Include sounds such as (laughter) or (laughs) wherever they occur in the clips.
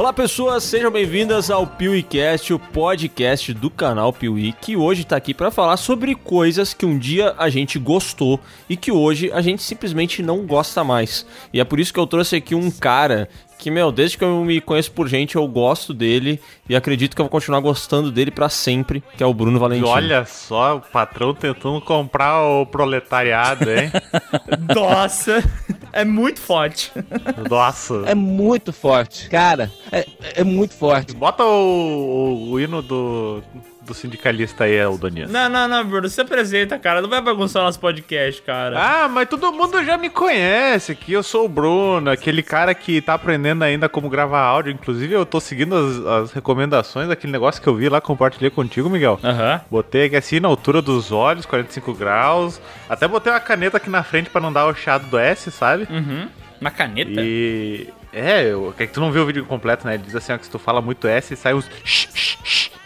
Olá pessoas, sejam bem-vindas ao PeeWeeCast, o podcast do canal Piuí, que hoje tá aqui para falar sobre coisas que um dia a gente gostou e que hoje a gente simplesmente não gosta mais. E é por isso que eu trouxe aqui um cara que, meu, desde que eu me conheço por gente, eu gosto dele e acredito que eu vou continuar gostando dele para sempre, que é o Bruno Valentim. E olha só, o patrão tentando comprar o proletariado, hein? (laughs) Nossa, é muito forte. Nossa. É muito forte, cara. É, é muito forte. Bota o, o, o hino do, do sindicalista aí, Aldonias. Não, não, não, Bruno, se apresenta, cara. Não vai bagunçar nosso podcast, cara. Ah, mas todo mundo já me conhece aqui. Eu sou o Bruno, aquele cara que tá aprendendo ainda como gravar áudio. Inclusive, eu tô seguindo as, as recomendações daquele negócio que eu vi lá, compartilhei contigo, Miguel. Aham. Uhum. Botei aqui assim na altura dos olhos, 45 graus. Até botei uma caneta aqui na frente para não dar o chado do S, sabe? Uhum. Uma caneta? E. É, eu, é que tu não viu o vídeo completo, né? Ele diz assim, ó, que se tu fala muito S, sai uns.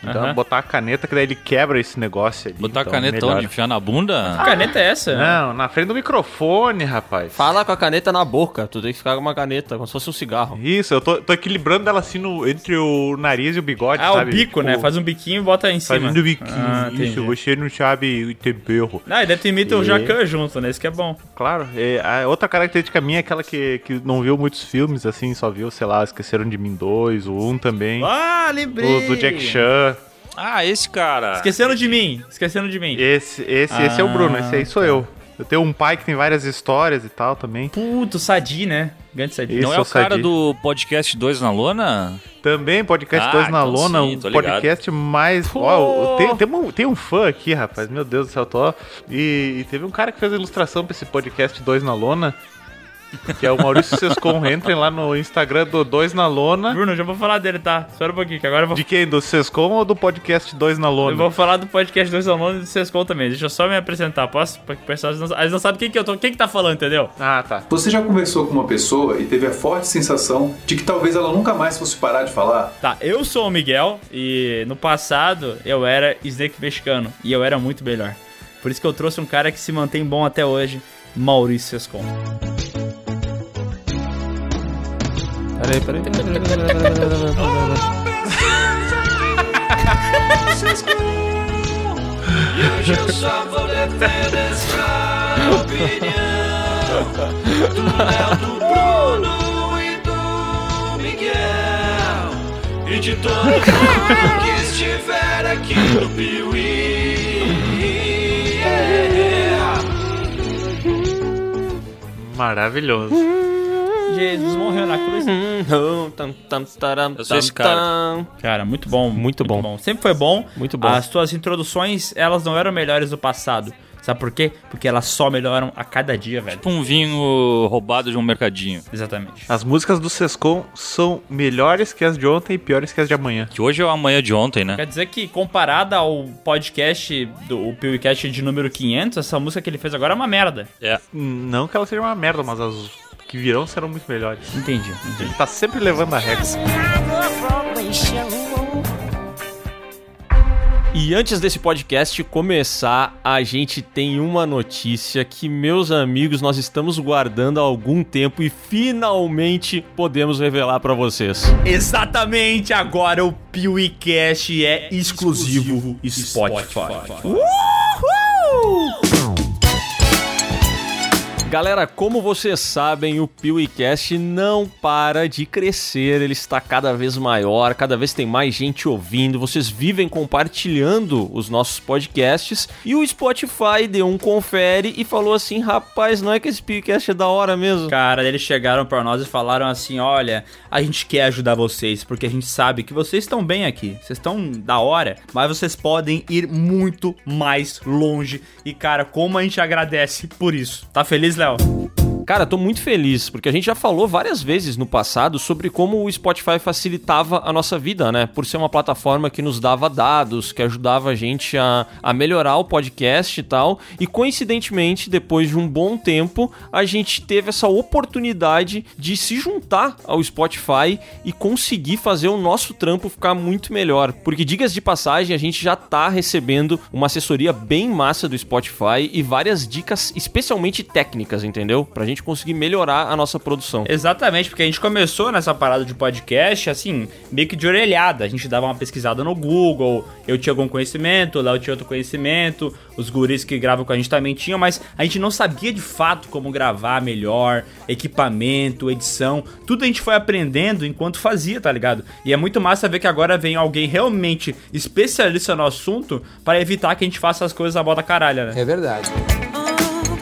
Então, uhum. botar a caneta, que daí ele quebra esse negócio ali. Botar então, a caneta melhor. onde? Enfiar na bunda? Que caneta é essa? Não, na frente do microfone, rapaz. Fala com a caneta na boca. Tu tem que ficar com uma caneta, como se fosse um cigarro. Isso, eu tô, tô equilibrando ela assim no, entre o nariz e o bigode, ah, sabe? o bico, né? tipo, né? Faz um biquinho e bota aí em cima. Fazendo biquinho, ah, isso. Você não sabe o tempero. Ah, e deve ter imita e... o Jacan junto, né? Isso que é bom. Claro. a outra característica minha é aquela que, que não viu muitos filmes, assim, só viu, sei lá, Esqueceram de Mim 2, o 1 também. Ah, lembrei! O do Jack Chan. Ah, esse cara. Esquecendo de mim. Esquecendo de mim. Esse, esse, ah, esse é o Bruno. Esse aí sou tá. eu. Eu tenho um pai que tem várias histórias e tal também. Puto, Sadi, né? Grande Sadi. Não é, é o cara do podcast 2 na Lona? Também, podcast 2 ah, na então Lona, sim, um podcast mais. Ó, tem, tem, um, tem um fã aqui, rapaz. Meu Deus do céu, tô. E, e teve um cara que fez a ilustração pra esse podcast 2 na Lona que é o Maurício Sescon. Entrem lá no Instagram do Dois na Lona. Bruno, já vou falar dele, tá? Espera um pouquinho, que agora eu vou... De quem? Do Sescon ou do podcast Dois na Lona? Eu vou falar do podcast Dois na Lona e do Sescon também. Deixa eu só me apresentar, posso? Porque o pessoal não, eles não sabem quem que eu tô, quem que tá falando, entendeu? Ah, tá. Você já conversou com uma pessoa e teve a forte sensação de que talvez ela nunca mais fosse parar de falar? Tá, eu sou o Miguel e no passado eu era Snake mexicano e eu era muito melhor. Por isso que eu trouxe um cara que se mantém bom até hoje, Maurício Sescon. Peraí, peraí. Hoje eu só vou defender essa opinião do Léo, do Bruno e do Miguel e de todo mundo que estiver aqui no Piuí. Yeah. Maravilhoso. Jesus morreu na cruz. Eu sou esse cara. Cara, muito bom. Muito, bom. bom. Sempre foi bom. Muito bom. As tuas introduções, elas não eram melhores do passado. Sabe por quê? Porque elas só melhoram a cada dia, velho. Tipo um vinho roubado de um mercadinho. Exatamente. As músicas do Sescom são melhores que as de ontem e piores que as de amanhã. Que hoje é o amanhã de ontem, né? Quer dizer que, comparada ao podcast, do, o PewCast de número 500, essa música que ele fez agora é uma merda. É. Não que ela seja uma merda, mas as que virão serão muito melhores. Entendi. entendi. Ele tá sempre levando a régua. E antes desse podcast começar, a gente tem uma notícia que, meus amigos, nós estamos guardando há algum tempo e finalmente podemos revelar para vocês. Exatamente, agora o PeeWeeCast é exclusivo, exclusivo Spotify. Spotify. Uhul! Galera, como vocês sabem, o PeeWeeCast não para de crescer, ele está cada vez maior, cada vez tem mais gente ouvindo, vocês vivem compartilhando os nossos podcasts e o Spotify deu um confere e falou assim, rapaz, não é que esse PeeWeeCast é da hora mesmo? Cara, eles chegaram para nós e falaram assim, olha, a gente quer ajudar vocês, porque a gente sabe que vocês estão bem aqui, vocês estão da hora, mas vocês podem ir muito mais longe e cara, como a gente agradece por isso. Tá feliz? Léo? Cara, tô muito feliz, porque a gente já falou várias vezes no passado sobre como o Spotify facilitava a nossa vida, né? Por ser uma plataforma que nos dava dados, que ajudava a gente a, a melhorar o podcast e tal. E coincidentemente, depois de um bom tempo, a gente teve essa oportunidade de se juntar ao Spotify e conseguir fazer o nosso trampo ficar muito melhor. Porque, digas de passagem, a gente já tá recebendo uma assessoria bem massa do Spotify e várias dicas, especialmente técnicas, entendeu? Pra gente gente conseguir melhorar a nossa produção. Exatamente, porque a gente começou nessa parada de podcast, assim, meio que de orelhada. A gente dava uma pesquisada no Google, eu tinha algum conhecimento, o Léo tinha outro conhecimento, os guris que gravam com a gente também tinham, mas a gente não sabia de fato como gravar melhor, equipamento, edição, tudo a gente foi aprendendo enquanto fazia, tá ligado? E é muito massa ver que agora vem alguém realmente especialista no assunto para evitar que a gente faça as coisas a bota caralho, né? É verdade.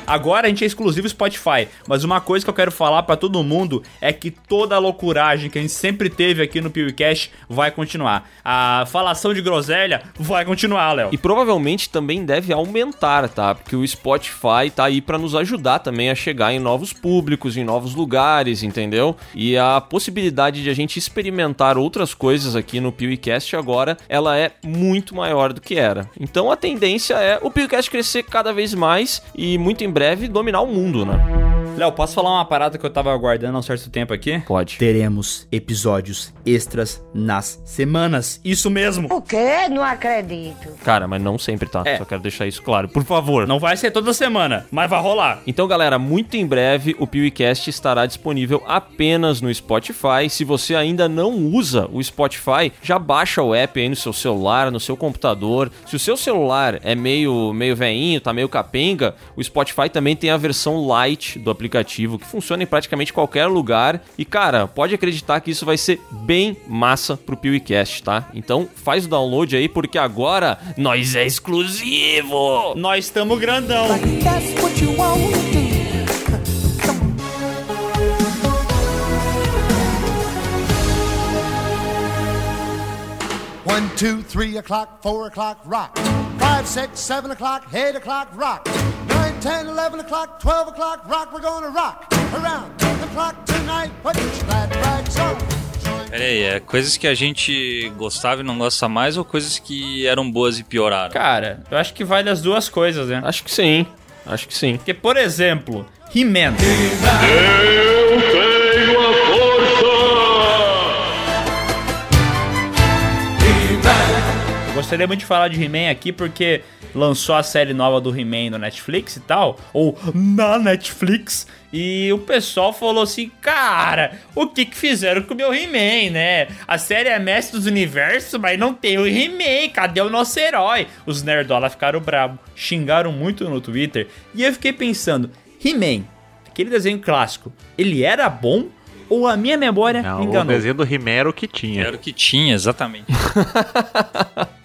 Agora a gente é exclusivo Spotify, mas uma coisa que eu quero falar para todo mundo é que toda a loucuragem que a gente sempre teve aqui no PewCast vai continuar. A falação de groselha vai continuar, Léo. E provavelmente também deve aumentar, tá? Porque o Spotify tá aí para nos ajudar também a chegar em novos públicos, em novos lugares, entendeu? E a possibilidade de a gente experimentar outras coisas aqui no PewCast agora, ela é muito maior do que era. Então a tendência é o PewCast crescer cada vez mais e muito em breve breve dominar o mundo, né? Léo, posso falar uma parada que eu tava aguardando há um certo tempo aqui? Pode. Teremos episódios extras nas semanas. Isso mesmo. O quê? Não acredito. Cara, mas não sempre, tá? É. Só quero deixar isso claro. Por favor. Não vai ser toda semana, mas vai rolar. Então, galera, muito em breve o PewCast estará disponível apenas no Spotify. Se você ainda não usa o Spotify, já baixa o app aí no seu celular, no seu computador. Se o seu celular é meio meio veinho, tá meio capenga, o Spotify também tem a versão light do aplicativo que funciona em praticamente qualquer lugar. E cara, pode acreditar que isso vai ser bem massa pro PewCast, tá? Então faz o download aí porque agora nós é exclusivo. Nós estamos grandão. One, two, three o'clock, four o'clock, rock. Five, six, seven o'clock, eight o'clock, rock. 10, 11 o'clock, 12 o'clock, rock, we're gonna rock around the clock tonight. Put your glad rags on. Peraí, é coisas que a gente gostava e não gosta mais ou coisas que eram boas e pioraram? Cara, eu acho que vai das duas coisas, né? Acho que sim. Acho que sim. Porque, por exemplo, He-Man. Eu tenho Gostaria muito de falar de He-Man aqui porque lançou a série nova do He-Man no Netflix e tal, ou na Netflix, e o pessoal falou assim: Cara, o que que fizeram com o meu He-Man, né? A série é Mestre dos Universos, mas não tem o He-Man, cadê o nosso herói? Os nerdola ficaram bravos, xingaram muito no Twitter, e eu fiquei pensando: He-Man, aquele desenho clássico, ele era bom? Ou a minha memória não, me enganou? O desenho do He-Man era o que tinha. Era o que tinha, exatamente. (laughs)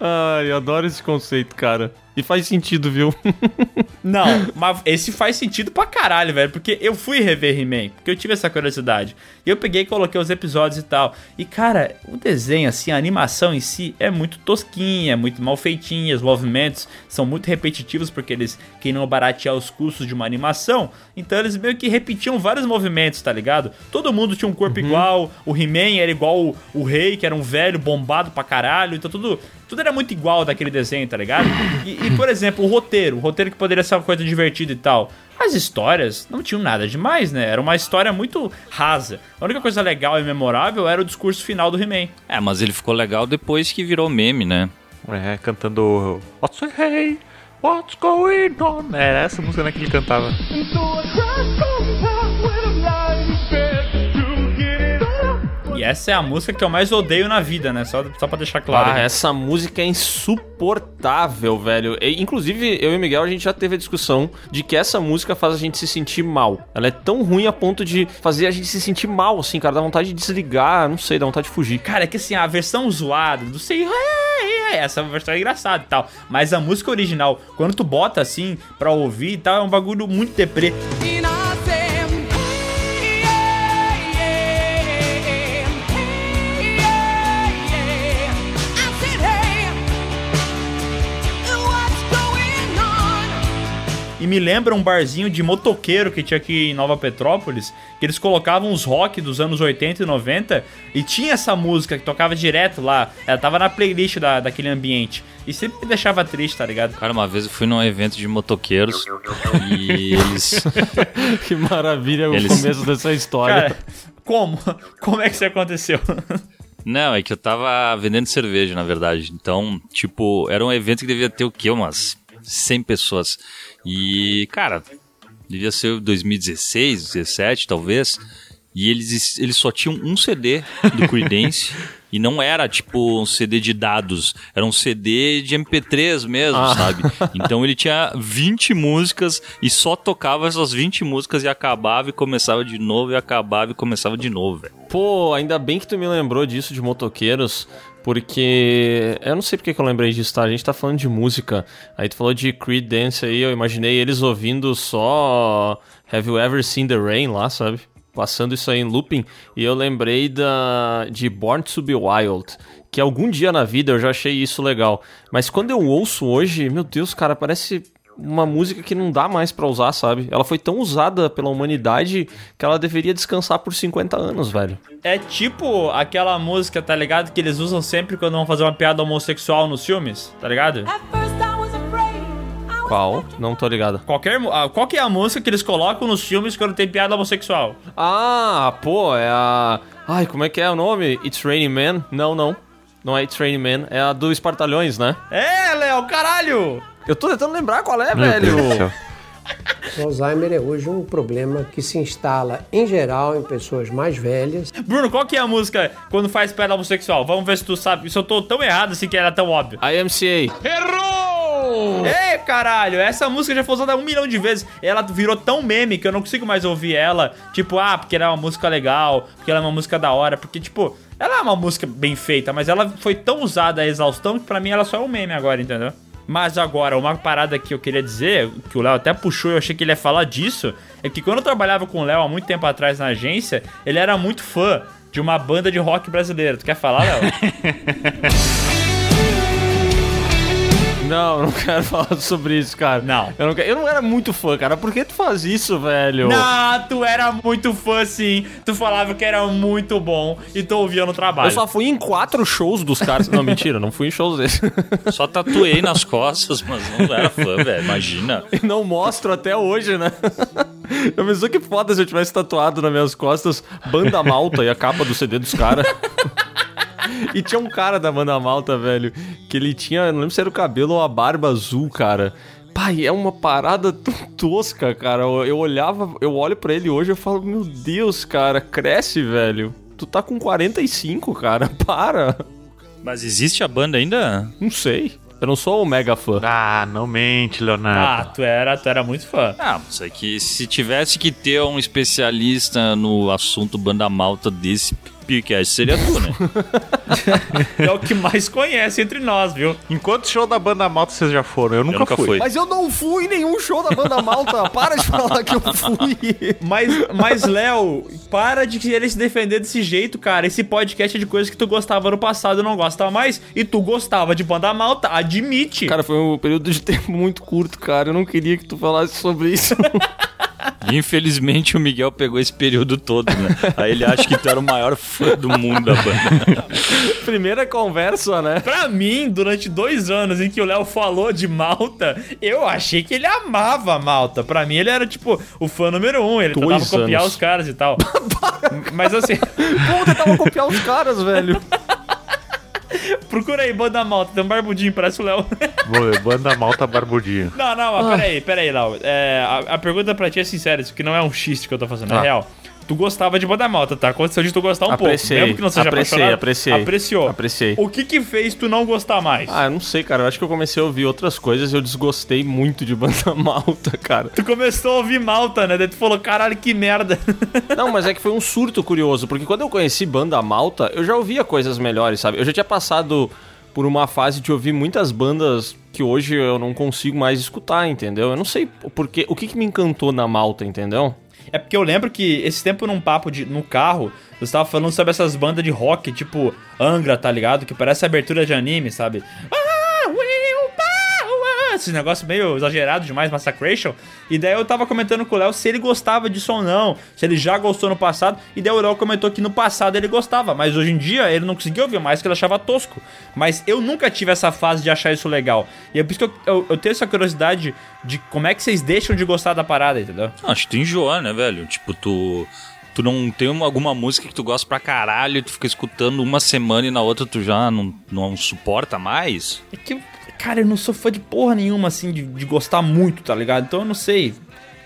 Ai, eu adoro esse conceito, cara. E faz sentido, viu? (laughs) Não, mas esse faz sentido pra caralho, velho. Porque eu fui rever He-Man, porque eu tive essa curiosidade. E eu peguei e coloquei os episódios e tal. E, cara, o desenho, assim, a animação em si é muito tosquinha, muito mal feitinha. Os movimentos são muito repetitivos porque eles queriam baratear os custos de uma animação. Então eles meio que repetiam vários movimentos, tá ligado? Todo mundo tinha um corpo uhum. igual. O He-Man era igual o, o Rei, que era um velho bombado pra caralho. Então tudo, tudo era muito igual daquele desenho, tá ligado? E, e, por exemplo, o roteiro. O roteiro que poderia ser uma coisa divertida e tal. As histórias não tinham nada demais, né? Era uma história muito rasa. A única coisa legal e memorável era o discurso final do He-Man. É, mas ele ficou legal depois que virou meme, né? É, cantando What's Hey, What's Going On? Era essa música né, que ele cantava. E essa é a música que eu mais odeio na vida, né? Só, só pra deixar claro. Ah, essa música é insuportável, velho. E, inclusive, eu e o Miguel, a gente já teve a discussão de que essa música faz a gente se sentir mal. Ela é tão ruim a ponto de fazer a gente se sentir mal, assim, cara. Dá vontade de desligar, não sei, dá vontade de fugir. Cara, é que assim, a versão zoada do sei, essa versão é engraçada e tal. Mas a música original, quando tu bota assim pra ouvir e tal, é um bagulho muito deprê. E me lembra um barzinho de motoqueiro que tinha aqui em Nova Petrópolis, que eles colocavam os rock dos anos 80 e 90 e tinha essa música que tocava direto lá. Ela tava na playlist da, daquele ambiente. E sempre me deixava triste, tá ligado? Cara, uma vez eu fui num evento de motoqueiros e eles. (laughs) que maravilha o eles... começo dessa história. Cara, como? Como é que isso aconteceu? Não, é que eu tava vendendo cerveja, na verdade. Então, tipo, era um evento que devia ter o quê? Umas 100 pessoas. E, cara, devia ser 2016, 2017 talvez, e eles, eles só tinham um CD do Creedence. (laughs) E não era tipo um CD de dados, era um CD de MP3 mesmo, ah. sabe? (laughs) Então ele tinha 20 músicas e só tocava essas 20 músicas e acabava e começava de novo e acabava e começava de novo, velho. Pô, ainda bem que tu me lembrou disso de motoqueiros, porque eu não sei porque que eu lembrei disso, tá? A gente tá falando de música. Aí tu falou de Creed Dance aí, eu imaginei eles ouvindo só Have You Ever Seen the Rain lá, sabe? passando isso aí em looping, e eu lembrei da de Born to Be Wild, que algum dia na vida eu já achei isso legal. Mas quando eu ouço hoje, meu Deus, cara, parece uma música que não dá mais para usar, sabe? Ela foi tão usada pela humanidade que ela deveria descansar por 50 anos, velho. É tipo aquela música, tá ligado? Que eles usam sempre quando vão fazer uma piada homossexual nos filmes, tá ligado? Qual? Não tô ligado. Qualquer, ah, qual que é a música que eles colocam nos filmes quando tem piada homossexual? Ah, pô, é a... Ai, como é que é o nome? It's Raining Man? Não, não. Não é It's Raining Man, é a do Espartalhões, né? É, Léo, caralho! Eu tô tentando lembrar qual é, Meu velho. O Alzheimer é hoje um problema que se instala em geral em pessoas mais velhas. Bruno, qual que é a música quando faz piada homossexual? Vamos ver se tu sabe. Se eu tô tão errado assim que era tão óbvio. IMCA. Errou! Ei, caralho, essa música já foi usada um milhão de vezes. Ela virou tão meme que eu não consigo mais ouvir ela. Tipo, ah, porque ela é uma música legal, porque ela é uma música da hora, porque, tipo, ela é uma música bem feita, mas ela foi tão usada a exaustão que pra mim ela só é um meme agora, entendeu? Mas agora, uma parada que eu queria dizer, que o Léo até puxou e eu achei que ele ia falar disso, é que quando eu trabalhava com o Léo há muito tempo atrás na agência, ele era muito fã de uma banda de rock brasileira. Tu quer falar, Léo? (laughs) Não, não quero (laughs) falar sobre isso, cara. Não. Eu não, quero, eu não era muito fã, cara. Por que tu faz isso, velho? Não, tu era muito fã, sim. Tu falava que era muito bom e tu ouvia no trabalho. Eu só fui em quatro shows dos caras. não, mentira, não fui em shows desses. (laughs) Só tatuei nas costas, mas não era fã, velho. Imagina. (laughs) E não mostro até hoje, né? Eu pensou que foda se eu tivesse tatuado nas minhas costas Banda Malta e a capa do CD dos caras. E tinha um cara da banda malta, velho, que ele tinha, não lembro se era o cabelo ou a barba azul, cara. Pai, é uma parada tão tosca, cara. Eu, eu olhava, eu olho para ele hoje e falo, meu Deus, cara, cresce, velho. Tu tá com 45, cara, (laughs) para. Mas existe a banda ainda? Não sei. Eu não sou um mega fã. Ah, não mente, Leonardo. Ah, tu era, tu era muito fã. Ah, isso aqui, se tivesse que ter um especialista no assunto banda malta desse Spearcast seria tu, né? (laughs) é o que mais conhece entre nós, viu? Em quantos shows da banda malta vocês já foram? Eu nunca, eu nunca fui. fui. Mas eu não fui em nenhum show da banda malta. (laughs) para de falar que eu fui. Mas, mas Léo, para de querer se defender desse jeito, cara. Esse podcast é de coisas que tu gostava no passado e não gosta mais. E tu gostava de banda malta, admite. Cara, foi um período de tempo muito curto, cara. Eu não queria que tu falasse sobre isso. (laughs) Infelizmente o Miguel pegou esse período todo, né? Aí ele acha que tu era o maior fã do mundo da banda. (laughs) Primeira conversa, né? Pra mim, durante dois anos em que o Léo falou de Malta, eu achei que ele amava Malta. Pra mim, ele era tipo o fã número um. Ele dois tentava copiar os caras e tal. (laughs) Mas assim. Como tentava copiar os caras, velho? (laughs) (laughs) Procura aí, banda malta. Tem um barbudinho, parece o Léo. (laughs) banda malta barbudinho. Não, não, mas ah. peraí, peraí, Léo. É, a, a, pergunta pra ti é sincera, isso aqui não é um xiste que eu tô fazendo, é ah. é real tu gostava de banda malta, tá? Aconteceu de tu gostar um apreciei, pouco. Mesmo que não seja apreciei, apreciei. Apreciou. Apreciei. O que que fez tu não gostar mais? Ah, eu não sei, cara. Eu acho que eu comecei a ouvir outras coisas e eu desgostei muito de (laughs) banda malta, cara. Tu começou a ouvir malta, né? Daí tu falou, caralho, que merda. (laughs) Não, mas é que foi um surto curioso, porque quando eu conheci banda malta, eu já ouvia coisas melhores, sabe? Eu já tinha passado por uma fase de ouvir muitas bandas que hoje eu não consigo mais escutar, entendeu? Eu não sei porque o que, que me encantou na Malta, entendeu? É porque eu lembro que esse tempo num papo de, no carro, você estava falando sobre essas bandas de rock, tipo Angra, tá ligado? Que parece abertura de anime, sabe? Ah! Esse negócio meio exagerado demais, Massacration. E daí eu tava comentando com o Léo se ele gostava disso ou não, se ele já gostou no passado. E daí o Léo comentou que no passado ele gostava, mas hoje em dia ele não conseguia ouvir mais, que ele achava tosco. Mas eu nunca tive essa fase de achar isso legal. E é por isso que eu, eu, eu tenho essa curiosidade de como é que vocês deixam de gostar da parada, entendeu? Acho que tu enjoa, né, velho? Tipo, tu tu não tem uma, alguma música que tu gosta pra caralho, tu fica escutando uma semana e na outra tu já não, não suporta mais? É que Cara, eu não sou fã de porra nenhuma, assim, de, de gostar muito, tá ligado? Então eu não sei.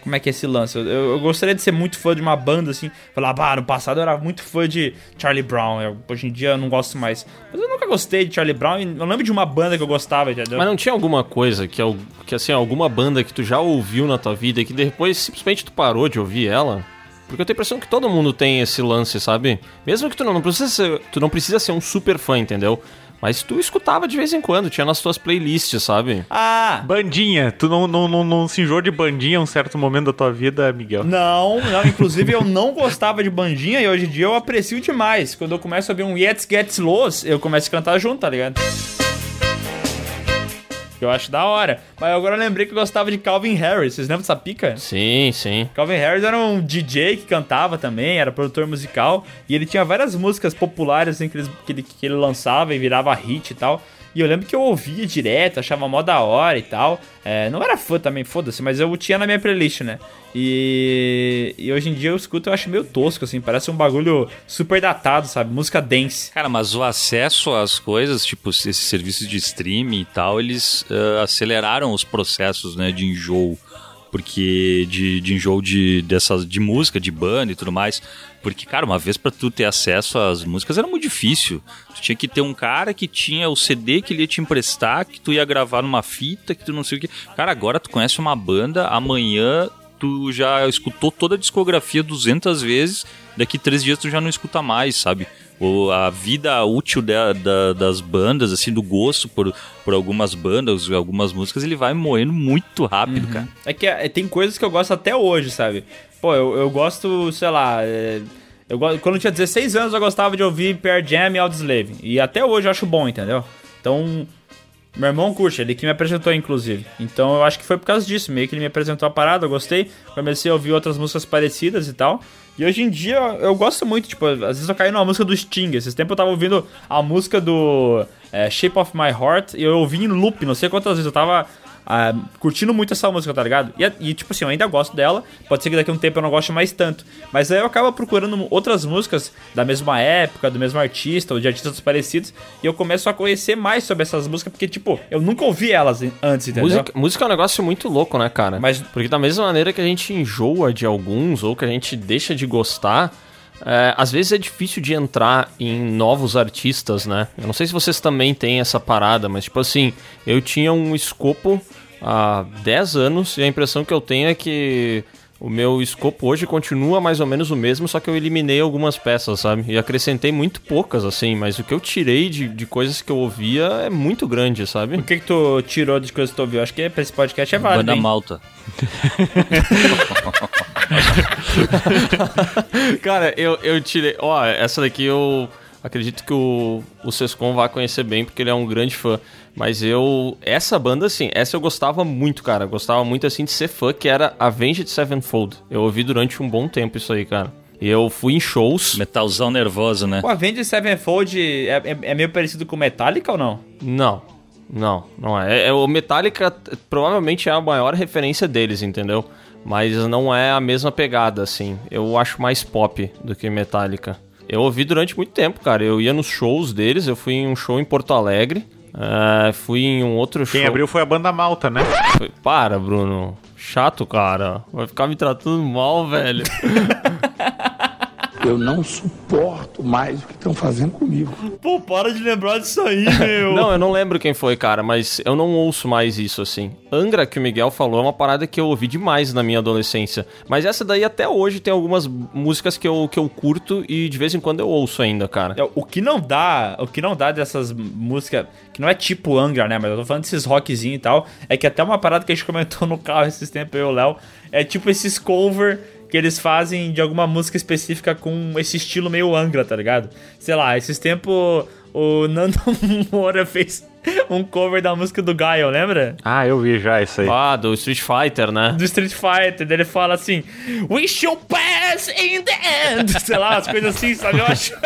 como é que é esse lance. Eu, eu, gostaria de ser muito fã de uma banda, assim. Falar, bah, no passado eu era muito fã de Charlie Brown. Eu, hoje em dia eu não gosto mais. Mas eu nunca gostei de Charlie Brown. Eu lembro de uma banda que eu gostava, entendeu? Mas não tinha alguma coisa que, que assim, alguma banda que tu já ouviu na tua vida e que depois simplesmente tu parou de ouvir ela? Porque eu tenho a impressão que todo mundo tem esse lance, sabe? Mesmo que tu não, não precisa ser, tu não precisa ser um super fã, entendeu? Mas tu escutava de vez em quando, tinha nas tuas playlists, sabe? Ah! Bandinha. Tu não, não, não, não se enjoou de bandinha um certo momento da tua vida, Miguel? Não, não. (laughs) Inclusive, eu não gostava de bandinha e hoje em dia eu aprecio demais. Quando eu começo a ver um Yets Gets Los, eu começo a cantar junto, tá ligado? Eu acho da hora. Mas agora eu lembrei que eu gostava de Calvin Harris. Vocês lembram dessa pica? Sim, sim. Calvin Harris era um DJ que cantava também, era produtor musical. E ele tinha várias músicas populares assim, que, que, ele, que ele lançava e virava hit e tal. E eu lembro que eu ouvia direto, achava mó da hora e tal. É, não era fã também, foda-se, mas eu tinha na minha playlist, né? E, e hoje em dia eu escuto e acho meio tosco, assim, parece um bagulho super datado, sabe? Música dance. Cara, mas o acesso às coisas, tipo, esses serviços de streaming e tal, eles uh, aceleraram os processos, né, de enjoo porque de, de enjoo de, dessas, de música, de banda e tudo mais. Porque, cara, uma vez para tu ter acesso às músicas era muito difícil. Tu tinha que ter um cara que tinha o CD que ele ia te emprestar, que tu ia gravar numa fita, que tu não sei o que. Cara, agora tu conhece uma banda, amanhã tu já escutou toda a discografia 200 vezes, daqui três dias tu já não escuta mais, sabe? A vida útil da, da, das bandas, assim, do gosto por, por algumas bandas, algumas músicas, ele vai morrendo muito rápido, uhum. cara. É que é, tem coisas que eu gosto até hoje, sabe? Pô, eu, eu gosto, sei lá. É, eu, quando eu tinha 16 anos eu gostava de ouvir Pearl Jam e Audioslave. E até hoje eu acho bom, entendeu? Então, meu irmão curte, ele que me apresentou, inclusive. Então eu acho que foi por causa disso, meio que ele me apresentou a parada, eu gostei. Comecei a ouvir outras músicas parecidas e tal. E hoje em dia eu gosto muito, tipo, às vezes eu caí numa música do Sting. Esses tempos eu tava ouvindo a música do é, Shape of My Heart e eu ouvi em loop, não sei quantas vezes. Eu tava ah, curtindo muito essa música, tá ligado? E, e, tipo assim, eu ainda gosto dela. Pode ser que daqui a um tempo eu não goste mais tanto. Mas aí eu acabo procurando outras músicas da mesma época, do mesmo artista, ou de artistas parecidos. E eu começo a conhecer mais sobre essas músicas, porque, tipo, eu nunca ouvi elas antes, entendeu? Música, música é um negócio muito louco, né, cara? Mas... Porque da mesma maneira que a gente enjoa de alguns, ou que a gente deixa de gostar. É, às vezes é difícil de entrar em novos artistas, né? Eu não sei se vocês também têm essa parada, mas tipo assim, eu tinha um escopo há 10 anos e a impressão que eu tenho é que o meu escopo hoje continua mais ou menos o mesmo, só que eu eliminei algumas peças, sabe? E acrescentei muito poucas, assim, mas o que eu tirei de, de coisas que eu ouvia é muito grande, sabe? O que, que tu tirou de coisas que tu ouviu? Acho que pra esse podcast é válido. Banda Malta. (laughs) Cara, eu, eu tirei. Ó, essa daqui eu acredito que o, o Sescon vai conhecer bem, porque ele é um grande fã. Mas eu. Essa banda, assim, essa eu gostava muito, cara. gostava muito, assim, de ser fã, que era Avenged Sevenfold. Eu ouvi durante um bom tempo isso aí, cara. E eu fui em shows. Metalzão nervoso, né? O Avenged Sevenfold é, é, é meio parecido com Metallica ou não? Não. Não, não é. é. O Metallica provavelmente é a maior referência deles, entendeu? Mas não é a mesma pegada, assim. Eu acho mais pop do que Metallica. Eu ouvi durante muito tempo, cara. Eu ia nos shows deles, eu fui em um show em Porto Alegre. Uh, fui em um outro show. Quem abriu foi a banda Malta, né? Foi... Para, Bruno. Chato, cara. Vai ficar me tratando mal, velho. (laughs) Eu não suporto mais o que estão fazendo comigo. Pô, para de lembrar disso aí, (laughs) meu. não, eu não lembro quem foi, cara, mas eu não ouço mais isso assim. Angra, que o Miguel falou, é uma parada que eu ouvi demais na minha adolescência. Mas essa daí até hoje tem algumas músicas que eu, que eu curto e de vez em quando eu ouço ainda, cara. É, o que não dá, o que não dá dessas músicas, que não é tipo Angra, né? Mas eu tô falando desses rockzinho e tal, é que até uma parada que a gente comentou no carro esses tempos, eu e o Léo, é tipo esses cover que eles fazem de alguma música específica com esse estilo meio Angra, tá ligado? Sei lá, esses tempos o Nando (laughs) Moura fez (laughs) um cover da música do Gaio, lembra? Ah, eu vi já isso aí. Ah, do Street Fighter, né? Do Street Fighter, ele fala assim: We shall pass in the end. (laughs) Sei lá, as coisas assim, sabe? Eu acho. (laughs)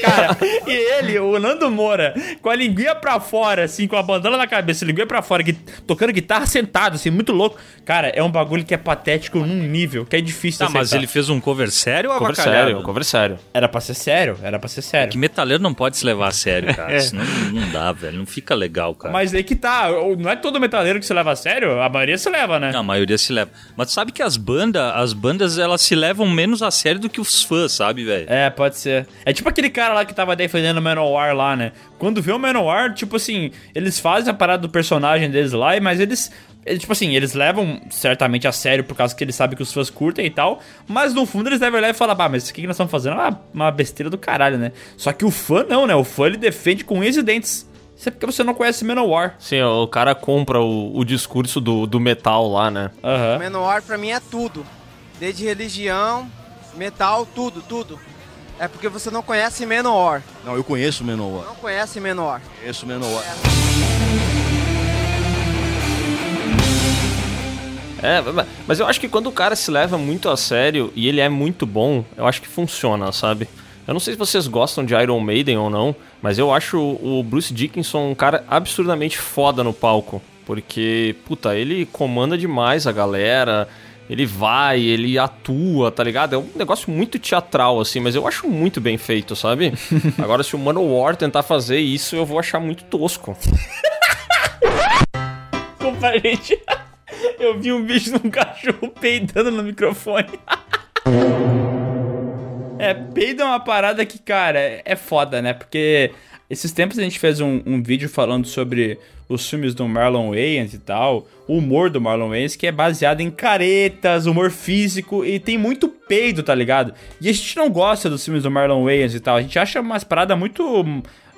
Cara, e ele, o Nando Moura, com a linguinha pra fora, assim, com a bandana na cabeça, linguinha pra fora, tocando guitarra sentado, assim, muito louco. Cara, é um bagulho que é patético num nível que é difícil Tá, mas ele fez um cover sério ou Cover avacalhado? sério, cover sério. Era pra ser sério, era pra ser sério. Que metaleiro não pode se levar a sério, cara. Senão não dá, velho. Não fica legal, cara. Mas aí que tá, não é todo metaleiro que se leva a sério, a maioria se leva, né? Não, a maioria se leva. Mas sabe que as bandas, as bandas, elas se levam menos a sério do que os fãs, sabe, velho? É, pode ser. É tipo aquele cara lá que tava defendendo o Manowar lá, né? Quando vê o Manowar, tipo assim, eles fazem a parada do personagem deles lá, mas eles tipo assim, eles levam certamente a sério por causa que eles sabem que os fãs curtem e tal, mas no fundo eles devem olhar e falar, bah, mas aqui que nós estamos fazendo é uma, uma besteira do caralho, né? Só que o fã não, né? O fã ele defende com unhas e dentes. Isso é porque você não conhece Manowar. Sim, o cara compra o, o discurso do, do metal lá, né? Aham. Menor pra mim é tudo. Desde religião, metal, tudo, tudo. É porque você não conhece Menor. Não, eu conheço o Menor. Não conhece Menor. Conheço o Menor. É, mas eu acho que quando o cara se leva muito a sério e ele é muito bom, eu acho que funciona, sabe? Eu não sei se vocês gostam de Iron Maiden ou não, mas eu acho o Bruce Dickinson um cara absurdamente foda no palco. Porque, puta, ele comanda demais a galera, ele vai, ele atua, tá ligado? É um negócio muito teatral, assim, mas eu acho muito bem feito, sabe? (laughs) Agora, se o Manowar tentar fazer isso, eu vou achar muito tosco. Desculpa, (laughs) gente. Eu vi um bicho de um cachorro peidando no microfone. (laughs) É, peido é uma parada que, cara, é foda, né? Porque esses tempos a gente fez um, um, vídeo falando sobre os filmes do Marlon Wayans e tal, o humor do Marlon Wayans, que é baseado em caretas, humor físico e tem muito peido, tá ligado? E a gente não gosta dos filmes do Marlon Wayans e tal, a gente acha umas paradas muito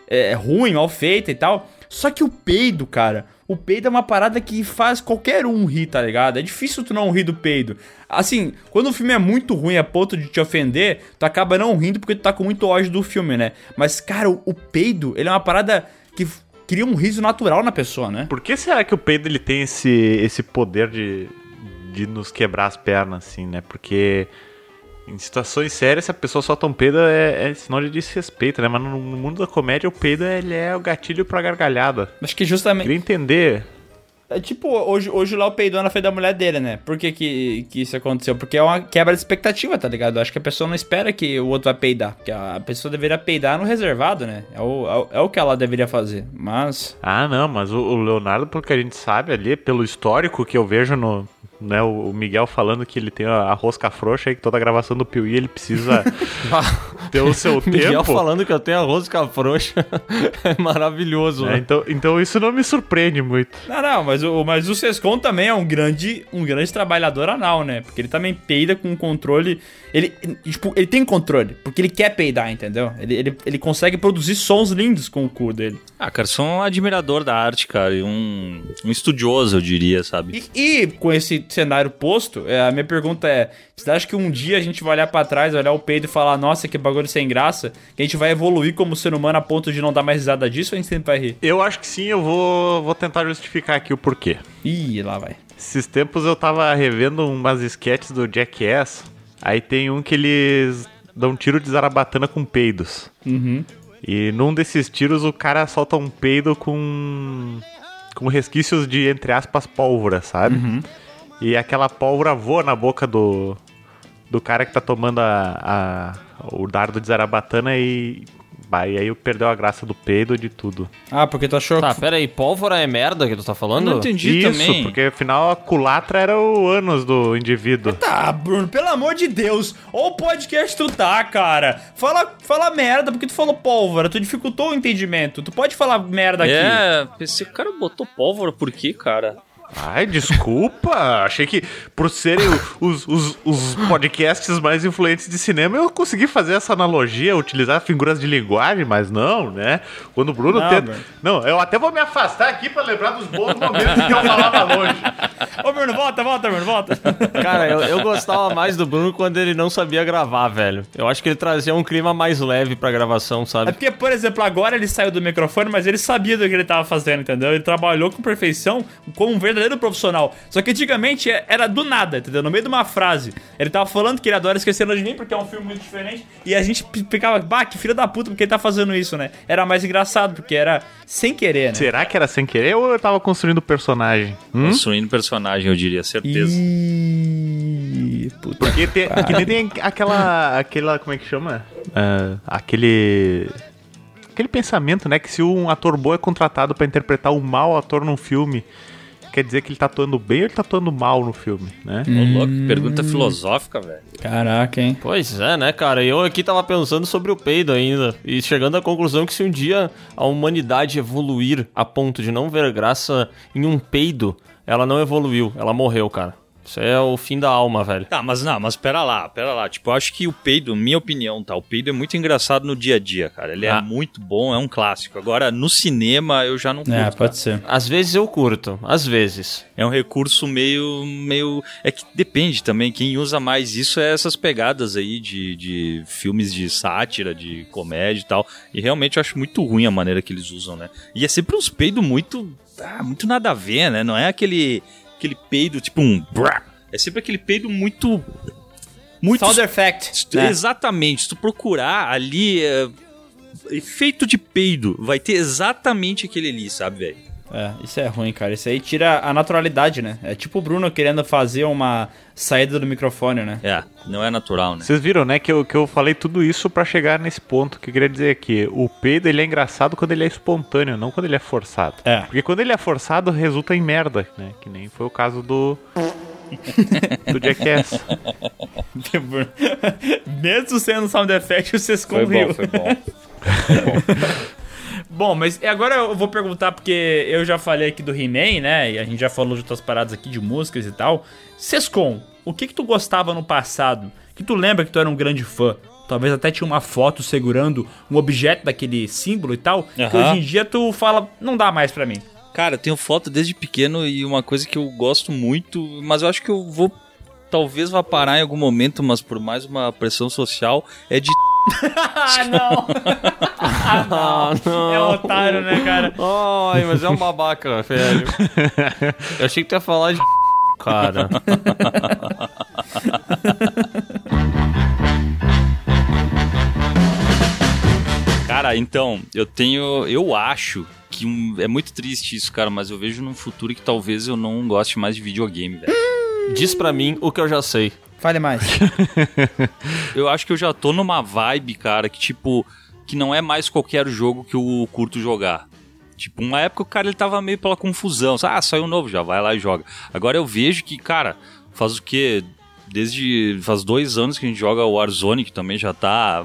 é, ruim, mal feita e tal. Só que o peido, cara, o peido é uma parada que faz qualquer um rir, tá ligado? É difícil tu não rir do peido. Assim, quando o filme é muito ruim a ponto de te ofender, tu acaba não rindo porque tu tá com muito ódio do filme, né? Mas, cara, o, o peido, ele é uma parada que cria um riso natural na pessoa, né? Por que será que o peido ele tem esse, esse poder de, de nos quebrar as pernas, assim, né? Porque em situações sérias, se a pessoa solta um peido, é, é sinal de desrespeito, né? Mas no, mundo da comédia, o peido ele é o gatilho pra gargalhada. Acho que justamente. Queria entender. É tipo, hoje, hoje lá o peidou na frente da mulher dele, né? Por que, que, que isso aconteceu? Porque é uma quebra de expectativa, tá ligado? Acho que a pessoa não espera que o outro vai peidar. Porque a pessoa deveria peidar no reservado, né? É o, é o, é o que ela deveria fazer. Mas. Ah, não, mas o, o Leonardo, pelo que a gente sabe ali, pelo histórico que eu vejo no, né, o Miguel falando que ele tem a rosca frouxa aí, que toda a gravação do Piuí ele precisa (laughs) ter o seu tempo. Miguel falando que eu tenho a rosca frouxa (laughs) é maravilhoso, é, né? então, então isso não me surpreende muito. Não, não, mas o, mas o Sescon também é um grande, um grande trabalhador anal, né? Porque ele também peida com controle. Ele, tipo, ele tem controle, porque ele quer peidar, entendeu? Ele, ele, ele consegue produzir sons lindos com o cu dele. Ah, cara, sou um admirador da arte, cara, e um, um estudioso, eu diria, sabe? E, e com esse cenário posto, é, a minha pergunta é: você acha que um dia a gente vai olhar para trás, olhar o peido e falar, nossa, que bagulho sem graça? Que a gente vai evoluir como ser humano a ponto de não dar mais risada disso ou a gente sempre vai rir? Eu acho que sim, eu vou, vou tentar justificar aqui o porquê. Ih, lá vai. Esses tempos eu tava revendo umas sketches do Jackass, aí tem um que eles dão um tiro de zarabatana com peidos. Uhum. E num desses tiros o cara solta um peido com com resquícios de, entre aspas, pólvora, sabe? Uhum. E aquela pólvora voa na boca do, do cara que tá tomando a, a o dardo de zarabatana e. Bah, e aí perdeu a graça do peido e de tudo. Ah, porque tu achou Tá, pera aí, pólvora é merda que tu tá falando? Eu não entendi Isso, também. porque afinal a culatra era o ânus do indivíduo. Tá, Bruno, pelo amor de Deus. Ou o podcast tu tá, cara. Fala, fala merda, porque tu falou pólvora. Tu dificultou o entendimento. Tu pode falar merda aqui. É, esse cara botou pólvora por quê, cara? Ai, desculpa. Achei que por serem os, os, os podcasts mais influentes de cinema eu consegui fazer essa analogia, utilizar figuras de linguagem, mas não, né? Quando o Bruno Não, tenta. Não, eu até vou me afastar aqui pra lembrar dos bons momentos que eu falava longe. Ô, Bruno, Bruno, volta, volta, Bruno, volta. Cara, eu, eu gostava mais do Bruno quando ele não sabia gravar, velho. Eu acho que ele trazia um clima mais leve pra gravação, sabe? É porque, por exemplo, agora ele saiu do microfone, mas ele sabia do que ele tava fazendo, entendeu? Ele trabalhou com perfeição como um verdadeiro profissional. Só que antigamente era do nada, entendeu? No meio de uma frase. Ele tava falando que ele adora Esquecendo de Mim, porque é um filme muito diferente. E a gente ficava, bah, que filho da puta, porque ele tá fazendo isso, né? Era mais engraçado, porque era sem querer, né? Será que era sem querer ou eu tava construindo personagem? Hum? Construindo personagem, eu diria, certeza. E... Porque tem, que nem tem aquela, aquela, como é que chama? Uh, aquele aquele pensamento, né, que se um ator bom é contratado para interpretar um mau ator num filme, quer dizer que ele tá atuando bem ou ele tá atuando mal no filme, né? Ô, louco, pergunta filosófica, velho. Caraca, hein? Pois é, né, cara? Eu aqui tava pensando sobre o peido ainda e chegando à conclusão que se um dia a humanidade evoluir a ponto de não ver graça em um peido, ela não evoluiu, ela morreu, cara. Isso é o fim da alma, velho. Tá, mas não, mas pera lá, pera lá. Tipo, eu acho que o peido, minha opinião, tá? O peido é muito engraçado no dia a dia, cara. Ele é ah. é muito bom, é um clássico. Agora, no cinema, eu já não curto. É, pode ser. Às vezes eu curto, às vezes. É um recurso meio. meio. É que depende também. Quem usa mais isso é essas pegadas aí de, de filmes de sátira, de comédia e tal. E realmente eu acho muito ruim a maneira que eles usam, né? E é sempre uns peidos muito. Ah, muito nada a ver, né? Não é aquele aquele peido, tipo um. É sempre aquele peido muito. Muito. Sound effect. Né? Exatamente. Se tu procurar ali. É, efeito de peido, vai ter exatamente aquele ali, sabe, velho? É, isso é ruim, cara. Isso aí tira a naturalidade, né? É tipo o Bruno querendo fazer uma saída do microfone, né? É, não é natural, né? Vocês viram, né, que eu, que eu falei tudo isso para chegar nesse ponto que eu queria dizer aqui. O peido, ele é engraçado quando ele é espontâneo, não quando ele é forçado. É. Porque quando ele é forçado, resulta em merda, né? Que nem foi o caso do... (laughs) do Jackass. (laughs) Mesmo sendo sound effect, vocês conviu. Foi bom, foi bom. Foi (laughs) bom. Bom, mas agora eu vou perguntar, porque eu já falei aqui do He-Man, né? E a gente já falou de outras paradas aqui de músicas e tal. Sescom, o que que tu gostava no passado? Que tu lembra que tu era um grande fã? Talvez até tinha uma foto segurando um objeto daquele símbolo e tal. Uhum. Que hoje em dia tu fala, não dá mais para mim. Cara, eu tenho foto desde pequeno e uma coisa que eu gosto muito, mas eu acho que eu vou. Talvez vá parar em algum momento, mas por mais uma pressão social, é de (laughs) ah, não. (laughs) ah, não. É um otário, né, cara? Ai, mas é um babaca, velho. (laughs) Eu achei que tu ia falar de cara. Cara, então, eu tenho. Eu acho que um, é muito triste isso, cara, mas eu vejo num futuro que talvez eu não goste mais de videogame, velho. Diz pra mim o que eu já sei. Fale mais. (laughs) eu acho que eu já tô numa vibe, cara, que tipo, que não é mais qualquer jogo que eu curto jogar. Tipo, uma época o cara ele tava meio pela confusão. Ah, saiu um novo, já vai lá e joga. Agora eu vejo que, cara, faz o quê? Desde. Faz dois anos que a gente joga o Warzone, que também já tá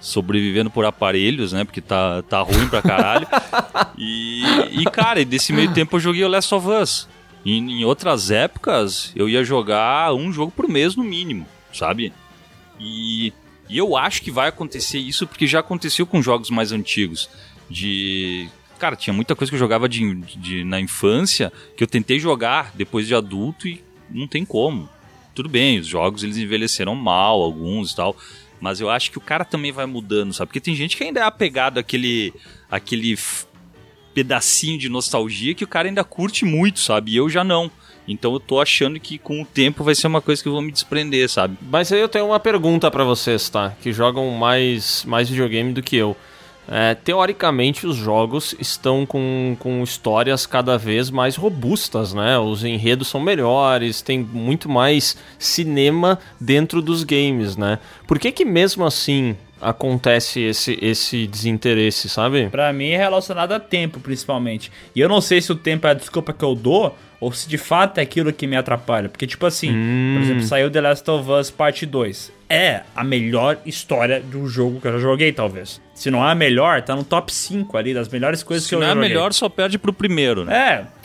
sobrevivendo por aparelhos, né? Porque tá, tá ruim pra caralho. (laughs) e, e, cara, desse meio tempo eu joguei o Last of Us. Em, em outras épocas, eu ia jogar um jogo por mês no mínimo, sabe? E, e eu acho que vai acontecer isso porque já aconteceu com jogos mais antigos. De. Cara, tinha muita coisa que eu jogava de, de, na infância que eu tentei jogar depois de adulto e não tem como. Tudo bem, os jogos eles envelheceram mal, alguns e tal. Mas eu acho que o cara também vai mudando, sabe? Porque tem gente que ainda é apegado àquele, àquele pedacinho de nostalgia que o cara ainda curte muito, sabe? E eu já não. Então eu tô achando que com o tempo vai ser uma coisa que eu vou me desprender, sabe? Mas aí eu tenho uma pergunta para vocês, tá? Que jogam mais, mais videogame do que eu. É, teoricamente, os jogos estão com, com histórias cada vez mais robustas, né? Os enredos são melhores, tem muito mais cinema dentro dos games, né? Por que que mesmo assim acontece esse, esse desinteresse, sabe? Para mim é relacionado a tempo, principalmente. E eu não sei se o tempo é a desculpa que eu dou ou se de fato é aquilo que me atrapalha. Porque, tipo assim, hum. por exemplo, saiu The Last of Us Parte 2. É a melhor história do jogo que eu já joguei, talvez. Se não é a melhor, tá no top 5 ali, das melhores coisas se que eu já joguei. Se não é a melhor, só perde pro primeiro, né? É,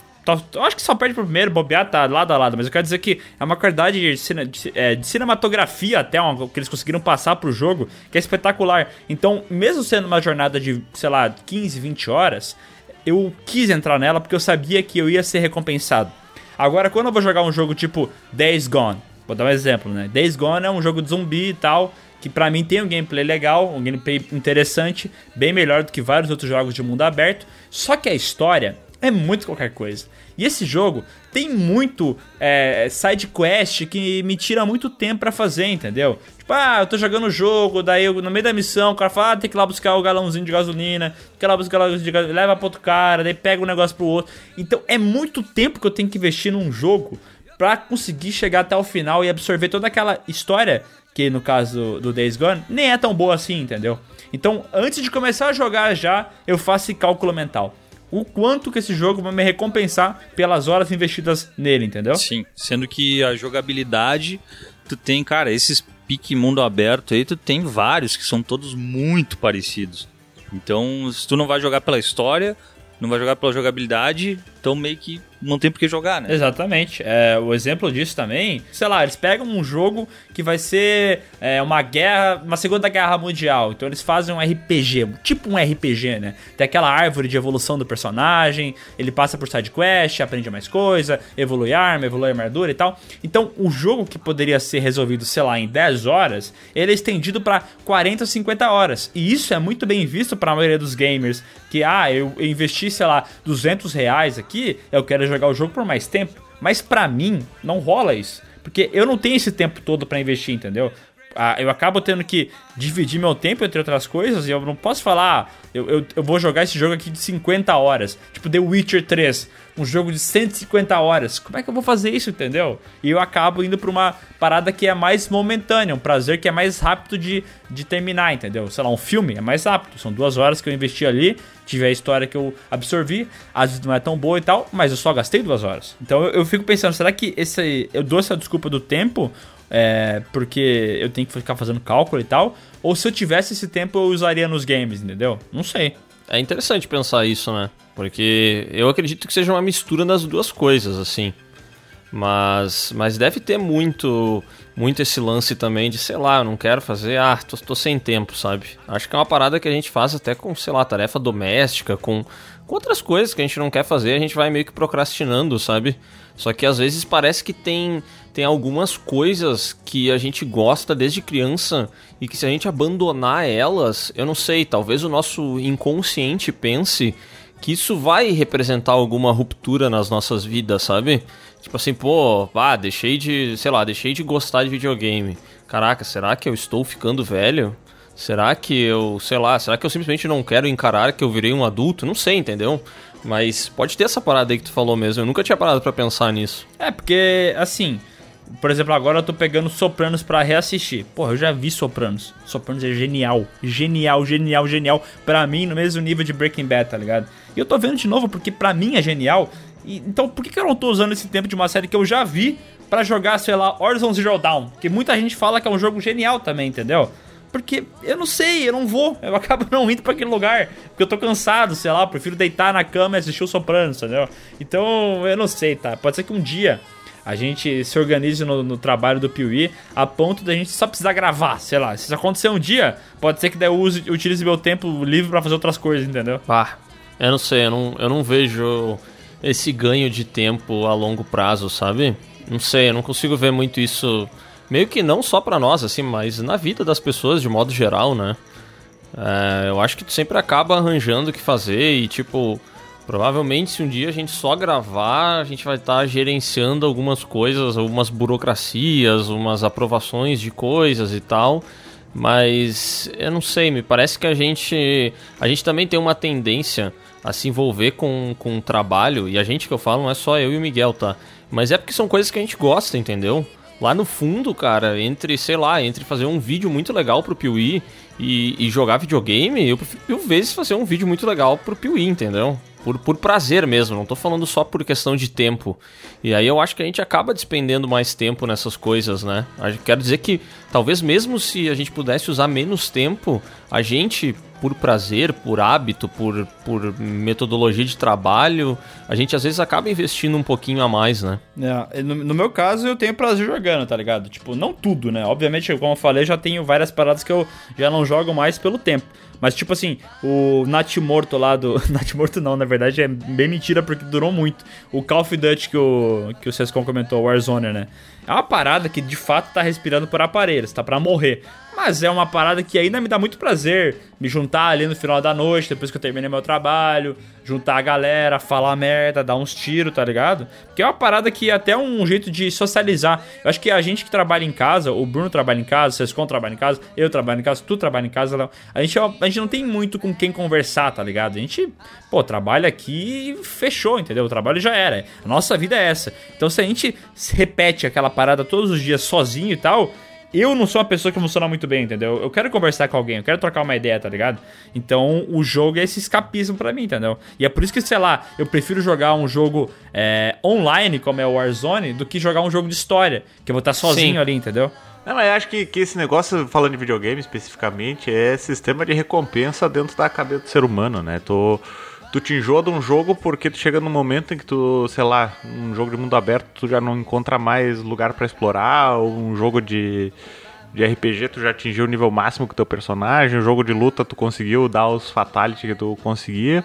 eu acho que só perde pro primeiro, bobear tá lado a lado, mas eu quero dizer que é uma qualidade de, cine, de, é, de cinematografia até uma, que eles conseguiram passar pro jogo que é espetacular. Então, mesmo sendo uma jornada de, sei lá, 15, 20 horas, eu quis entrar nela porque eu sabia que eu ia ser recompensado. Agora, quando eu vou jogar um jogo tipo Days Gone, vou dar um exemplo, né? Days Gone é um jogo de zumbi e tal, que para mim tem um gameplay legal, um gameplay interessante, bem melhor do que vários outros jogos de mundo aberto, só que a história é muito qualquer coisa. E esse jogo tem muito é, side quest que me tira muito tempo para fazer, entendeu? Tipo, ah, eu tô jogando o jogo, daí eu, no meio da missão o cara fala, ah, tem que ir lá buscar o galãozinho de gasolina, tem que ir lá buscar o galãozinho de gasolina, leva pro outro cara, daí pega um negócio pro outro. Então é muito tempo que eu tenho que investir num jogo pra conseguir chegar até o final e absorver toda aquela história que no caso do Days Gone nem é tão boa assim, entendeu? Então, antes de começar a jogar já, eu faço esse cálculo mental o quanto que esse jogo vai me recompensar pelas horas investidas nele, entendeu? Sim, sendo que a jogabilidade, tu tem, cara, esses pique mundo aberto aí, tu tem vários que são todos muito parecidos. Então, se tu não vai jogar pela história, não vai jogar pela jogabilidade, então meio que não tem por que jogar, né? Exatamente. É, o exemplo disso também, sei lá, eles pegam um jogo que vai ser é, uma guerra, uma segunda guerra mundial. Então eles fazem um RPG, tipo um RPG, né? Tem aquela árvore de evolução do personagem, ele passa por side quest, aprende mais coisa, evolui arma, evolui armadura e tal. Então o jogo que poderia ser resolvido, sei lá, em 10 horas, ele é estendido para 40 ou 50 horas. E isso é muito bem visto para a maioria dos gamers, que ah, eu investi, sei lá, 200 reais aqui, eu quero jogar o jogo por mais tempo. Mas para mim, não rola isso. Porque eu não tenho esse tempo todo para investir, entendeu? Ah, eu acabo tendo que dividir meu tempo entre outras coisas e eu não posso falar, ah, eu, eu, eu, vou jogar esse jogo aqui de 50 horas, tipo The Witcher 3, um jogo de 150 horas. Como é que eu vou fazer isso, entendeu? E eu acabo indo pra uma parada que é mais momentânea, um prazer que é mais rápido de, de terminar, entendeu? Sei lá, um filme é mais rápido, são duas horas que eu investi ali, tive a história que eu absorvi, às vezes não é tão boa e tal, mas eu só gastei duas horas. Então eu, eu fico pensando, será que esse, eu dou essa desculpa do tempo é, porque eu tenho que ficar fazendo cálculo e tal. Ou se eu tivesse esse tempo, eu usaria nos games, entendeu? Não sei. É interessante pensar isso, né? Porque eu acredito que seja uma mistura das duas coisas, assim. Mas, mas deve ter muito muito esse lance também de, sei lá, eu não quero fazer, ah, tô, tô sem tempo, sabe? Acho que é uma parada que a gente faz até com, sei lá, tarefa doméstica, com, com outras coisas que a gente não quer fazer, a gente vai meio que procrastinando, sabe? Só que às vezes parece que tem tem algumas coisas que a gente gosta desde criança e que se a gente abandonar elas, eu não sei, talvez o nosso inconsciente pense que isso vai representar alguma ruptura nas nossas vidas, sabe? Tipo assim, pô, ah, deixei de, sei lá, deixei de gostar de videogame. Caraca, será que eu estou ficando velho? Será que eu, sei lá, será que eu simplesmente não quero encarar que eu virei um adulto? Não sei, entendeu? Mas pode ter essa parada aí que tu falou mesmo. Eu nunca tinha parado para pensar nisso. É, porque, assim, por exemplo, agora eu tô pegando Sopranos para reassistir. Porra, eu já vi Sopranos. Sopranos é genial. Genial, genial, genial. Pra mim, no mesmo nível de Breaking Bad, tá ligado? E eu tô vendo de novo porque pra mim é genial. E, então, por que, que eu não tô usando esse tempo de uma série que eu já vi para jogar, sei lá, Horizon Zero Dawn? Que muita gente fala que é um jogo genial também, entendeu? Porque eu não sei, eu não vou. Eu acabo (laughs) não indo para aquele lugar. Porque eu tô cansado, sei lá, prefiro deitar na cama e assistir o Sopranos, entendeu? Então, eu não sei, tá? Pode ser que um dia a gente se organize no, no trabalho do Piuí a ponto da gente só precisar gravar, sei lá. Se isso acontecer um dia, pode ser que daí eu use, utilize meu tempo livre para fazer outras coisas, entendeu? Ah, eu não sei, eu não, eu não vejo esse ganho de tempo a longo prazo, sabe? Não sei, eu não consigo ver muito isso, meio que não só para nós, assim, mas na vida das pessoas de modo geral, né? É, eu acho que tu sempre acaba arranjando o que fazer e, tipo, Provavelmente, se um dia a gente só gravar, a gente vai estar tá gerenciando algumas coisas, algumas burocracias, umas aprovações de coisas e tal. Mas eu não sei, me parece que a gente, a gente também tem uma tendência a se envolver com, com o trabalho. E a gente que eu falo não é só eu e o Miguel, tá? Mas é porque são coisas que a gente gosta, entendeu? Lá no fundo, cara, entre, sei lá, entre fazer um vídeo muito legal pro Piuí e, e jogar videogame, eu prefiro mil vezes fazer um vídeo muito legal pro Piuí, entendeu? por, por prazer mesmo, não tô falando só por questão de tempo. E aí eu acho que a gente acaba despendendo mais tempo nessas coisas, né? Quero dizer que talvez mesmo se a gente pudesse usar menos tempo, a gente por prazer, por hábito, por, por metodologia de trabalho, a gente às vezes acaba investindo um pouquinho a mais, né? É, no, no, meu caso, eu tenho prazer jogando, tá ligado? Tipo, não tudo, né? Obviamente, como eu falei, já tenho várias paradas que eu já não jogo mais pelo tempo. Mas, tipo assim, o Natimorto lá do. (laughs) Natimorto não, na verdade é bem mentira porque durou muito. O Call of Duty que o, que o Sescon comentou, o Warzone, né? É uma parada que de fato tá respirando por aparelhos, tá para morrer. Mas é uma parada que ainda me dá muito prazer me juntar ali no final da noite, depois que eu terminei meu trabalho, juntar a galera, falar merda, dar uns tiros, tá ligado? Que é uma parada que é até um jeito de socializar. Eu acho que a gente que trabalha em casa, o Bruno trabalha em casa, o Sescon trabalha em casa, eu trabalho em casa, tu trabalha em casa, Léo. A gente, a gente não tem muito com quem conversar, tá ligado? A gente, pô, trabalha aqui e fechou, entendeu? O trabalho já era. A nossa vida é essa. Então se a gente repete aquela parada todos os dias sozinho e tal eu não sou uma pessoa que funciona muito bem, entendeu? Eu quero conversar com alguém, eu quero trocar uma ideia, tá ligado? Então o jogo é esse escapismo para mim, entendeu? E é por isso que, sei lá, eu prefiro jogar um jogo é, online, como é o Warzone, do que jogar um jogo de história, que eu vou estar sozinho Sim. ali, entendeu? Não, mas eu acho que, que esse negócio, falando de videogame especificamente, é sistema de recompensa dentro da cabeça do ser humano, né? Tô tu te enjoa de um jogo porque tu chega num momento em que tu, sei lá, um jogo de mundo aberto, tu já não encontra mais lugar para explorar, ou um jogo de, de RPG tu já atingiu o nível máximo com o teu personagem, um jogo de luta tu conseguiu dar os fatality que tu conseguia.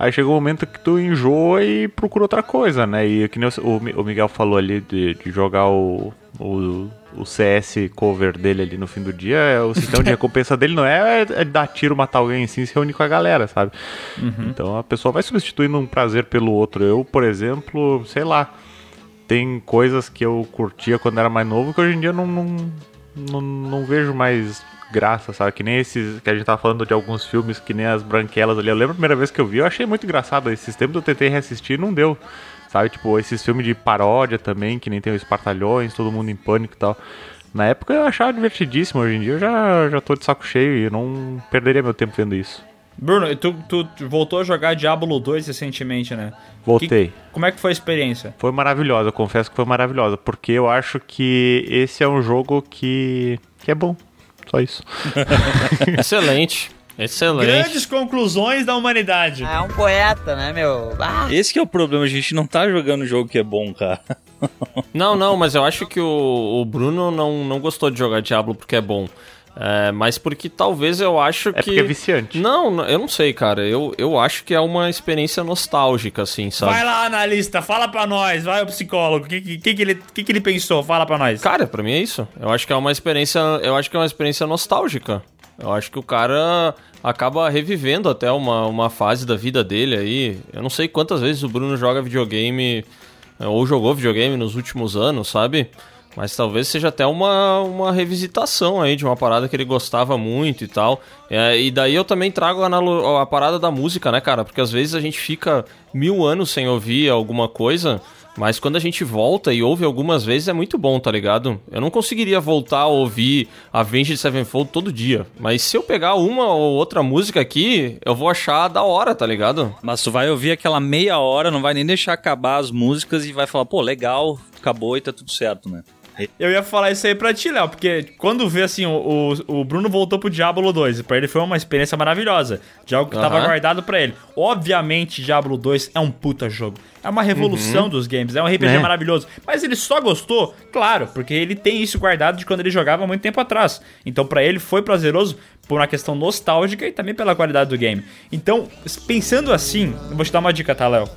Aí chega um momento que tu enjoa e procura outra coisa, né? E que nem o, o Miguel falou ali de, de jogar o, o o CS cover dele ali no fim do dia, é, o sistema de recompensa dele não é, é, dar tiro, matar alguém assim, se reunir com a galera, sabe? Uhum. Então a pessoa vai substituindo um prazer pelo outro. Eu, por exemplo, sei lá, tem coisas que eu curtia quando era mais novo que hoje em dia não, não, não, não vejo mais graça, sabe? Que nem esses que a gente tava falando de alguns filmes, que nem as branquelas ali. Eu lembro a primeira vez que eu vi, eu achei muito engraçado. Esses tempos eu tentei reassistir e não deu. Sabe, tipo, esses filmes de paródia também, que nem tem os Espartalhões, todo mundo em pânico e tal. Na época eu achava divertidíssimo, hoje em dia eu já, já tô de saco cheio e eu não perderia meu tempo vendo isso. Bruno, tu, tu voltou a jogar Diablo 2 recentemente, né? Voltei. Que, como é que foi a experiência? Foi maravilhosa, eu confesso que foi maravilhosa, porque eu acho que esse é um jogo que, que é bom. Só isso. (laughs) (laughs) Excelente. Excelente. Grandes conclusões da humanidade. É um poeta, né, meu? Ah. Esse que é o problema, a gente não tá jogando um jogo que é bom, cara. não, não, mas eu acho que o, o Bruno não, não gostou de jogar Diablo porque é bom. É, mas porque talvez eu acho é que. É porque é viciante. Não, eu não sei, cara. Eu, eu acho que é uma experiência nostálgica, assim, sabe? Vai lá, analista, fala pra nós, vai o psicólogo. O que, que, que, ele, que, que ele pensou? Fala pra nós. Cara, pra mim é isso. Eu acho que é uma experiência. Eu acho que é uma experiência nostálgica. Eu acho que o cara acaba revivendo até uma, uma fase da vida dele aí. Eu não sei quantas vezes o Bruno joga videogame ou jogou videogame nos últimos anos, sabe? Mas talvez seja até uma, uma revisitação aí de uma parada que ele gostava muito e tal. É, e daí eu também trago a, a parada da música, né, cara? Porque às vezes a gente fica mil anos sem ouvir alguma coisa. Mas quando a gente volta e ouve algumas vezes é muito bom, tá ligado? Eu não conseguiria voltar a ouvir Avenged Sevenfold todo dia. Mas se eu pegar uma ou outra música aqui, eu vou achar da hora, tá ligado? Mas tu vai ouvir aquela meia hora, não vai nem deixar acabar as músicas e vai falar, pô, legal, acabou e tá tudo certo, né? (laughs) Eu ia falar isso aí pra ti, Léo, porque quando vê assim, o, o, Bruno voltou pro Diablo 2, pra ele foi uma experiência maravilhosa, de algo que uhum. tava guardado pra ele. Obviamente, Diablo 2 é um puta jogo. É uma revolução uhum. dos games, é um RPG é. maravilhoso. Mas ele só gostou, claro, porque ele tem isso guardado de quando ele jogava muito tempo atrás. Então, para ele foi prazeroso por uma questão nostálgica e também pela qualidade do game. Então, pensando assim, eu vou te dar uma dica, tá, Léo?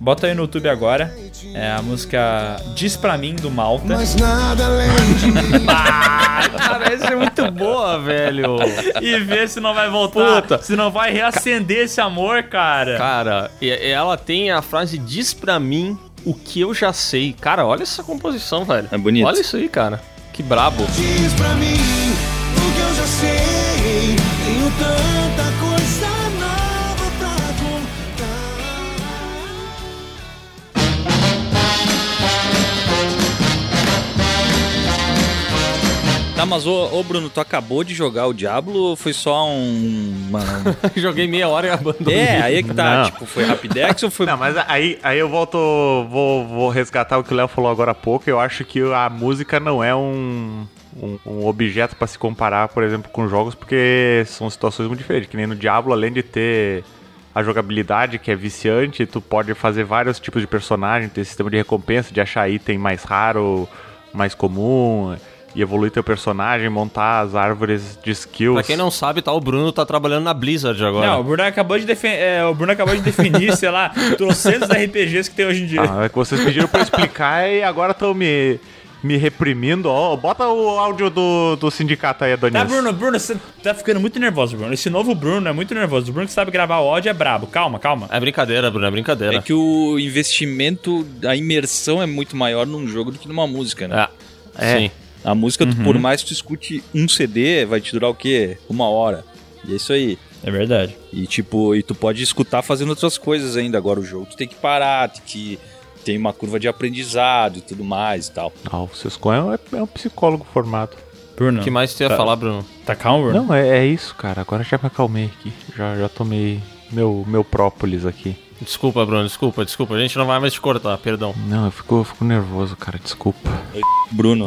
Bota aí no YouTube agora. É a música Diz Pra Mim, do Malta. Mas nada além de (laughs) Parece é muito boa, velho. E vê se não vai voltar. Puta. Se não vai reacender esse amor, cara. Cara, ela tem a frase Diz Pra Mim o que eu já sei. Cara, olha essa composição, velho. É bonito. Olha isso aí, cara. Que brabo. Diz pra mim o que eu já sei. Tenho tanta mas ô, ô, Bruno, tu acabou de jogar o Diablo ou foi só um. Uma... (laughs) Joguei meia hora e abandonei. É, aí é que tá. Não. Tipo, foi Rapidex ou foi. Não, mas aí, aí eu volto. Vou, vou resgatar o que o Léo falou agora há pouco. Eu acho que a música não é um. Um, um objeto para se comparar, por exemplo, com jogos, porque são situações muito diferentes. Que nem no Diablo, além de ter a jogabilidade que é viciante, tu pode fazer vários tipos de personagem, ter sistema de recompensa, de achar item mais raro, mais comum e evoluir teu personagem, montar as árvores de skills. Pra quem não sabe, tá, o Bruno tá trabalhando na Blizzard agora. Não, o Bruno acabou de, defen é, o Bruno acabou de definir, (laughs) sei lá, trocentos RPGs que tem hoje em dia. Ah, é que vocês pediram pra explicar e agora estão me me reprimindo. Ó, bota o áudio do, do sindicato aí, Adonis. Tá, Bruno, Bruno, você tá ficando muito nervoso, Bruno. Esse novo Bruno é muito nervoso. O Bruno que sabe gravar o áudio é brabo. Calma, calma. É brincadeira, Bruno, é brincadeira. É que o investimento, a imersão é muito maior num jogo do que numa música, né? Ah, é. Sim. A música, uhum. por mais que tu escute um CD, vai te durar o quê? Uma hora. E é isso aí. É verdade. E tipo, e tu pode escutar fazendo outras coisas ainda. Agora o jogo tu tem que parar, tem que tem uma curva de aprendizado e tudo mais e tal. Ah, o Sescon é, é um psicólogo formado. Bruno. O que mais você ia tá, falar, Bruno? Tá calmo, Bruno? Não, é, é, isso, cara. Agora já me acalmei aqui. Já, já tomei meu, meu própolis aqui. Desculpa, Bruno, desculpa, desculpa. A gente não vai mais te cortar, perdão. Não, eu fico, eu fico nervoso, cara, desculpa. Bruno.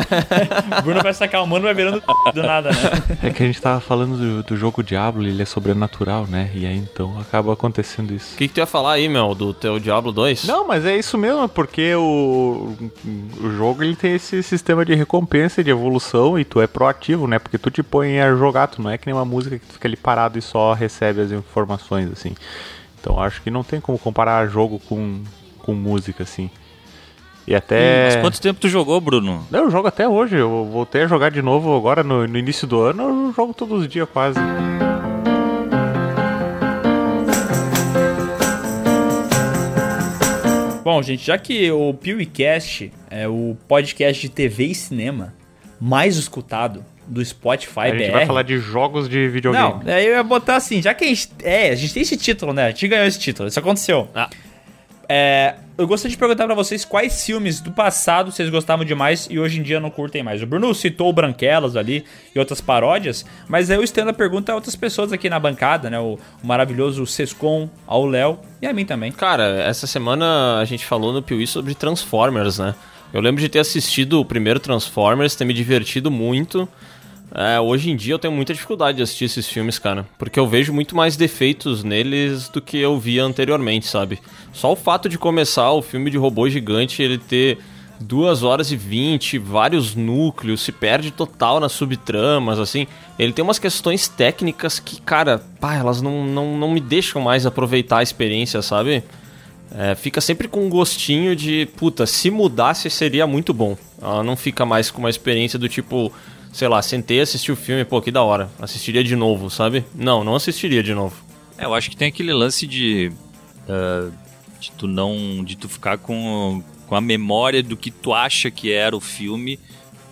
(laughs) Bruno vai se acalmando vai virando do nada, né? É que a gente tava falando do, do jogo Diablo, ele é sobrenatural, né? E aí então acaba acontecendo isso. O que, que tu ia falar aí, meu, do teu Diablo 2? Não, mas é isso mesmo, porque o, o jogo ele tem esse sistema de recompensa e de evolução e tu é proativo, né? Porque tu te põe a jogar, tu não é que nem uma música que tu fica ali parado e só recebe as informações, assim. Então acho que não tem como comparar jogo com, com música, assim. E até. Mas quanto tempo tu jogou, Bruno? Eu jogo até hoje. Eu voltei a jogar de novo agora no, no início do ano. Eu jogo todos os dias quase. Bom, gente, já que o PewCast é o podcast de TV e cinema mais escutado do Spotify a gente vai falar de jogos de videogame. Não, eu ia botar assim, já que a gente. É, a gente tem esse título, né? A gente ganhou esse título, isso aconteceu. Ah. É, eu gostaria de perguntar para vocês quais filmes do passado vocês gostavam demais e hoje em dia não curtem mais. O Bruno citou o Branquelas ali e outras paródias, mas eu estendo a pergunta a outras pessoas aqui na bancada, né? O, o maravilhoso Sescon, ao Léo e a mim também. Cara, essa semana a gente falou no Piuí sobre Transformers, né? Eu lembro de ter assistido o primeiro Transformers, ter me divertido muito. É, hoje em dia eu tenho muita dificuldade de assistir esses filmes, cara. Porque eu vejo muito mais defeitos neles do que eu via anteriormente, sabe? Só o fato de começar o filme de robô gigante, ele ter 2 horas e 20, vários núcleos, se perde total nas subtramas, assim. Ele tem umas questões técnicas que, cara, pá, elas não, não, não me deixam mais aproveitar a experiência, sabe? É, fica sempre com um gostinho de, puta, se mudasse seria muito bom. Ela não fica mais com uma experiência do tipo, sei lá, sentei, assisti o filme, pô, que da hora. Assistiria de novo, sabe? Não, não assistiria de novo. É, eu acho que tem aquele lance de. Uh, de tu não. de tu ficar com, com a memória do que tu acha que era o filme.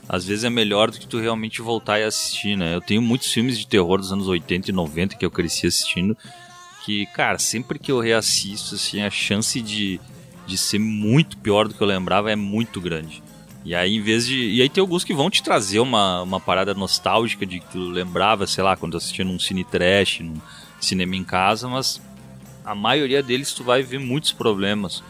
Às vezes é melhor do que tu realmente voltar e assistir, né? Eu tenho muitos filmes de terror dos anos 80 e 90 que eu cresci assistindo. Que, cara, sempre que eu reassisto, assim, a chance de, de ser muito pior do que eu lembrava é muito grande. E aí, em vez de. E aí tem alguns que vão te trazer uma, uma parada nostálgica de que tu lembrava, sei lá, quando assistia num cine trash, num cinema em casa, mas a maioria deles tu vai ver muitos problemas.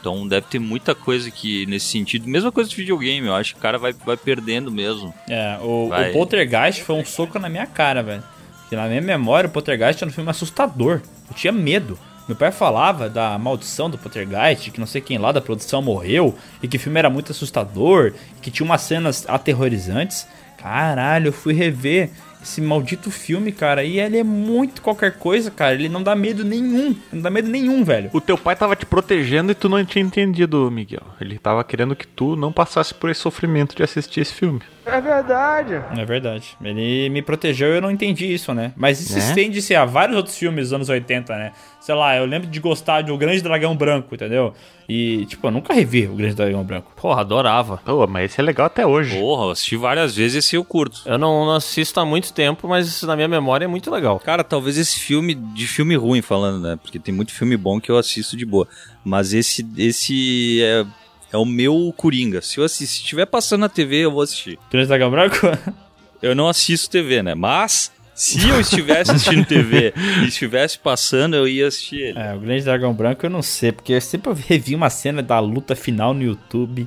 Então deve ter muita coisa que nesse sentido. Mesma coisa de videogame, eu acho que o cara vai, vai perdendo mesmo. É, o, vai... o Poltergeist foi um soco na minha cara, velho. Porque na minha memória, o Poltergeist era um filme assustador. Eu tinha medo. Meu pai falava da maldição do Poltergeist, que não sei quem lá da produção morreu, e que o filme era muito assustador, que tinha umas cenas aterrorizantes. Caralho, eu fui rever esse maldito filme, cara. E ele é muito qualquer coisa, cara. Ele não dá medo nenhum. Não dá medo nenhum, velho. O teu pai tava te protegendo e tu não tinha entendido, Miguel. Ele tava querendo que tu não passasse por esse sofrimento de assistir esse filme. É verdade. É verdade. Ele me protegeu e eu não entendi isso, né? Mas isso é? estende-se a vários outros filmes dos anos 80, né? Sei lá, eu lembro de gostar de O Grande Dragão Branco, entendeu? E, tipo, eu nunca revi O Grande Dragão Branco. Porra, adorava. Pô, mas esse é legal até hoje. Porra, eu assisti várias vezes esse eu curto. Eu não, não assisto há muito tempo, mas na minha memória é muito legal. Cara, talvez esse filme, de filme ruim falando, né? Porque tem muito filme bom que eu assisto de boa. Mas esse, esse é, é o meu Coringa. Se eu assistir, se estiver passando na TV, eu vou assistir. Grande Dragão Branco? (laughs) eu não assisto TV, né? Mas se eu estivesse assistindo TV (laughs) e estivesse passando, eu ia assistir ele. É, o Grande Dragão Branco eu não sei, porque eu sempre revi uma cena da luta final no YouTube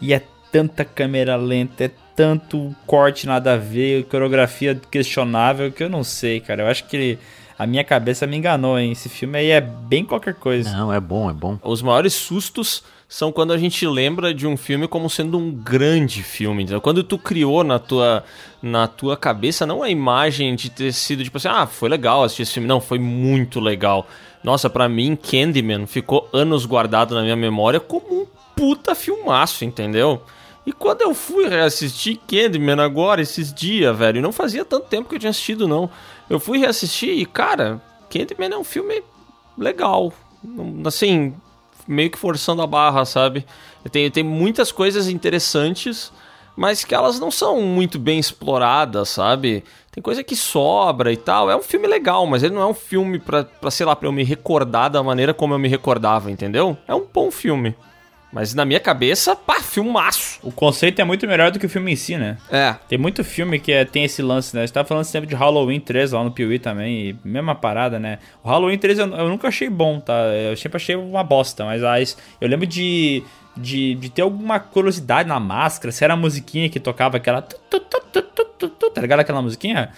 e é tanta câmera lenta, é tanto corte nada a ver, coreografia questionável que eu não sei, cara. Eu acho que a minha cabeça me enganou, hein? Esse filme aí é bem qualquer coisa. Não, é bom, é bom. Os maiores sustos são quando a gente lembra de um filme como sendo um grande filme. Entendeu? Quando tu criou na tua, na tua cabeça não a imagem de ter sido tipo assim, ah, foi legal assistir esse filme. Não, foi muito legal. Nossa, para mim, Candyman ficou anos guardado na minha memória como um puta filmaço, entendeu? E quando eu fui reassistir Candyman agora, esses dias, velho, não fazia tanto tempo que eu tinha assistido, não. Eu fui reassistir e, cara, Candyman é um filme legal. Assim, meio que forçando a barra, sabe? Tem, tem muitas coisas interessantes, mas que elas não são muito bem exploradas, sabe? Tem coisa que sobra e tal. É um filme legal, mas ele não é um filme pra, pra sei lá, pra eu me recordar da maneira como eu me recordava, entendeu? É um bom filme. Mas na minha cabeça, pá, filmaço. O conceito é muito melhor do que o filme em si, né? É. Tem muito filme que é, tem esse lance, né? Você tava falando sempre de Halloween 3 lá no Piuí também, e mesma parada, né? O Halloween 3 eu, eu, nunca achei bom, tá? Eu sempre achei uma bosta, mas as, eu lembro de, de, de ter alguma curiosidade na máscara, se era a musiquinha que tocava aquela. Tá ligado aquela musiquinha?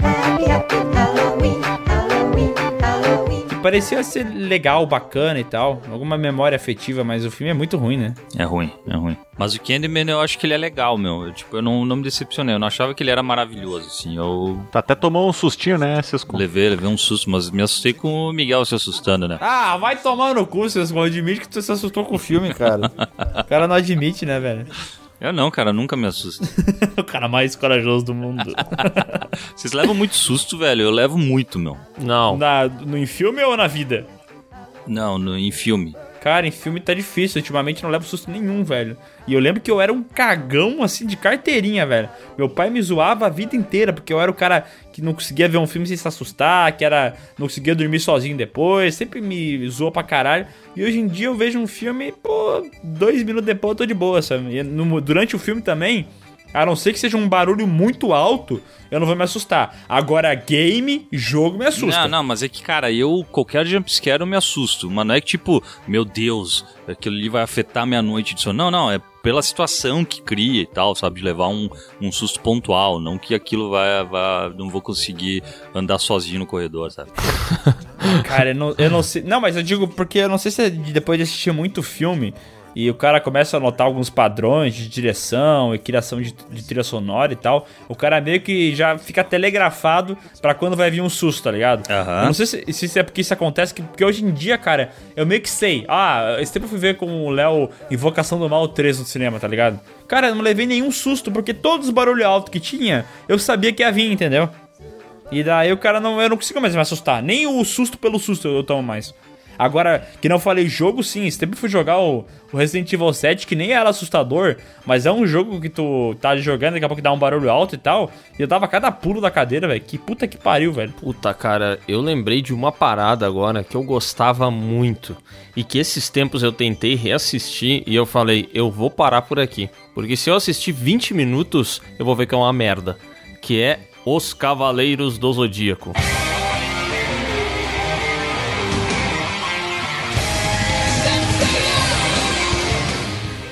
Happy, happy Halloween, Halloween, Halloween parecia ser legal, bacana e tal. Alguma memória afetiva, mas o filme é muito ruim, né? É ruim, é ruim. Mas o Candyman eu acho que ele é legal, meu. Eu, tipo, eu não, não me decepcionei. Eu não achava que ele era maravilhoso, assim. Eu. Tá, até tomou um sustinho, né, Cisco? Levei, levei um susto, mas me assustei com o Miguel se assustando, né? Ah, vai tomar no cu, Cisco. Admite que tu se assustou com o filme, cara. (laughs) o cara não admite, né, velho? Eu não, cara, nunca me assusto. (laughs) o cara mais corajoso do mundo. (laughs) Vocês levam muito susto, velho. Eu levo muito, meu. Não. Na, no, em filme ou na vida? Não, no, em filme. Cara, em filme tá difícil. Ultimamente não levo susto nenhum, velho. E eu lembro que eu era um cagão, assim, de carteirinha, velho. Meu pai me zoava a vida inteira, porque eu era o cara que não conseguia ver um filme sem se assustar, que era. não conseguia dormir sozinho depois, sempre me zoou pra caralho. E hoje em dia eu vejo um filme, pô, dois minutos depois eu tô de boa, sabe? E no, durante o filme também. A não ser que seja um barulho muito alto, eu não vou me assustar. Agora, game, jogo me assusta. Não, não, mas é que, cara, eu, qualquer jumpscare eu me assusto. Mas não é que, tipo, meu Deus, aquilo ali vai afetar minha noite de sono. Não, não, é pela situação que cria e tal, sabe? De levar um, um susto pontual. Não que aquilo vai, vai. Não vou conseguir andar sozinho no corredor, sabe? (laughs) cara, eu não, eu não sei. Não, mas eu digo porque eu não sei se é depois de assistir muito filme e o cara começa a notar alguns padrões de direção e criação de, de trilha sonora e tal, o cara meio que já fica telegrafado para quando vai vir um susto, tá ligado? Uhum. não sei se, se, é porque isso acontece, porque hoje em dia, cara, eu meio que sei. Ah, esse tempo eu fui ver com o Léo Invocação do Mal 3 no cinema, tá ligado? Cara, eu não levei nenhum susto, porque todos os barulhos altos que tinha, eu sabia que ia vir, entendeu? E daí o cara não, eu não consigo mais me assustar. Nem o susto pelo susto eu tomo mais. Agora, que não falei jogo, sim. Sempre fui jogar o, o, Resident Evil 7, que nem era assustador, mas é um jogo que tu tá jogando, daqui a pouco dá um barulho alto e tal. E eu dava cada pulo da cadeira, velho. Que puta que pariu, velho. Puta, cara, eu lembrei de uma parada agora que eu gostava muito. E que esses tempos eu tentei reassistir e eu falei, eu vou parar por aqui. Porque se eu assistir 20 minutos, eu vou ver que é uma merda. Que é Os Cavaleiros do Zodíaco.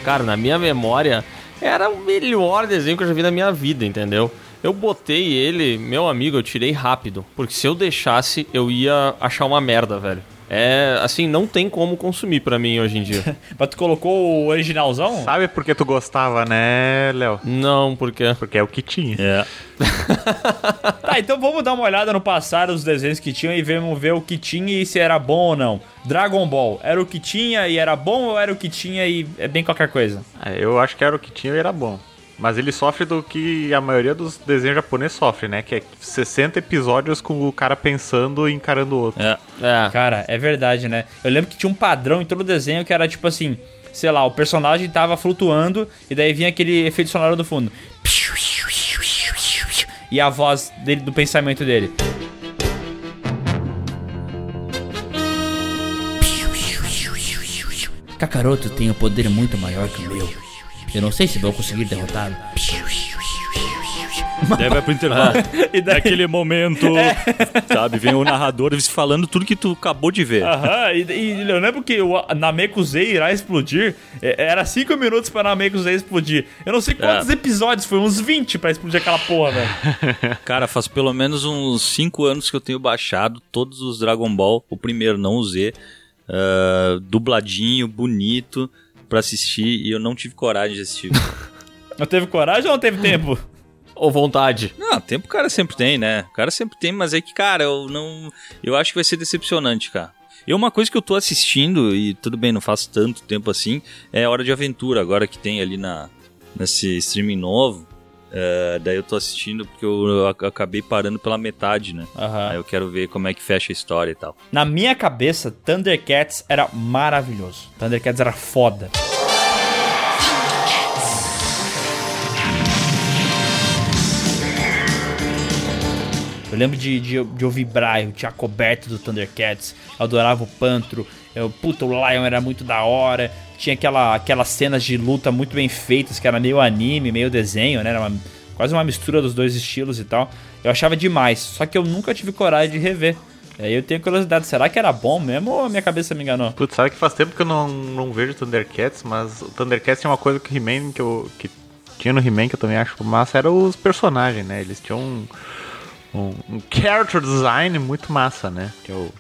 Cara, na minha memória, era o melhor desenho que eu já vi na minha vida, entendeu? Eu botei ele, meu amigo, eu tirei rápido. Porque se eu deixasse, eu ia achar uma merda, velho. É, assim, não tem como consumir para mim hoje em dia. (laughs) Mas tu colocou o originalzão? Sabe por que tu gostava, né, Léo? Não, por quê? Porque é o que tinha. É. (laughs) tá, então vamos dar uma olhada no passado dos desenhos que tinham e vamos ver o que tinha e se era bom ou não. Dragon Ball, era o que tinha e era bom ou era o que tinha e é bem qualquer coisa? É, eu acho que era o que tinha e era bom. Mas ele sofre do que a maioria dos desenhos japoneses sofre, né? Que é 60 episódios com o cara pensando e encarando o outro. É. é. Cara, é verdade, né? Eu lembro que tinha um padrão em todo o desenho que era tipo assim, sei lá, o personagem tava flutuando e daí vinha aquele efeito sonoro do fundo. E a voz dele, do pensamento dele. Kakaroto tem um poder muito maior que o meu. Eu não sei se vou conseguir derrotá-lo. Daí vai pro intervalo. (laughs) e daí... Naquele momento, é. sabe, vem o narrador falando tudo que tu acabou de ver. Aham, e, e eu lembro que o Namekusei irá explodir, é, era 5 minutos pra Namekusei explodir. Eu não sei quantos é. episódios, foi uns 20 pra explodir aquela porra, velho. (laughs) Cara, faz pelo menos uns 5 anos que eu tenho baixado todos os Dragon Ball, o primeiro não usei, uh, dubladinho, bonito, pra assistir, e eu não tive coragem de assistir. (laughs) não teve coragem ou não teve tempo? ou vontade? Não, tempo o cara sempre tem, né? O cara sempre tem, mas é que, cara, eu não. Eu acho que vai ser decepcionante, cara. E uma coisa que eu tô assistindo, e tudo bem, não faz tanto tempo assim, é Hora de Aventura, agora que tem ali na, nesse streaming novo. Uh, daí eu tô assistindo porque eu, acabei parando pela metade, né? Uhum. Aí eu quero ver como é que fecha a história e tal. Na minha cabeça, Thundercats era maravilhoso. Thundercats era foda. Eu lembro de, de, de ouvir Brian, tinha coberto do Thundercats, eu adorava o Pantro, eu, puta, o Lion era muito da hora, tinha aquela, aquelas cenas de luta muito bem feitas, que era meio anime, meio desenho, né? Era uma, quase uma mistura dos dois estilos e tal. Eu achava demais, só que eu nunca tive coragem de rever. Aí eu tenho curiosidade, será que era bom mesmo ou a minha cabeça me enganou? Putz, sabe que faz tempo que eu não, não vejo Thundercats, mas o Thundercats tinha uma coisa que o He-Man que, eu, que tinha no He-Man que eu também acho massa, era os personagens, né? Eles tinham um, um, um character design muito massa, né? Que o, o,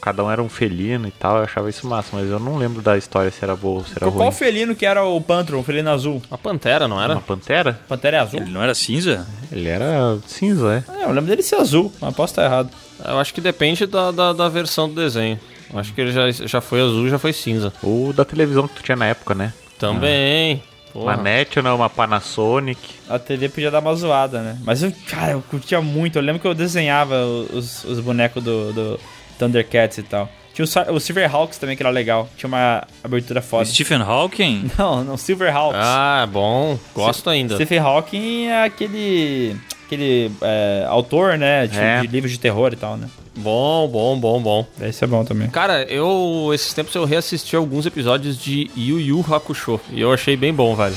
cada um era um felino e tal, eu achava isso massa, mas eu não lembro da história se era boa ou se era Qual ruim. Qual felino que era o Pantro, o felino azul? A Pantera, não era? Uma Pantera? Pantera é azul? Ele não era cinza? Ele era cinza, é. é eu lembro dele ser azul, mas posso estar errado. Eu acho que depende da, da, da versão do desenho. Eu acho que ele já, já foi azul, já foi cinza. Ou da televisão que tu tinha na época, né? Também. Ah. Porra. Uma Netional, uma Panasonic. A TV podia dar uma zoada, né? Mas eu, cara, eu curtia muito. Eu lembro que eu desenhava os, os bonecos do, do Thundercats e tal. Tinha o, o Silverhawks também, que era legal. Tinha uma abertura foda. Stephen Hawking? (laughs) Não, não, Silverhawks. Ah, bom. Gosto ainda. Stephen Hawking é aquele aquele é, autor, né, de, é. de, livros de terror e tal, né? Bom, bom, bom, bom. Esse é bom também. Cara, eu esses tempos eu reassisti alguns episódios de Yu Yu Hakusho e eu achei bem bom, velho.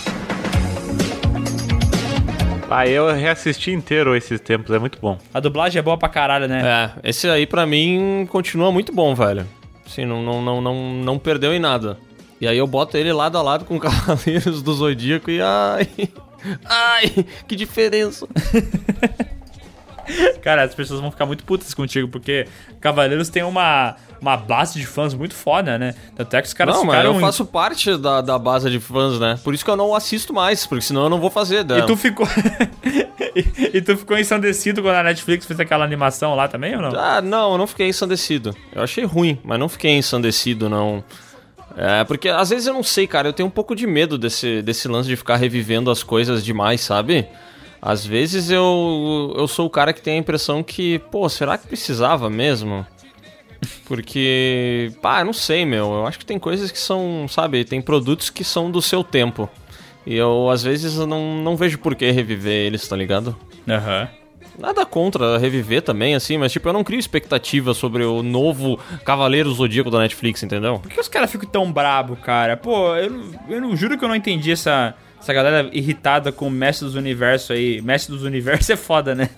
Ah, eu reassisti inteiro esses tempos, é muito bom. A dublagem é boa pra caralho, né? É, esse aí pra mim continua muito bom, velho. Assim, não, não, não, não, não perdeu em nada. E aí eu boto ele lado a lado com (laughs) Cavaleiros do Zodíaco e ai. Ai, que diferença. (laughs) Cara, as pessoas vão ficar muito putas contigo, porque Cavaleiros tem uma, uma base de fãs muito foda, né? Tanto é que os caras não. Não, eu faço parte da, da base de fãs, né? Por isso que eu não assisto mais, porque senão eu não vou fazer. Né? E tu ficou... (laughs) e, e, tu ficou ensandecido quando a Netflix fez aquela animação lá também, ou não? Ah, não, eu não fiquei ensandecido. Eu achei ruim, mas não fiquei ensandecido, não... É, porque às vezes eu não sei, cara, eu tenho um pouco de medo desse, desse lance de ficar revivendo as coisas demais, sabe? Às vezes eu, eu sou o cara que tem a impressão que, pô, será que precisava mesmo? Porque, pá, não sei, meu. Eu acho que tem coisas que são, sabe, tem produtos que são do seu tempo. E eu, às vezes, não, não vejo por que reviver eles, tá ligado? Aham. Uhum. Nada contra reviver também, assim, mas tipo, eu não crio expectativa sobre o novo Cavaleiro Zodíaco da Netflix, entendeu? Por que os caras ficam tão brabo, cara? Pô, eu, eu não juro que eu não entendi essa essa galera irritada com o Mestre dos Universo aí. Mestre dos Universo (laughs) é foda, né?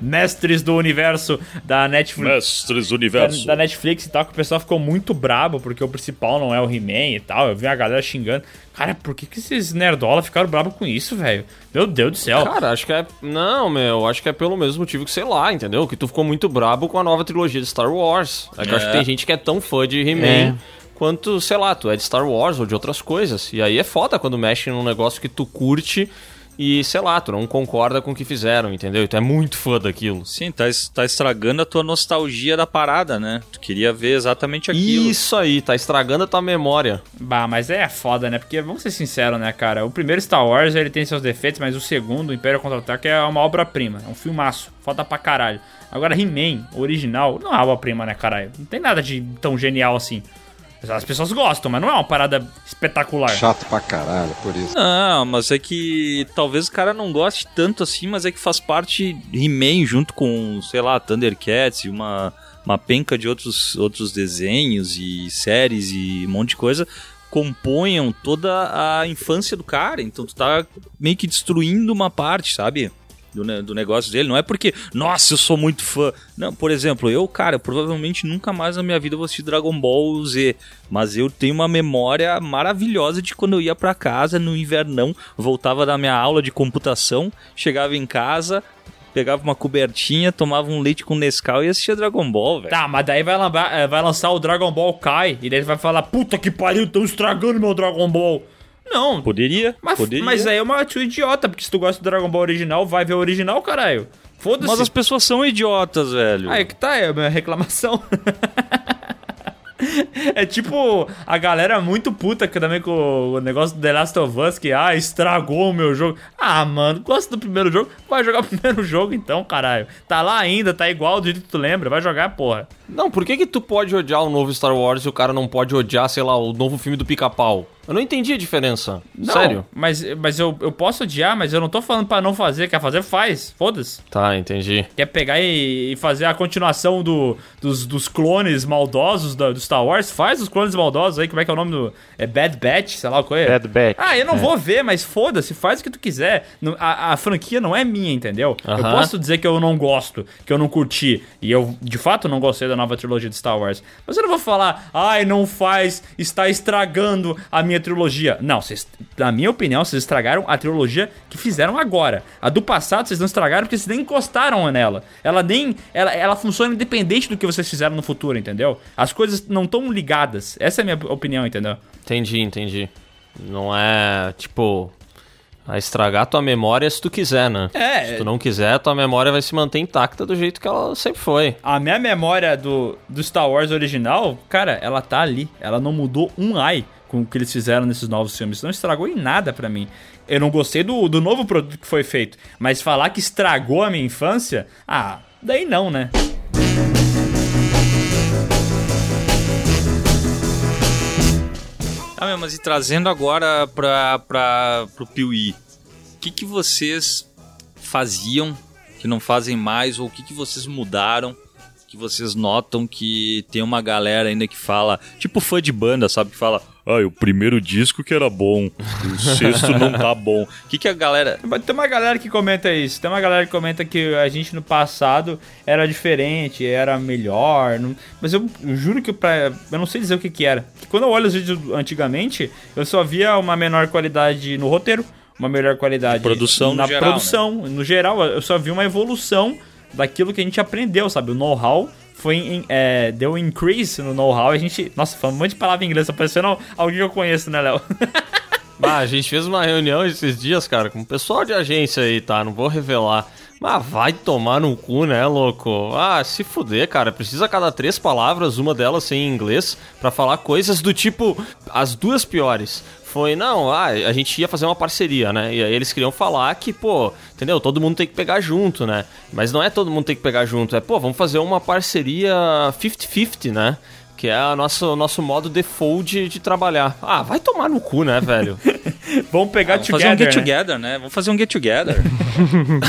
Mestres do Universo da Netflix. Mestres do Universo. Da, da, Netflix e tal, que o pessoal ficou muito brabo porque o principal não é o He-Man e tal. Eu vi a galera xingando. Cara, por que, que esses nerdola ficaram bravos com isso, velho? Meu Deus do céu. Cara, acho que é. Não, meu, acho que é pelo mesmo motivo que, sei lá, entendeu? Que tu ficou muito brabo com a nova trilogia de Star Wars. É que eu acho que é. tem gente que é tão fã de He-Man. É quanto, sei lá, tu é de Star Wars ou de outras coisas. E aí é foda quando mexe num negócio que tu curte e, sei lá, tu não concorda com o que fizeram, entendeu? E tu é muito fã daquilo. Sim, tá, tá estragando a tua nostalgia da parada, né? Tu queria ver exatamente aquilo. Isso aí, tá estragando a tua memória. Bah, mas é foda, né? Porque, vamos ser sinceros, né, cara? O primeiro Star Wars, ele tem seus defeitos, mas o segundo, o Império Contra-Ataque, é uma obra-prima. É um filmaço. Foda pra caralho. Agora, He-Man, original, não é obra-prima, né, caralho? Não tem nada de tão genial assim. As pessoas gostam, mas não é uma parada espetacular. Chato pra caralho, por isso. Não, mas é que talvez o cara não goste tanto assim, mas é que faz parte He-Man junto com, sei lá, Thundercats e uma, uma penca de outros, outros desenhos e séries e um monte de coisa componham toda a infância do cara. Então tu tá meio que destruindo uma parte, sabe? Do, do negócio dele. Não é porque, nossa, eu sou muito fã. Não, por exemplo, eu, cara, provavelmente nunca mais na minha vida vou assistir Dragon Ball Z. Mas eu tenho uma memória maravilhosa de quando eu ia para casa no invernão, voltava da minha aula de computação, chegava em casa, pegava uma cobertinha, tomava um leite com Nescau e assistia Dragon Ball, velho. Tá, mas daí vai, eh, vai lançar o Dragon Ball Kai e daí vai falar, puta que pariu, tão estragando meu Dragon Ball. Não. Poderia. Mas, poderia. mas aí é uma atitude idiota, porque se tu gosta do Dragon Ball original, vai ver o original, caralho. Foda-se. Mas as pessoas são idiotas, velho. Aí que tá, é a minha reclamação. (laughs) É tipo a galera muito puta que também com o negócio do The Last of Us, que ah, estragou o meu jogo. Ah, mano, gosta do primeiro jogo? Vai jogar o (laughs) primeiro jogo então, caralho. Tá lá ainda, tá igual do jeito que tu lembra, vai jogar, porra. Não, por que que tu pode odiar o novo Star Wars e o cara não pode odiar, sei lá, o novo filme do Pica-Pau? Eu não entendi a diferença. Não, Sério. Mas, mas eu, eu posso odiar, mas eu não tô falando para não fazer. Quer fazer, faz. Foda-se. Tá, entendi. Quer pegar e, e fazer a continuação do, dos, dos clones maldosos do, do, Star Wars? Faz os clones maldosos aí. Como é que é o nome do. É Bad Batch, sei lá o que é. Bad Batch. Ah, eu não é. vou ver, mas foda-se. Faz o que tu quiser. A, a franquia não é minha, entendeu? Uh -huh. Eu posso dizer que eu não gosto, que eu não curti. E eu, de fato, não gostei da nova trilogia de Star Wars. Mas eu não vou falar, ai, não faz, está estragando a minha trilogia. Não. Não, vocês, na minha opinião, vocês estragaram a trilogia que fizeram agora. A do passado vocês não estragaram porque vocês nem encostaram nela. Ela nem. Ela, ela funciona independente do que vocês fizeram no futuro, entendeu? As coisas não estão ligadas. Essa é a minha opinião, entendeu? Entendi, entendi. Não é tipo. A estragar tua memória se tu quiser, né? É. Se tu não quiser, tua memória vai se manter intacta do jeito que ela sempre foi. A minha memória do, do Star Wars original, cara, ela tá ali. Ela não mudou um ai com o que eles fizeram nesses novos filmes. Não estragou em nada para mim. Eu não gostei do, do novo produto que foi feito, mas falar que estragou a minha infância, ah, daí não, né? Ah, mas e trazendo agora para pra, pro Piuí, o que, que vocês faziam que não fazem mais, ou o que, que vocês mudaram que vocês notam que tem uma galera ainda que fala, tipo fã de banda, sabe? Que fala, ah, o primeiro disco que era bom, o (laughs) sexto não tá bom. O que, que a galera. Tem uma galera que comenta isso. Tem uma galera que comenta que a gente no passado era diferente, era melhor. Não... Mas eu, juro que pra... eu não sei dizer o que, que era. Que quando eu olho os vídeos antigamente, eu só via uma menor qualidade no roteiro, uma melhor qualidade produção na geral, produção. Né? No geral, eu só vi uma evolução daquilo que a gente aprendeu, sabe? O know-how foi é, deu um increase no know-how. A gente. Nossa, falando um monte de palavra em inglês, tá parecendo alguém que eu conheço, né, Léo? (laughs) ah, a gente fez uma reunião esses dias, cara, com o pessoal de agência aí, tá? Não vou revelar. Mas vai tomar no cu, né, louco? Ah, se fuder, cara. Precisa cada três palavras, uma delas em inglês, para falar coisas do tipo as duas piores foi, não, ah, a gente ia fazer uma parceria, né? E aí eles queriam falar que, pô, entendeu? Todo mundo tem que pegar junto, né? Mas não é todo mundo tem que pegar junto, é, pô, vamos fazer uma parceria 50-50, né? Que é o nosso, nosso modo default de, de, trabalhar. Ah, vai tomar no cu, né, velho? (laughs) vamos pegar ah, vamos together, fazer um get né? together, né? Vamos fazer um get together.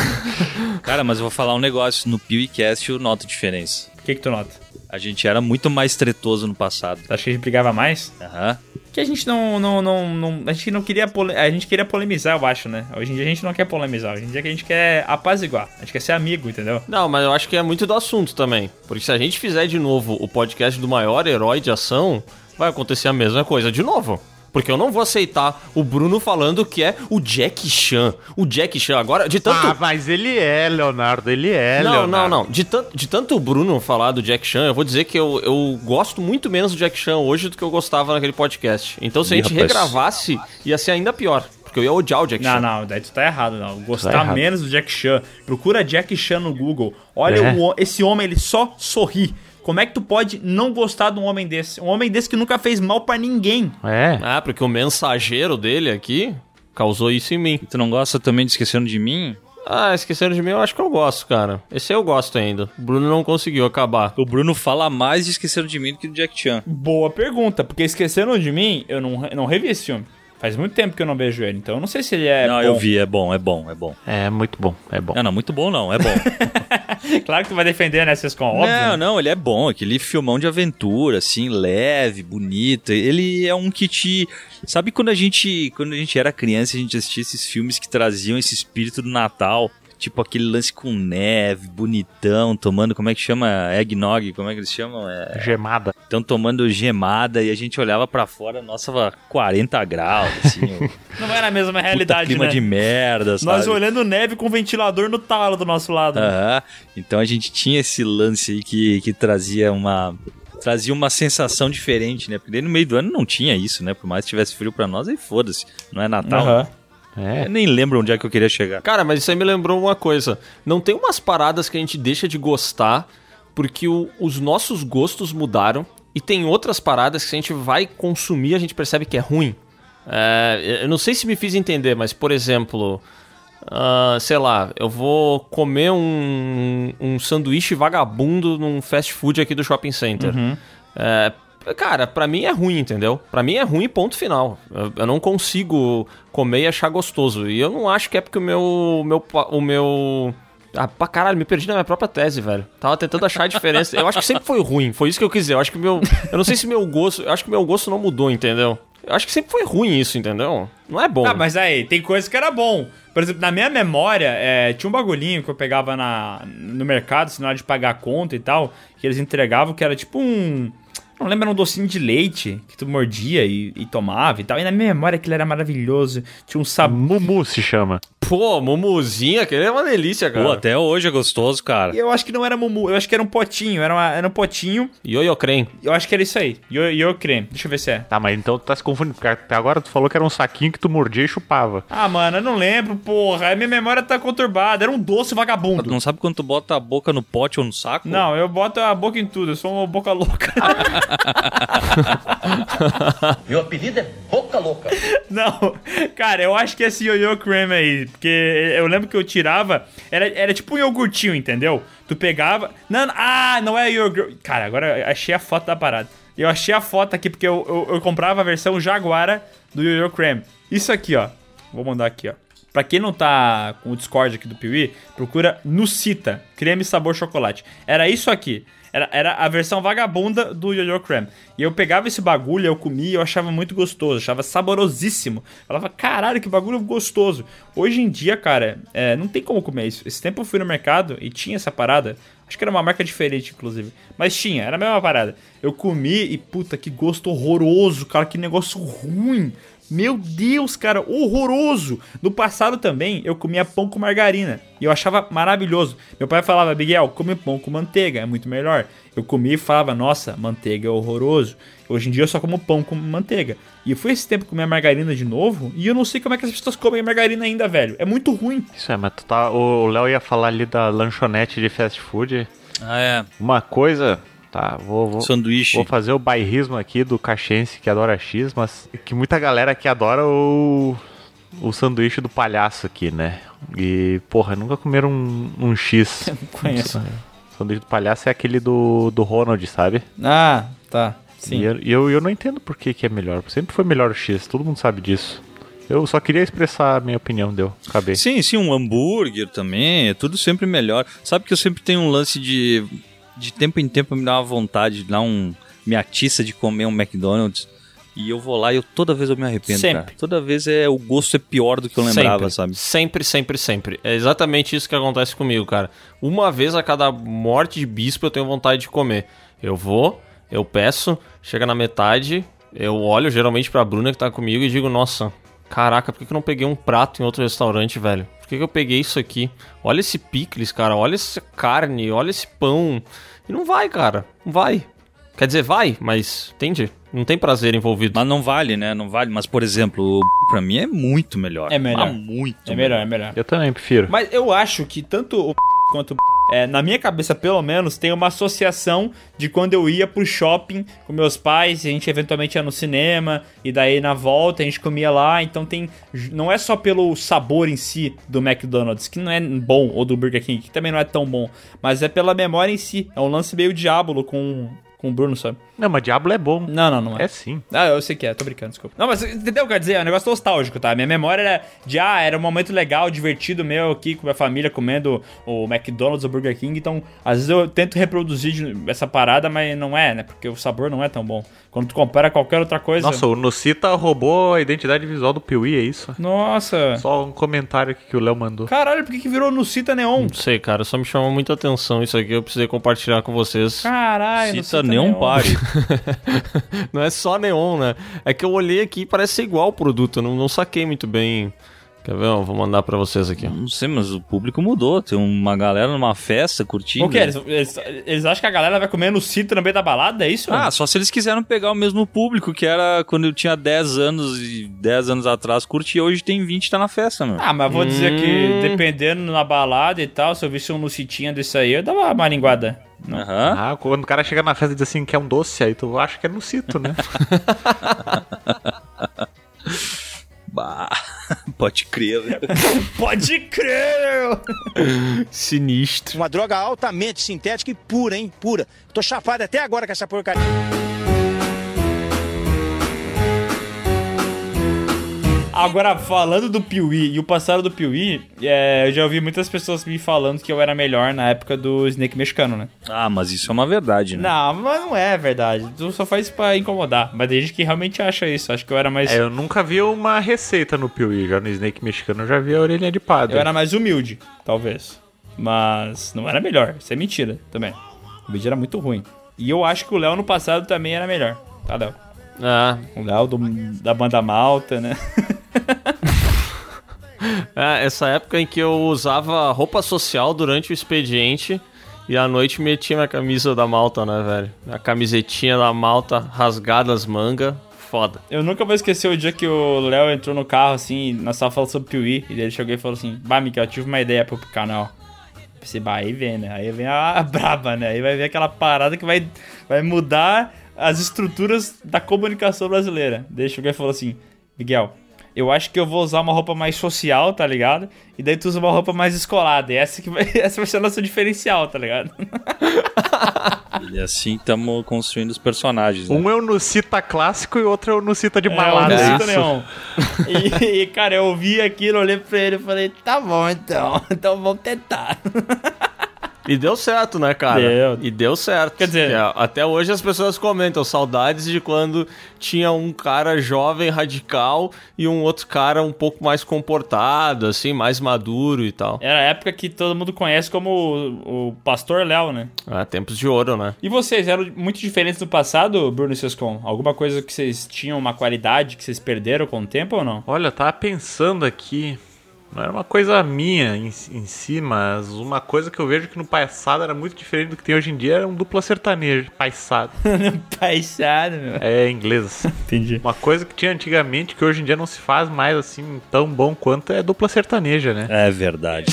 (laughs) Cara, mas eu vou falar um negócio. No PewCast eu noto diferença. O que que tu nota? A gente era muito mais tretoso no passado. Acho que a gente brigava mais? Aham. Uhum. Que a gente não, não, não, não, A gente não queria. A gente queria polemizar, eu acho, né? Hoje em dia a gente não quer polemizar. Hoje em dia a gente quer apaziguar. A gente quer ser amigo, entendeu? Não, mas eu acho que é muito do assunto também. Porque se a gente fizer de novo o podcast do maior herói de ação, vai acontecer a mesma coisa de novo. Porque eu não vou aceitar o Bruno falando que é o Jack Chan. O Jack Chan, agora, de tanto. Ah, mas ele é, Leonardo, ele é, não, Leonardo. Não, não, não. De, tanto, de tanto o Bruno falar do Jack Chan, eu vou dizer que eu, eu gosto muito menos do Jack Chan hoje do que eu gostava naquele podcast. Então, se a gente regravasse, ia ser ainda pior porque eu ia odiar o Jack Chan. Não, não, daí tu tá errado, não. Gostar tá menos do Jack Chan. Procura Jack Chan no Google. Olha, é. o, esse homem, ele só sorri. Como é que tu pode não gostar de um homem desse? Um homem desse que nunca fez mal para ninguém. É. Ah, porque o mensageiro dele aqui causou isso em mim. Tu não gosta também de Esquecendo de Mim? Ah, Esquecendo de Mim eu acho que eu gosto, cara. Esse eu gosto ainda. O Bruno não conseguiu acabar. O Bruno fala mais de Esquecendo de Mim do que do Jack Chan. Boa pergunta, porque Esquecendo de Mim, eu não, não revi esse filme. Faz muito tempo que eu não vejo ele, então eu não sei se ele é. Não, bom. eu vi, é bom, é bom, é bom. É muito bom, é bom. Não, não, muito bom não, é bom. (laughs) claro que tu vai defender, né, Sescon? Óbvio. Não, não, ele é bom, aquele filmão de aventura, assim, leve, bonito. Ele é um que te. Sabe quando a gente. Quando a gente era criança, a gente assistia esses filmes que traziam esse espírito do Natal tipo aquele lance com neve, bonitão, tomando, como é que chama? Eggnog, como é que eles chamam? É... Gemada. Então tomando gemada e a gente olhava para fora, nossa, 40 graus, assim. (laughs) Não era a mesma realidade, clima né? de merda, sabe? Nós olhando neve com ventilador no talo do nosso lado. Aham. Então a gente tinha esse lance aí que, que trazia uma trazia uma sensação diferente, né? Porque daí no meio do ano não tinha isso, né? Por mais que tivesse frio para nós, aí foda-se. Não é Natal. Aham. É. Nem lembro onde é que eu queria chegar. Cara, mas isso aí me lembrou uma coisa. Não tem umas paradas que a gente deixa de gostar porque o- os nossos gostos mudaram e tem outras paradas que se a gente vai consumir a gente percebe que é ruim. É, eu não sei se me fiz entender, mas por exemplo, ah, sei lá, eu vou comer um, um sanduíche vagabundo num fast food aqui do shopping center. Uhum. É, cara, pra mim é ruim, entendeu? Pra mim é ruim, ponto final. Eu, eu não consigo comer e achar gostoso. E eu não acho que é porque o meu. meu o meu. Ah, pra caralho, me perdi na minha própria tese, velho. Tava tentando achar a diferença. Eu acho que sempre foi ruim, foi isso que eu quis dizer. Eu acho que meu. Eu não sei se meu gosto. Eu acho que meu gosto não mudou, entendeu? Eu acho que sempre foi ruim isso, entendeu? Não é bom. Ah, mas aí, tem coisa que era bom. Por exemplo, na minha memória, é, tinha um bagulhinho que eu pegava na, no mercado, assim, na hora de pagar a conta e tal, que eles entregavam, que era tipo um. Não lembro, era um docinho de leite que tu mordia e, e tomava e tal. E na minha memória aquilo era maravilhoso. Tinha um sabor. Mumu se chama. Pô, mumuzinho, aquele é uma delícia, cara. Pô, até hoje é gostoso, cara. Eu acho que não era mumu, eu acho que era um potinho. Era, uma- era um potinho. Ioiô creme. Eu acho que era isso aí. Creme. Deixa eu ver se é. Tá, mas então tu tá se confundindo. porque Até agora tu falou que era um saquinho que tu mordia e chupava. Ah, mano, eu não lembro, porra. A minha memória tá conturbada. Era um doce vagabundo. Não sabe quando tu bota a boca no pote ou no saco? Não, eu boto a boca em tudo. Eu sou uma boca louca. (laughs) (laughs) Meu apelido é Boca Louca. Não, cara, eu acho que é esse yo-yo creme aí, porque eu lembro que eu tirava, era, era tipo um iogurtinho, entendeu? Tu pegava, não, ah, não é iogurte, cara, agora eu achei a foto da parada. Eu achei a foto aqui porque eu, eu, eu comprava a versão Jaguara do yo-yo creme. Isso aqui, ó, vou mandar aqui, ó. Pra quem não tá com o Discord aqui do Piuí, procura Nucita, creme sabor chocolate. Era isso aqui. Era, era a versão vagabunda do Yo-Yo. E eu pegava esse bagulho, eu comia eu achava muito gostoso, achava saborosíssimo. Falava, caralho, que bagulho gostoso. Hoje em dia, cara, é, não tem como comer isso. Esse tempo eu fui no mercado e tinha essa parada. Acho que era uma marca diferente, inclusive. Mas tinha, era a mesma parada. Eu comi e, puta, que gosto horroroso, cara, que negócio ruim. Meu Deus, cara, horroroso! No passado também eu comia pão com margarina e eu achava maravilhoso. Meu pai falava, Miguel, come pão com manteiga, é muito melhor. Eu comia e falava, nossa, manteiga é horroroso. Hoje em dia eu só como pão com manteiga. E eu fui esse tempo comer margarina de novo e eu não sei como é que as pessoas comem margarina ainda, velho. É muito ruim. Isso é, mas tu tá. O o Léo ia falar ali da lanchonete de fast food. Ah, é. Uma coisa. Tá, vou, vou, Sanduíche. vou fazer o bairrismo aqui do cachense que adora X, mas que muita galera aqui adora o, o sanduíche do palhaço aqui, né? E, porra, nunca comeram um, um X. (laughs) Conheço. O sanduíche do palhaço é aquele do, do Ronald, sabe? Ah, tá. Sim. E eu, eu, eu não entendo por que, que é melhor. Sempre foi melhor o X, todo mundo sabe disso. Eu só queria expressar a minha opinião, deu. Acabei. Sim, sim, um hambúrguer também, é tudo sempre melhor. Sabe que eu sempre tenho um lance de. De tempo em tempo me dá uma vontade de dar um. Me atiça de comer um McDonald's. E eu vou lá e eu, toda vez eu me arrependo, Sempre. cara. Toda vez é o gosto é pior do que eu lembrava, sempre, sabe? Sempre, sempre, sempre. É exatamente isso que acontece comigo, cara. Uma vez a cada morte de bispo eu tenho vontade de comer. Eu vou, eu peço, chega na metade, eu olho geralmente pra Bruna que tá comigo e digo, nossa, caraca, por que que eu não peguei um prato em outro restaurante, velho? Por que que eu peguei isso aqui? Olha esse picles, cara, olha essa carne, olha esse pão. E não vai, cara, não vai. Quer dizer, vai, mas, entende? Não tem prazer envolvido. Mas não vale, né? Não vale. Mas, por exemplo, o pra mim é muito melhor. É melhor. Ah, muito É melhor, é melhor. Eu também prefiro. Mas eu acho que tanto o quanto o é, na minha cabeça, pelo menos, tem uma associação de quando eu ia pro shopping com meus pais, e a gente eventualmente ia no cinema, e daí na volta a gente comia lá, então tem. Não é só pelo sabor em si do McDonald's, que não é bom, ou do Burger King, que também não é tão bom, mas é pela memória em si. É um lance meio diabolo com com o Bruno, sabe? Não, mas Diablo é bom. Não, não, não é. É sim. Ah, eu sei que é, tô brincando, desculpa. Não, mas entendeu o que eu quero dizer? É um negócio nostálgico, tá? Minha memória era de, ah, era um momento legal, divertido meu aqui com minha família comendo o McDonald's ou Burger King. Então, às vezes eu tento reproduzir essa parada, mas não é, né? Porque o sabor não é tão bom. Quando tu compara qualquer outra coisa. Nossa, o Nocita roubou a identidade visual do Piuí, é isso? Nossa. Só um comentário aqui que o Léo mandou. Caralho, por que, que virou Nocita Neon? Não sei, cara, só me chamou muita atenção isso aqui, eu precisei compartilhar com vocês. Caralho, Cita Neon, neon Pare. (laughs) não é só neon, né? É que eu olhei aqui e parece ser igual o produto, eu não, não saquei muito bem Quer ver? Eu vou mandar pra vocês aqui. Não sei, mas o público mudou. Tem uma galera numa festa curtindo. O quê? Eles, eles, eles acham que a galera vai comer no sítio no meio da balada? É isso? Ah, só se eles quiseram pegar o mesmo público que era quando eu tinha 10 anos e 10 anos atrás curtia. Hoje tem 20 e tá na festa, meu. Ah, mas vou hum... dizer que hum. dependendo na balada e tal, se eu visse um lucitinha desse aí, eu dava uma linguada. Uhum. Ah, quando o cara chega na festa e diz assim que é um doce, aí tu acha que é no cito, né? (laughs) bah. (laughs) Pode crer, velho. (laughs) Pode crer! Sinistro. Uma droga altamente sintética e pura, hein? Pura. Tô chapado até agora com essa porcaria. Agora, falando do Piuí e o passado do Piuí, é, eu já ouvi muitas pessoas me falando que eu era melhor na época do Snake mexicano, né? Ah, mas isso é uma verdade, né? Não, mas não é verdade. Tu só faz isso pra incomodar. Mas tem gente que realmente acha isso. Acho que eu era mais. É, eu nunca vi uma receita no Piuí. Já no Snake mexicano eu já vi a orelha de padre. Eu era mais humilde, talvez. Mas não era melhor. Isso é mentira também. O vídeo era muito ruim. E eu acho que o Léo no passado também era melhor. Tá, Léo? Ah. O Léo da banda malta, né? (laughs) (laughs) é, essa época em que eu usava roupa social durante o expediente e à noite metia minha camisa da malta, né, velho? A camisetinha da malta rasgada as mangas. Foda. Eu nunca vou esquecer o dia que o Léo entrou no carro, assim, nós tava falando sobre Piuí, e ele chegou e falou assim: Bah, Miguel, eu tive uma ideia pro canal. Pensei, bah, aí vem, né? Aí vem a, (laughs) braba, né? Aí vai ver aquela parada que vai, vai mudar as estruturas da comunicação brasileira. Deixa o e falou assim: Miguel, eu acho que eu vou usar uma roupa mais social, tá ligado? E daí tu usa uma roupa mais escolada. E essa, que vai, (laughs) essa vai ser o nosso diferencial, tá ligado? e assim estamos construindo os personagens. Né? Um é o Nucita clássico e o outro é o Nucita de balada. É, Nucita Neon. E, e, cara, eu vi aquilo, olhei pra ele e falei, tá bom então, (laughs) então vamos tentar. E deu certo, né, cara? Deu. E deu certo. Quer dizer, é, até hoje as pessoas comentam saudades de quando tinha um cara jovem, radical e um outro cara um pouco mais comportado, assim, mais maduro e tal. Era a época que todo mundo conhece como o, o Pastor Léo, né? É, tempos de ouro, né? E vocês eram muito diferentes do passado, Bruno e Sescon? Alguma coisa que vocês tinham uma qualidade que vocês perderam com o tempo ou não? Olha, eu tava pensando aqui. Não era uma coisa minha em, em si, mas uma coisa que eu vejo que no passado era muito diferente do que tem hoje em dia era um dupla sertanejo, paisado. (laughs) paisado, meu. É, inglês. (laughs) Entendi. Uma coisa que tinha antigamente, que hoje em dia não se faz mais assim tão bom quanto é dupla sertaneja, né? É verdade.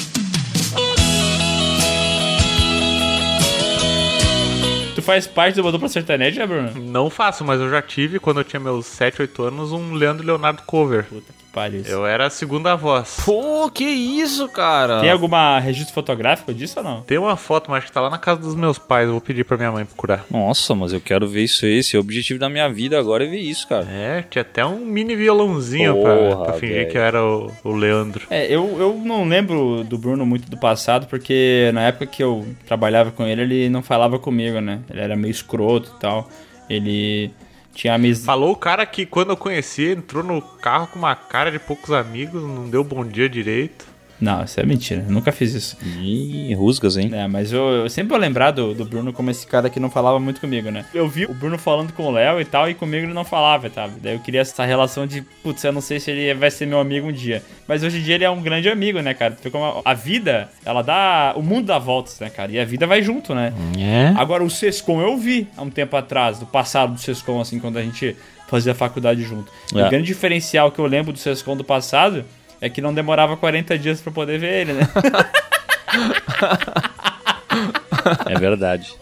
Tu faz parte do dupla sertaneja, Bruno? Não faço, mas eu já tive, quando eu tinha meus 7, 8 anos, um Leandro Leonardo cover. Puta pariu. Eu era a segunda voz. Pô, que isso, cara? Tem alguma registro fotográfico disso ou não? Tem uma foto, mas acho que tá lá na casa dos meus pais. Eu vou pedir pra minha mãe procurar. Nossa, mas eu quero ver isso aí. Esse é o objetivo da minha vida agora é ver isso, cara. É, tinha até um mini violãozinho Porra, pra, pra fingir véio. que eu era o, o Leandro. É, eu, eu não lembro do Bruno muito do passado, porque na época que eu trabalhava com ele, ele não falava comigo, né? Ele era meio escroto e tal. Ele tinha amizade. Falou o cara que quando eu conheci entrou no carro com uma cara de poucos amigos, não deu bom dia direito. Não, isso é mentira. Eu nunca fiz isso. Ih, rusgas, hein? É, mas eu, eu, sempre vou lembrar do, do Bruno como esse cara que não falava muito comigo, né? Eu vi o Bruno falando com o Léo e tal, e comigo ele não falava, tá? Daí eu queria essa relação de, putz, eu não sei se ele vai ser meu amigo um dia. Mas hoje em dia ele é um grande amigo, né, cara? Porque como a vida, ela dá. O mundo dá voltas, né, cara? E a vida vai junto, né? É. Agora, o Sescom eu vi há um tempo atrás, do passado do Sescom, assim, quando a gente fazia faculdade junto. É. O grande diferencial que eu lembro do Sescom do passado é que não demorava 40 dias para poder ver ele, né? (laughs) é verdade.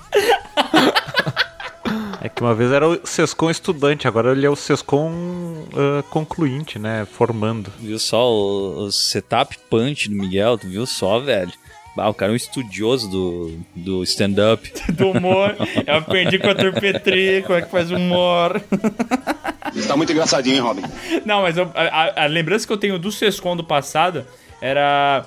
É que uma vez era o Sescom estudante, agora ele é o Sescom uh, concluinte, né? Formando. Viu só o, o, setup punch do Miguel? Tu viu só, velho? Ah, o cara é um estudioso do, do stand-up. (laughs) do humor. Eu aprendi com o Arthur Petri, como é que faz humor. (laughs) Tá muito engraçadinho, hein, Robin? Não, mas eu, a, a, lembrança que eu tenho do Sescon do passado era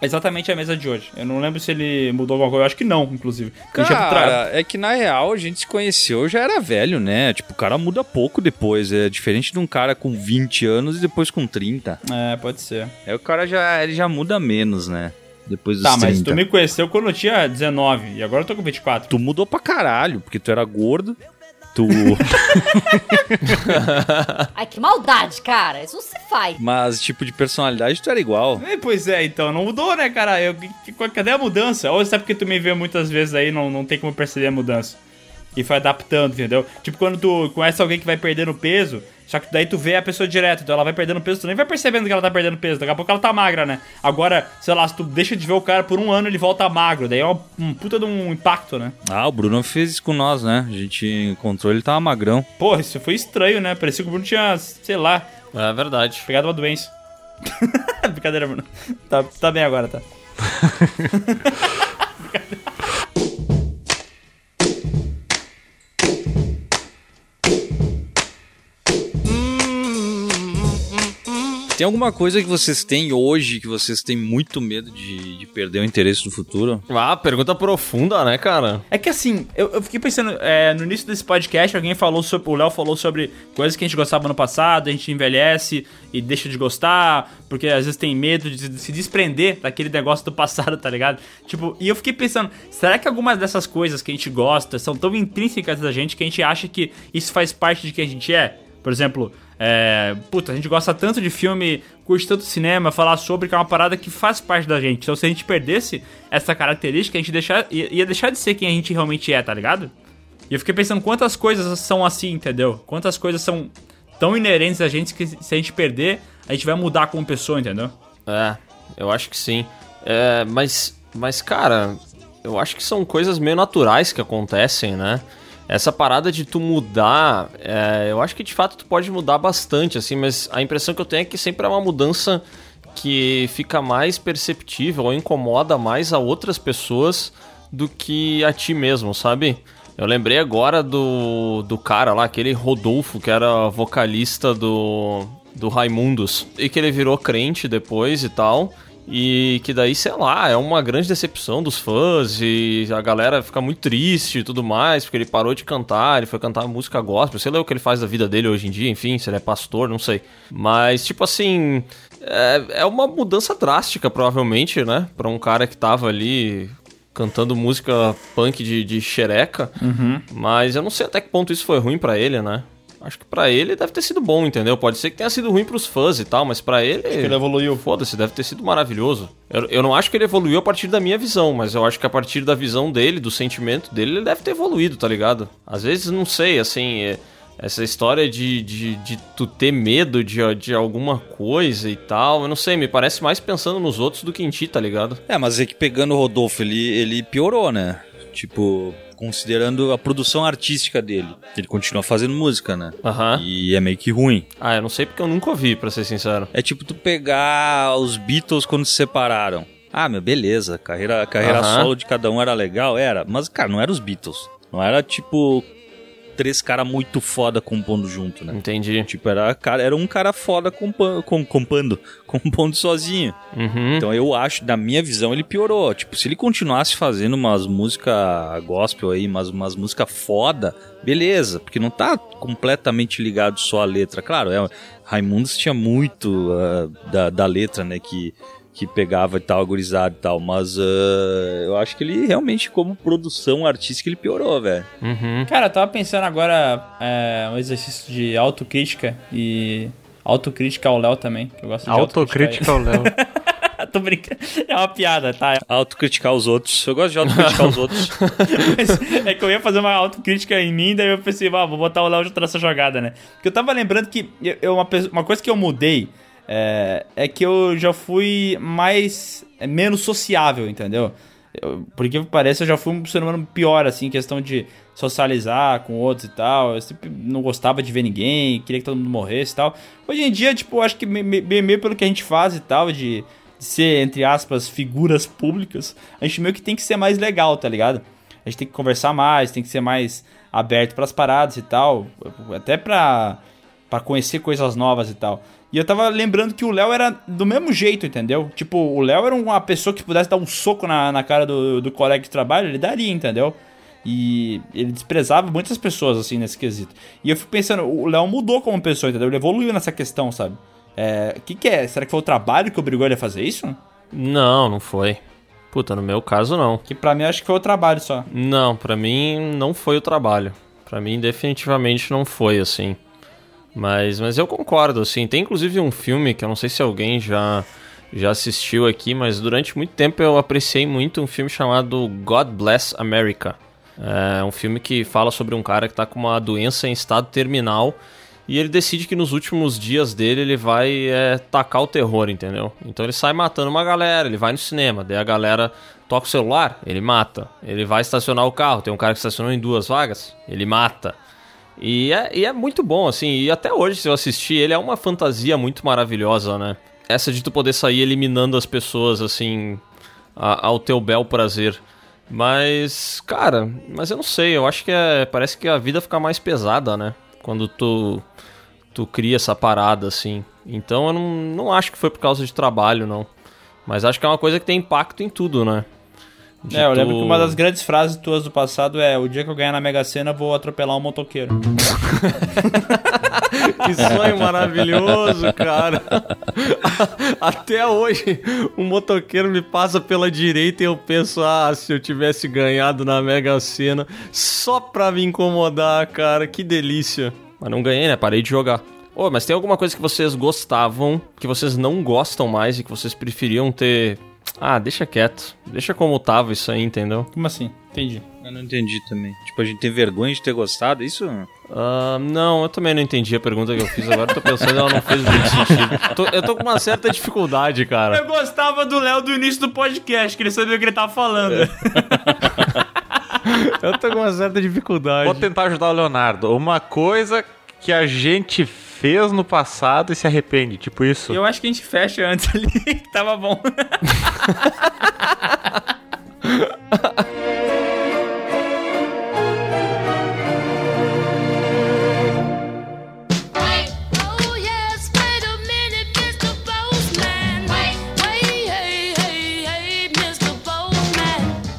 exatamente a mesa de hoje. Eu não lembro se ele mudou alguma coisa, eu acho que não, inclusive. Cara, é que na real a gente se conheceu, já era velho, né? Tipo, o cara muda pouco depois, é diferente de um cara com 20 anos e depois com 30. É, pode ser. É, o cara já, ele já muda menos, né? Depois dos Tá, 30. mas tu me conheceu quando eu tinha 19 e agora eu tô com 24. Tu mudou pra caralho, porque tu era gordo, tu... (laughs) Ai, que maldade, cara. Isso você faz. Mas, tipo, de personalidade tu era igual. É, pois é, então, não mudou, né, cara? Eu, que- cadê a mudança? Ou sabe porque tu me vê muitas vezes aí, não, não tem como perceber a mudança. E foi adaptando, entendeu? Tipo, quando tu conhece alguém que vai perdendo peso, só que daí tu vê a pessoa direto, então ela vai perdendo peso, tu nem vai percebendo que ela tá perdendo peso, daqui a pouco ela tá magra, né? Agora, sei lá, se tu deixa de ver o cara por um ano, ele volta magro, daí é um, um puta de um impacto, né? Ah, o Bruno fez isso com nós, né? A gente encontrou, ele tava magrão. Porra, isso foi estranho, né? Parecia que o Bruno tinha, sei lá, É verdade. pegado uma doença. (laughs) Brincadeira, Bruno. Tá, tá bem agora, tá? (laughs) Tem alguma coisa que vocês têm hoje que vocês têm muito medo de, de perder o interesse no futuro? Ah, pergunta profunda, né, cara? É que assim, eu, eu fiquei pensando, é, no início desse podcast, alguém falou sobre. O Léo falou sobre coisas que a gente gostava no passado, a gente envelhece e deixa de gostar, porque às vezes tem medo de se desprender daquele negócio do passado, tá ligado? Tipo, e eu fiquei pensando, será que algumas dessas coisas que a gente gosta são tão intrínsecas da gente que a gente acha que isso faz parte de quem a gente é? Por exemplo, é, puta, a gente gosta tanto de filme, curte tanto cinema, falar sobre que é uma parada que faz parte da gente. Então se a gente perdesse essa característica, a gente deixar, ia, deixar de ser quem a gente realmente é, tá ligado? E eu fiquei pensando quantas coisas são assim, entendeu? Quantas coisas são tão inerentes a gente que se a gente perder, a gente vai mudar como pessoa, entendeu? É, eu acho que sim. É, mas, mas, cara, eu acho que são coisas meio naturais que acontecem, né? Essa parada de tu mudar, é, eu acho que de fato tu pode mudar bastante, assim, mas a impressão que eu tenho é que sempre é uma mudança que fica mais perceptível ou incomoda mais a outras pessoas do que a ti mesmo, sabe? Eu lembrei agora do, do cara lá, aquele Rodolfo, que era vocalista do, do Raimundos, e que ele virou crente depois e tal. E que daí, sei lá, é uma grande decepção dos fãs e a galera fica muito triste e tudo mais, porque ele parou de cantar, ele foi cantar música gospel, sei lá o que ele faz da vida dele hoje em dia, enfim, se ele é pastor, não sei. Mas, tipo assim, é, é uma mudança drástica, provavelmente, né? Pra um cara que tava ali cantando música punk de, de xereca, Uhum. mas eu não sei até que ponto isso foi ruim pra ele, né? Acho que pra ele deve ter sido bom, entendeu? Pode ser que tenha sido ruim pros fãs e tal, mas pra ele. Acho que ele evoluiu. Foda-se, deve ter sido maravilhoso. Eu, eu não acho que ele evoluiu a partir da minha visão, mas eu acho que a partir da visão dele, do sentimento dele, ele deve ter evoluído, tá ligado? Às vezes, não sei, assim. é- essa história de, de, de tu ter medo de, de alguma coisa e tal, eu não sei, me parece mais pensando nos outros do que em ti, tá ligado? É, mas é que pegando o Rodolfo, ele, ele piorou, né? Tipo, considerando a produção artística dele. Ele continua fazendo música, né? Aham. E é meio que ruim. Ah, eu não sei porque eu nunca ouvi, pra ser sincero. É tipo tu pegar os Beatles quando se separaram. Ah, meu, beleza. Carreira, carreira Aham. solo de cada um era legal, era. Mas, cara, não era os Beatles. Não era tipo três caras muito foda compondo junto, né? Entendi. Tipo, era, cara, era um cara foda compa com, compando, (laughs) compondo sozinho. Uhum. Então eu acho, na minha visão, ele piorou. Tipo, se ele continuasse fazendo umas músicas gospel aí, umas, umas músicas foda, beleza, porque não tá completamente ligado só à letra. Claro, é, Raimundos tinha muito ah, da, da letra, né, que, que pegava e tal, agorizado e tal, mas ah, eu acho que ele realmente, como produção artística, ele piorou, velho. Uhum. Cara, eu tava pensando agora é, um exercício de autocrítica e autocrítica ao Léo também, que eu gosto de Autocrítica ao Léo. (laughs) Tô brincando. É uma piada, tá? Autocriticar os outros. Eu gosto de autocriticar os outros. (laughs) Mas é que eu ia fazer uma autocrítica em mim, daí eu pensei, ah, vou botar o Léo nessa jogada, né? Porque eu tava lembrando que eu, uma, uma coisa que eu mudei é, é que eu já fui mais. é, menos sociável, entendeu? Eu, por que parece, eu já fui um ser humano pior, assim, questão de socializar com outros e tal. Eu sempre não gostava de ver ninguém, queria que todo mundo morresse e tal. Hoje em dia, tipo, acho que me- me- meio pelo que a gente faz e tal, de de ser, entre aspas, figuras públicas, a gente meio que tem que ser mais legal, tá ligado? A gente tem que conversar mais, tem que ser mais aberto para as paradas e tal, até pra, pra conhecer coisas novas e tal. E eu tava lembrando que o Léo era do mesmo jeito, entendeu? Tipo, o Léo era uma pessoa que pudesse dar um soco na, na cara do, do colega de trabalho, ele daria, entendeu? E ele desprezava muitas pessoas, assim, nesse quesito. E eu fico pensando, o Léo mudou como pessoa, entendeu? Ele evoluiu nessa questão, sabe? É, o que, que é? Será que foi o trabalho que obrigou ele a fazer isso? Não, não foi. Puta, no meu caso não. Que pra mim acho que foi o trabalho só. Não, pra mim não foi o trabalho. Pra mim definitivamente não foi assim. Mas, mas eu concordo, assim. Tem inclusive um filme que eu não sei se alguém já, já assistiu aqui, mas durante muito tempo eu apreciei muito um filme chamado God Bless America. É um filme que fala sobre um cara que está com uma doença em estado terminal e ele decide que nos últimos dias dele ele vai é, tacar o terror, entendeu? Então ele sai matando uma galera, ele vai no cinema, daí a galera toca o celular, ele mata. Ele vai estacionar o carro, tem um cara que estacionou em duas vagas, ele mata. E é, e é muito bom, assim, e até hoje, se eu assistir, ele é uma fantasia muito maravilhosa, né? Essa de tu poder sair eliminando as pessoas, assim, a, ao teu bel prazer. Mas, cara, mas eu não sei, eu acho que é, parece que a vida fica mais pesada, né? Quando tu, tu cria essa parada, assim. Então eu não, não acho que foi por causa de trabalho, não. Mas acho que é uma coisa que tem impacto em tudo, né? De é, eu tu... lembro que uma das grandes frases tuas do passado é: O dia que eu ganhar na Mega Sena, vou atropelar um motoqueiro. (laughs) que sonho maravilhoso, cara. (laughs) Até hoje, um motoqueiro me passa pela direita e eu penso: ah, se eu tivesse ganhado na Mega Sena, só pra me incomodar, cara, que delícia. Mas não ganhei, né? Parei de jogar. Ô, oh, mas tem alguma coisa que vocês gostavam, que vocês não gostam mais e que vocês preferiam ter ah, deixa quieto. Deixa como tava isso aí, entendeu? Como assim? Entendi. Eu não entendi também. Tipo, a gente tem vergonha de ter gostado, é isso? Uh, não, eu também não entendi a pergunta que eu fiz. Agora eu tô pensando, ela não fez muito sentido. Eu tô, eu tô com uma certa dificuldade, cara. Eu gostava do Léo do início do podcast, que ele sabia o que ele tava falando. É. (laughs) eu tô com uma certa dificuldade. Vou tentar ajudar o Leonardo. Uma coisa que a gente fez no passado e se arrepende, tipo isso. Eu acho que a gente fecha antes ali, (laughs) tava bom. (laughs)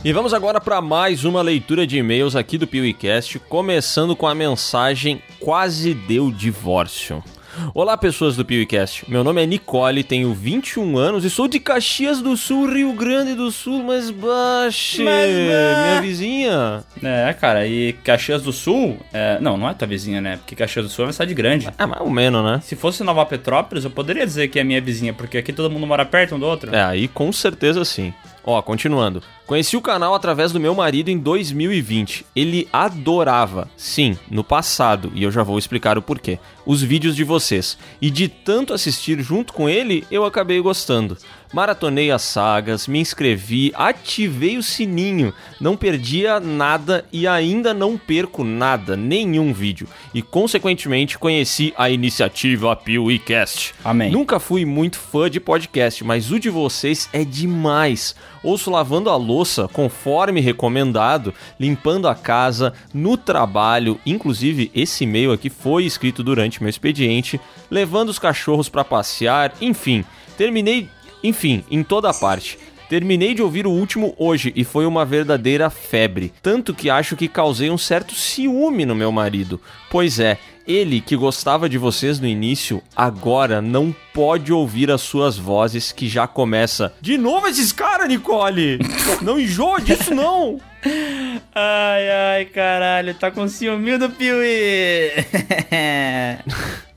E vamos agora para mais uma leitura de e-mails aqui do PeeWeeCast, começando com a mensagem Quase deu divórcio. Olá, pessoas do PewCast. Meu nome é Nicole, tenho 21 anos e sou de Caxias do Sul, Rio Grande do Sul, mas baixe, minha vizinha. É, cara, e Caxias do Sul, é... não, não é tua vizinha, né? Porque Caxias do Sul é uma cidade grande. É, mais ou menos, né? Se fosse Nova Petrópolis, eu poderia dizer que é minha vizinha, porque aqui todo mundo mora perto um do outro. É, aí com certeza sim. Ó, continuando. Conheci o canal através do meu marido em 2020. Ele adorava, sim, no passado, e eu já vou explicar o porquê, os vídeos de vocês. E de tanto assistir junto com ele, eu acabei gostando. Maratonei as sagas, me inscrevi, ativei o sininho, não perdia nada e ainda não perco nada, nenhum vídeo. E consequentemente conheci a iniciativa PewCast. Amém. Nunca fui muito fã de podcast, mas o de vocês é demais. Ouço lavando a louça, conforme recomendado, limpando a casa, no trabalho, inclusive esse e-mail aqui foi escrito durante meu expediente, levando os cachorros para passear, enfim. Terminei enfim, em toda parte. Terminei de ouvir o último hoje e foi uma verdadeira febre. Tanto que acho que causei um certo ciúme no meu marido. Pois é, ele que gostava de vocês no início, agora não pode ouvir as suas vozes que já começa. De novo esses caras, Nicole! (laughs) não enjoa disso, não! Ai, ai, caralho, tá com ciúme do Piuí! (laughs)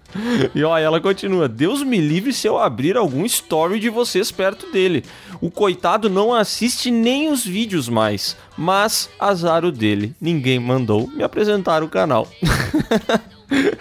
E ó, ela continua: Deus me livre se eu abrir algum story de vocês perto dele. O coitado não assiste nem os vídeos mais. Mas azar o dele. Ninguém mandou me apresentar o canal. (laughs)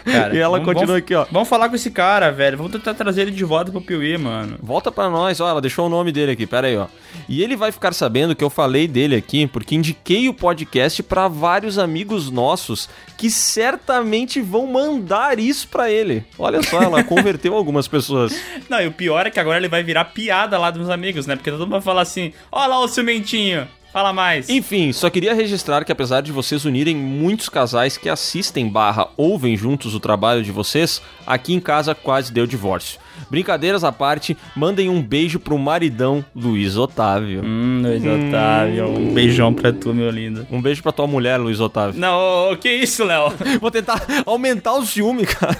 Cara, e ela vamos, continua vamos, aqui, ó. Vamos falar com esse cara, velho. Vamos tentar trazer ele de volta pro Piuí, mano. Volta pra nós, ó. Ela deixou o nome dele aqui, pera aí, ó. E ele vai ficar sabendo que eu falei dele aqui porque indiquei o podcast para vários amigos nossos que certamente vão mandar isso para ele. Olha só, ela (laughs) converteu algumas pessoas. Não, e o pior é que agora ele vai virar piada lá dos amigos, né? Porque todo mundo vai falar assim: ó lá o ciumentinho. Fala mais. Enfim, só queria registrar que apesar de vocês unirem muitos casais que assistem barra ouvem juntos o trabalho de vocês, aqui em casa quase deu divórcio. Brincadeiras à parte, mandem um beijo pro maridão Luiz Otávio. Hum, Luiz hum. Otávio. Um beijão pra tu, meu lindo. Um beijo pra tua mulher, Luiz Otávio. Não, que isso, Léo? (laughs) Vou tentar aumentar o ciúme, cara.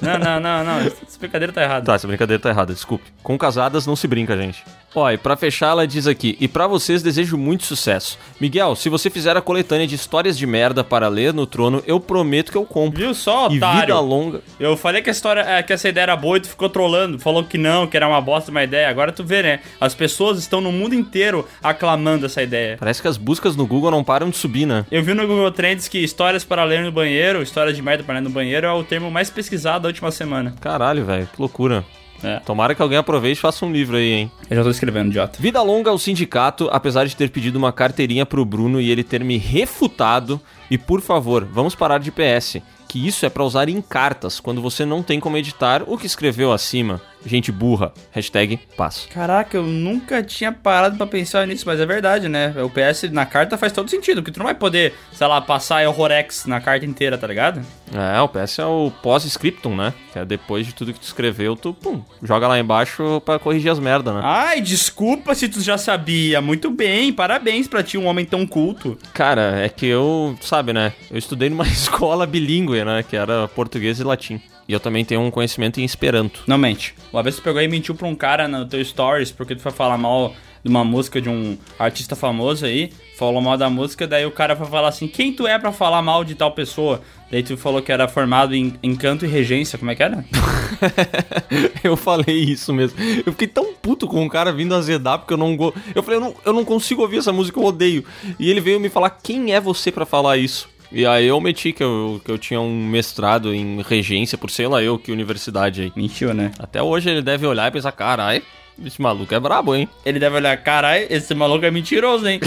Não, não, não, não. Essa brincadeira tá errada. Tá, essa brincadeira tá errada, desculpe. Com casadas não se brinca, gente. Ó, e pra fechar, ela diz aqui: E para vocês desejo muito sucesso. Miguel, se você fizer a coletânea de histórias de merda para ler no trono, eu prometo que eu compro. Viu só, e otário? vida longa. Eu falei que a história, é, que essa ideia era boa e tu ficou trolando. Falou que não, que era uma bosta uma ideia. Agora tu vê, né? As pessoas estão no mundo inteiro aclamando essa ideia. Parece que as buscas no Google não param de subir, né? Eu vi no Google Trends que histórias para ler no banheiro, histórias de merda para ler no banheiro é o termo mais pesquisado da última semana. Caralho, velho, que loucura. É. Tomara que alguém aproveite e faça um livro aí, hein? Eu já tô escrevendo, idiota. Vida longa ao sindicato, apesar de ter pedido uma carteirinha pro Bruno e ele ter me refutado. E por favor, vamos parar de PS. Que isso é para usar em cartas, quando você não tem como editar o que escreveu acima. Gente burra. Hashtag paz. Caraca, eu nunca tinha parado para pensar nisso, mas é verdade, né? O PS na carta faz todo sentido, que tu não vai poder, sei lá, passar Horrex na carta inteira, tá ligado? É, o PS é o pós-scriptum, né? Que é depois de tudo que tu escreveu, tu, pum, joga lá embaixo para corrigir as merda, né? Ai, desculpa se tu já sabia. Muito bem, parabéns pra ti, um homem tão culto. Cara, é que eu, sabe, né? Eu estudei numa (laughs) escola bilíngue, né? Que era português e latim. E eu também tenho um conhecimento em Esperanto. Não mente. Uma vez tu pegou e mentiu pra um cara no teu stories porque tu foi falar mal de uma música de um artista famoso aí, falou mal da música, daí o cara foi falar assim: quem tu é para falar mal de tal pessoa? Daí tu falou que era formado em, em canto e regência, como é que era? (laughs) eu falei isso mesmo. Eu fiquei tão puto com o cara vindo azedar porque eu não. Go... Eu falei, eu não, eu não consigo ouvir essa música, eu odeio. E ele veio me falar: quem é você para falar isso? E aí eu meti que eu, que eu tinha um mestrado em regência por sei lá eu que universidade aí. Mentiu, né? Até hoje ele deve olhar e pensar, carai, esse maluco é brabo, hein? Ele deve olhar, carai, esse maluco é mentiroso, hein?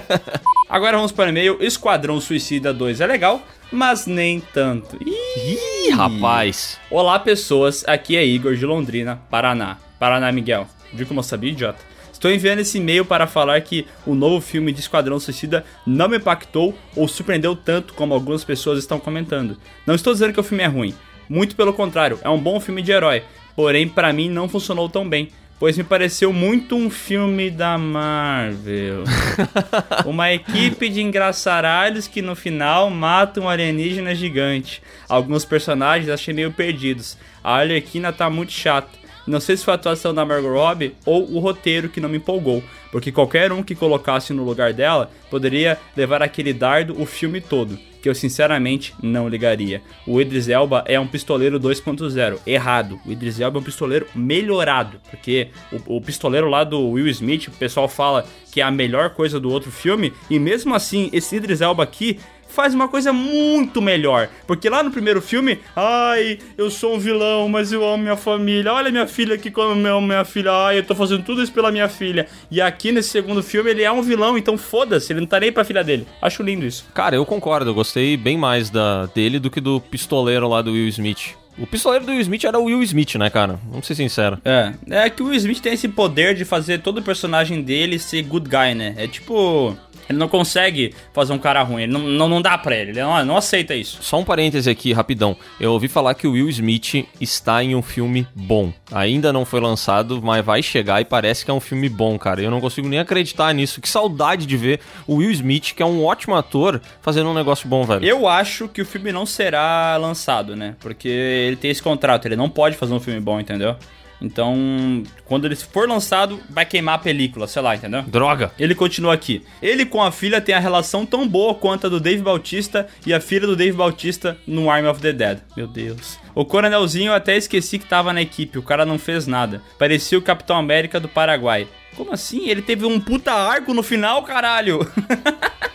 (laughs) Agora vamos para o e-mail. Esquadrão Suicida 2 é legal, mas nem tanto. Ih, rapaz. Olá, pessoas. Aqui é Igor de Londrina, Paraná. Paraná, Miguel. Viu como eu sabia, idiota? Estou enviando esse e-mail para falar que o novo filme de Esquadrão Suicida não me impactou ou surpreendeu tanto como algumas pessoas estão comentando. Não estou dizendo que o filme é ruim, muito pelo contrário, é um bom filme de herói, porém para mim não funcionou tão bem, pois me pareceu muito um filme da Marvel. (laughs) Uma equipe de engraçaralhos que no final matam um alienígena gigante. Alguns personagens achei meio perdidos. A Arlequina tá muito chata. Não sei se foi a atuação da Margot Robbie ou o roteiro que não me empolgou, porque qualquer um que colocasse no lugar dela poderia levar aquele dardo o filme todo, que eu sinceramente não ligaria. O Idris Elba é um pistoleiro 2.0, errado. O Idris Elba é um pistoleiro melhorado, porque o, o pistoleiro lá do Will Smith, o pessoal fala que é a melhor coisa do outro filme, e mesmo assim, esse Idris Elba aqui faz uma coisa muito melhor. Porque lá no primeiro filme, ai, eu sou um vilão, mas eu amo minha família. Olha minha filha aqui como eu amo minha filha. Ai, eu tô fazendo tudo isso pela minha filha. E aqui nesse segundo filme ele é um vilão, então foda-se, ele não tá nem pra filha dele. Acho lindo isso. Cara, eu concordo, eu gostei bem mais da dele do que do pistoleiro lá do Will Smith. O pistoleiro do Will Smith era o Will Smith, né, cara? Vamos ser sincero. É. É que o Will Smith tem esse poder de fazer todo o personagem dele ser good guy, né? É tipo. Ele não consegue fazer um cara ruim, ele não, não, não dá pra ele, ele não, não aceita isso. Só um parêntese aqui, rapidão. Eu ouvi falar que o Will Smith está em um filme bom. Ainda não foi lançado, mas vai chegar e parece que é um filme bom, cara. Eu não consigo nem acreditar nisso. Que saudade de ver o Will Smith, que é um ótimo ator, fazendo um negócio bom, velho. Eu acho que o filme não será lançado, né? Porque ele tem esse contrato, ele não pode fazer um filme bom, entendeu? Então, quando ele for lançado, vai queimar a película, sei lá, entendeu? Droga! Ele continua aqui. Ele com a filha tem a relação tão boa quanto a do Dave Bautista e a filha do Dave Bautista no Army of the Dead. Meu Deus. O coronelzinho eu até esqueci que tava na equipe, o cara não fez nada. Parecia o Capitão América do Paraguai. Como assim? Ele teve um puta arco no final, caralho! (laughs)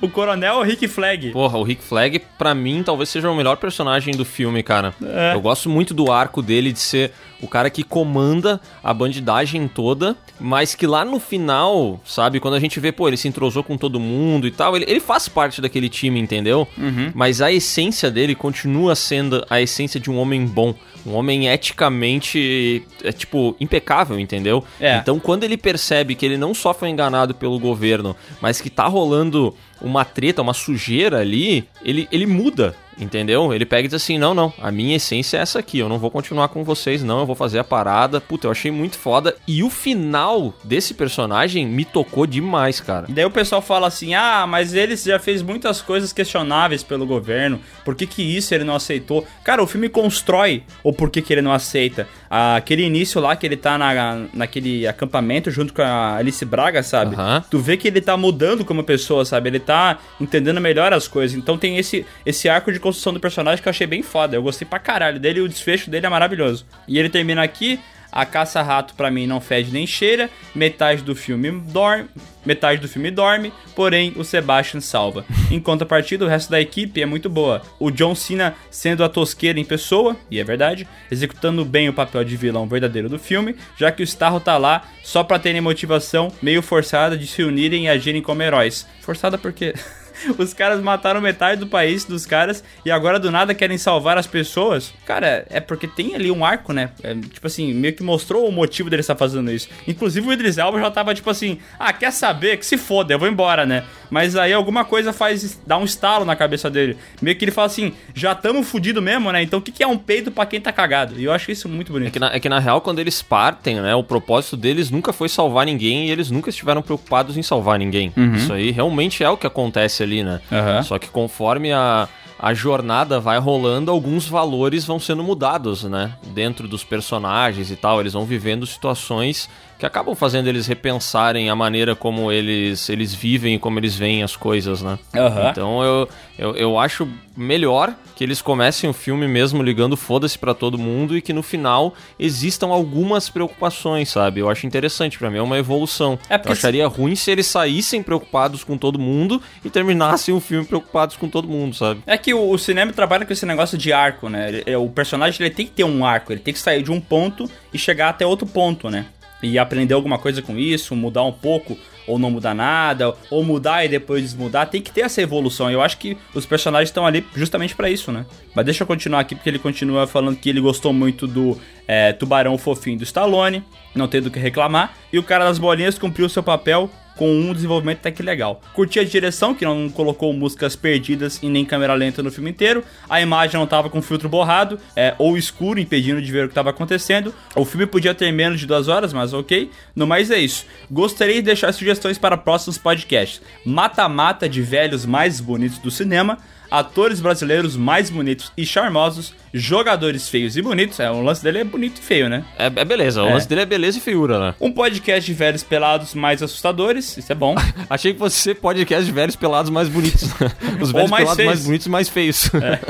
o coronel é o Rick Flag. Porra, o Rick Flag, pra mim, talvez seja o melhor personagem do filme, cara. É. Eu gosto muito do arco dele de ser o cara que comanda a bandidagem toda, mas que lá no final, sabe, quando a gente vê, pô, ele se entrosou com todo mundo e tal, ele, ele faz parte daquele time, entendeu? Uhum. Mas a essência dele continua sendo a essência de um homem bom, um homem eticamente, é, tipo, impecável, entendeu? É. Então, quando ele percebe que ele não só foi enganado pelo governo, mas que tá rolando uma treta, uma sujeira ali, ele, ele muda, entendeu? Ele pega e diz assim: não, não, a minha essência é essa aqui, eu não vou continuar com vocês, não, eu vou fazer a parada. Puta, eu achei muito foda. E o final desse personagem me tocou demais, cara. Daí o pessoal fala assim: ah, mas ele já fez muitas coisas questionáveis pelo governo, por que, que isso ele não aceitou? Cara, o filme constrói o porquê que ele não aceita. Aquele início lá que ele tá na, naquele acampamento junto com a Alice Braga, sabe? Uhum. Tu vê que ele tá mudando como pessoa, sabe? Ele tá entendendo melhor as coisas. Então tem esse, esse arco de construção do personagem que eu achei bem foda. Eu gostei pra caralho dele e o desfecho dele é maravilhoso. E ele termina aqui. A caça-rato para mim não fede nem cheira, metade do filme dorme, metade do filme dorme, porém o Sebastian salva. (laughs) Em contrapartida, o resto da equipe é muito boa. O John Cena sendo a tosqueira em pessoa, e é verdade, executando bem o papel de vilão verdadeiro do filme, já que o Starro tá lá só pra terem motivação meio forçada de se unirem e agirem como heróis. Forçada porque (laughs) (laughs) Os caras mataram metade do país dos caras e agora do nada querem salvar as pessoas. Cara, é porque tem ali um arco, né? É, tipo assim, meio que mostrou o motivo dele estar fazendo isso. Inclusive o Idris Elba já tava tipo assim: ah, quer saber? Que se foda, eu vou embora, né? Mas aí alguma coisa faz dar um estalo na cabeça dele. Meio que ele fala assim: já tamo fudido mesmo, né? Então o que, que é um peito para quem tá cagado? E eu acho isso muito bonito. É que, na, é que na real, quando eles partem, né? O propósito deles nunca foi salvar ninguém e eles nunca estiveram preocupados em salvar ninguém. Uhum. Isso aí realmente é o que acontece ali, né? Uhum. Só que conforme a, a jornada vai rolando, alguns valores vão sendo mudados, né? Dentro dos personagens e tal. Eles vão vivendo situações que acabam fazendo eles repensarem a maneira como eles, eles vivem e como eles veem as coisas, né? Uhum. Então eu, eu, eu acho melhor que eles comecem o filme mesmo ligando foda-se para todo mundo e que no final existam algumas preocupações, sabe? Eu acho interessante, para mim é uma evolução. É eu acharia se... ruim se eles saíssem preocupados com todo mundo e terminassem o filme preocupados com todo mundo, sabe? É que o, o cinema trabalha com esse negócio de arco, né? O personagem ele tem que ter um arco, ele tem que sair de um ponto e chegar até outro ponto, né? E aprender alguma coisa com isso, mudar um pouco ou não mudar nada, ou mudar e depois desmudar, tem que ter essa evolução. Eu acho que os personagens estão ali justamente para isso, né? Mas deixa eu continuar aqui porque ele continua falando que ele gostou muito do é, Tubarão Fofinho do Stallone, não tem do que reclamar, e o cara das bolinhas cumpriu seu papel com um desenvolvimento até que legal. Curti a direção, que não colocou músicas perdidas e nem câmera lenta no filme inteiro. A imagem não tava com filtro borrado é, ou escuro, impedindo de ver o que estava acontecendo. O filme podia ter menos de duas horas, mas ok. No mais é isso. Gostaria de deixar sugestões para próximos podcasts. Mata-mata de velhos mais bonitos do cinema atores brasileiros mais bonitos e charmosos, jogadores feios e bonitos. É, o lance dele é bonito e feio, né? É, é beleza, o é. lance dele é beleza e feiura, né? Um podcast de velhos pelados mais assustadores, isso é bom. (laughs) Achei que fosse podcast de velhos pelados mais bonitos. (laughs) Os velhos mais pelados feios. mais bonitos e mais feios. (laughs) É.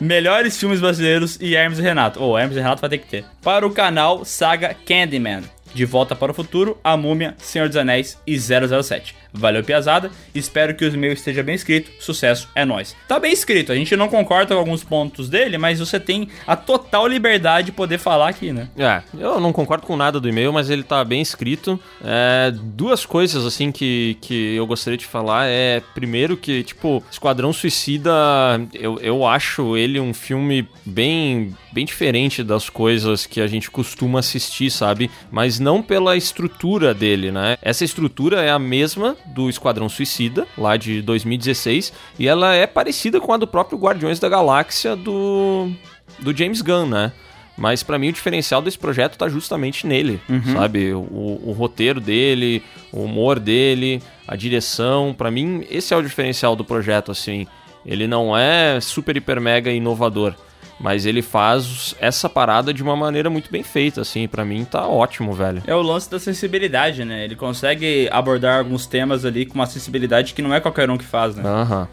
Melhores filmes brasileiros e Hermes e Renato. Ou oh, Hermes e Renato vai ter que ter. Para o canal Saga Candyman. De Volta para o Futuro, A Múmia, Senhor dos Anéis e 007. Valeu, Piazada. Espero que o e-mail esteja bem escrito. Sucesso, é nós. Tá bem escrito. A gente não concorda com alguns pontos dele, mas você tem a total liberdade de poder falar aqui, né? É, eu não concordo com nada do e-mail, mas ele tá bem escrito. É, duas coisas, assim, que, que eu gostaria de falar é, primeiro, que, tipo, Esquadrão Suicida, eu, eu acho ele um filme bem, bem diferente das coisas que a gente costuma assistir, sabe? Mas não pela estrutura dele, né? Essa estrutura é a mesma do Esquadrão Suicida, lá de 2016, e ela é parecida com a do próprio Guardiões da Galáxia do, do James Gunn, né? Mas para mim o diferencial desse projeto tá justamente nele, uhum. sabe? O, o, roteiro dele, o humor dele, a direção, para mim esse é o diferencial do projeto, assim. Ele não é super, hiper, mega inovador, mas ele faz essa parada de uma maneira muito bem feita, assim. para mim tá ótimo, velho. É o lance da sensibilidade, né? Ele consegue abordar alguns temas ali com uma sensibilidade que não é qualquer um que faz, né?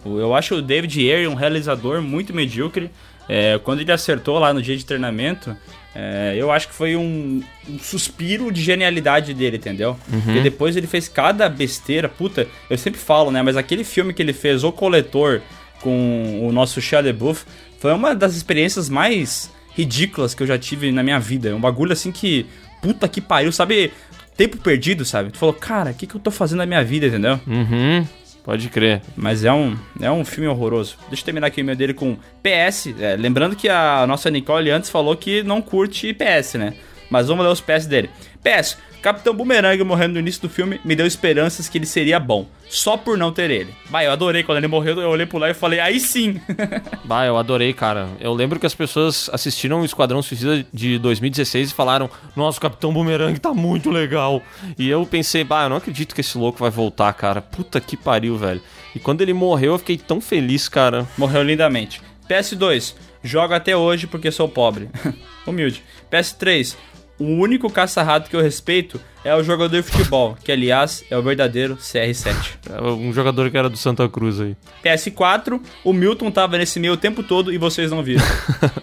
Uhum. Eu acho o David Ayer um realizador muito medíocre. É, quando ele acertou lá no dia de treinamento, é, eu acho que foi um, um, suspiro de genialidade dele, entendeu? Uhum. Porque depois ele fez cada besteira, puta, eu sempre falo, né? Mas aquele filme que ele fez, O Coletor, com o nosso Shia LaBeouf, foi uma das experiências mais ridículas que eu já tive na minha vida. É um bagulho assim que, puta que pariu, sabe? Tempo perdido, sabe? Tu falou, cara, o que, que eu tô fazendo na minha vida, entendeu? Uhum. Pode crer. Mas é um, é um filme horroroso. Deixa eu terminar aqui o meu dele com PS. É, lembrando que a nossa Nicole antes falou que não curte PS, né? Mas vamos ler os PS dele. PS. Capitão Boomerang morrendo no início do filme me deu esperanças que ele seria bom, só por não ter ele. Bah, eu adorei quando ele morreu, eu olhei pro lá e falei, aí sim. (laughs) bah, eu adorei, cara. Eu lembro que as pessoas assistiram o Esquadrão Suicida de 2016 e falaram, nossa, o Capitão Boomerang tá muito legal. E eu pensei, bah, eu não acredito que esse louco vai voltar, cara. Puta que pariu, velho. E quando ele morreu, eu fiquei tão feliz, cara. Morreu lindamente. PS2, jogo até hoje porque sou pobre. (laughs) Humilde. PS3, o único caça-rato que eu respeito é o jogador de futebol, que aliás é o verdadeiro CR7. É um jogador que era do Santa Cruz aí. PS4, o Milton tava nesse meio o tempo todo e vocês não viram.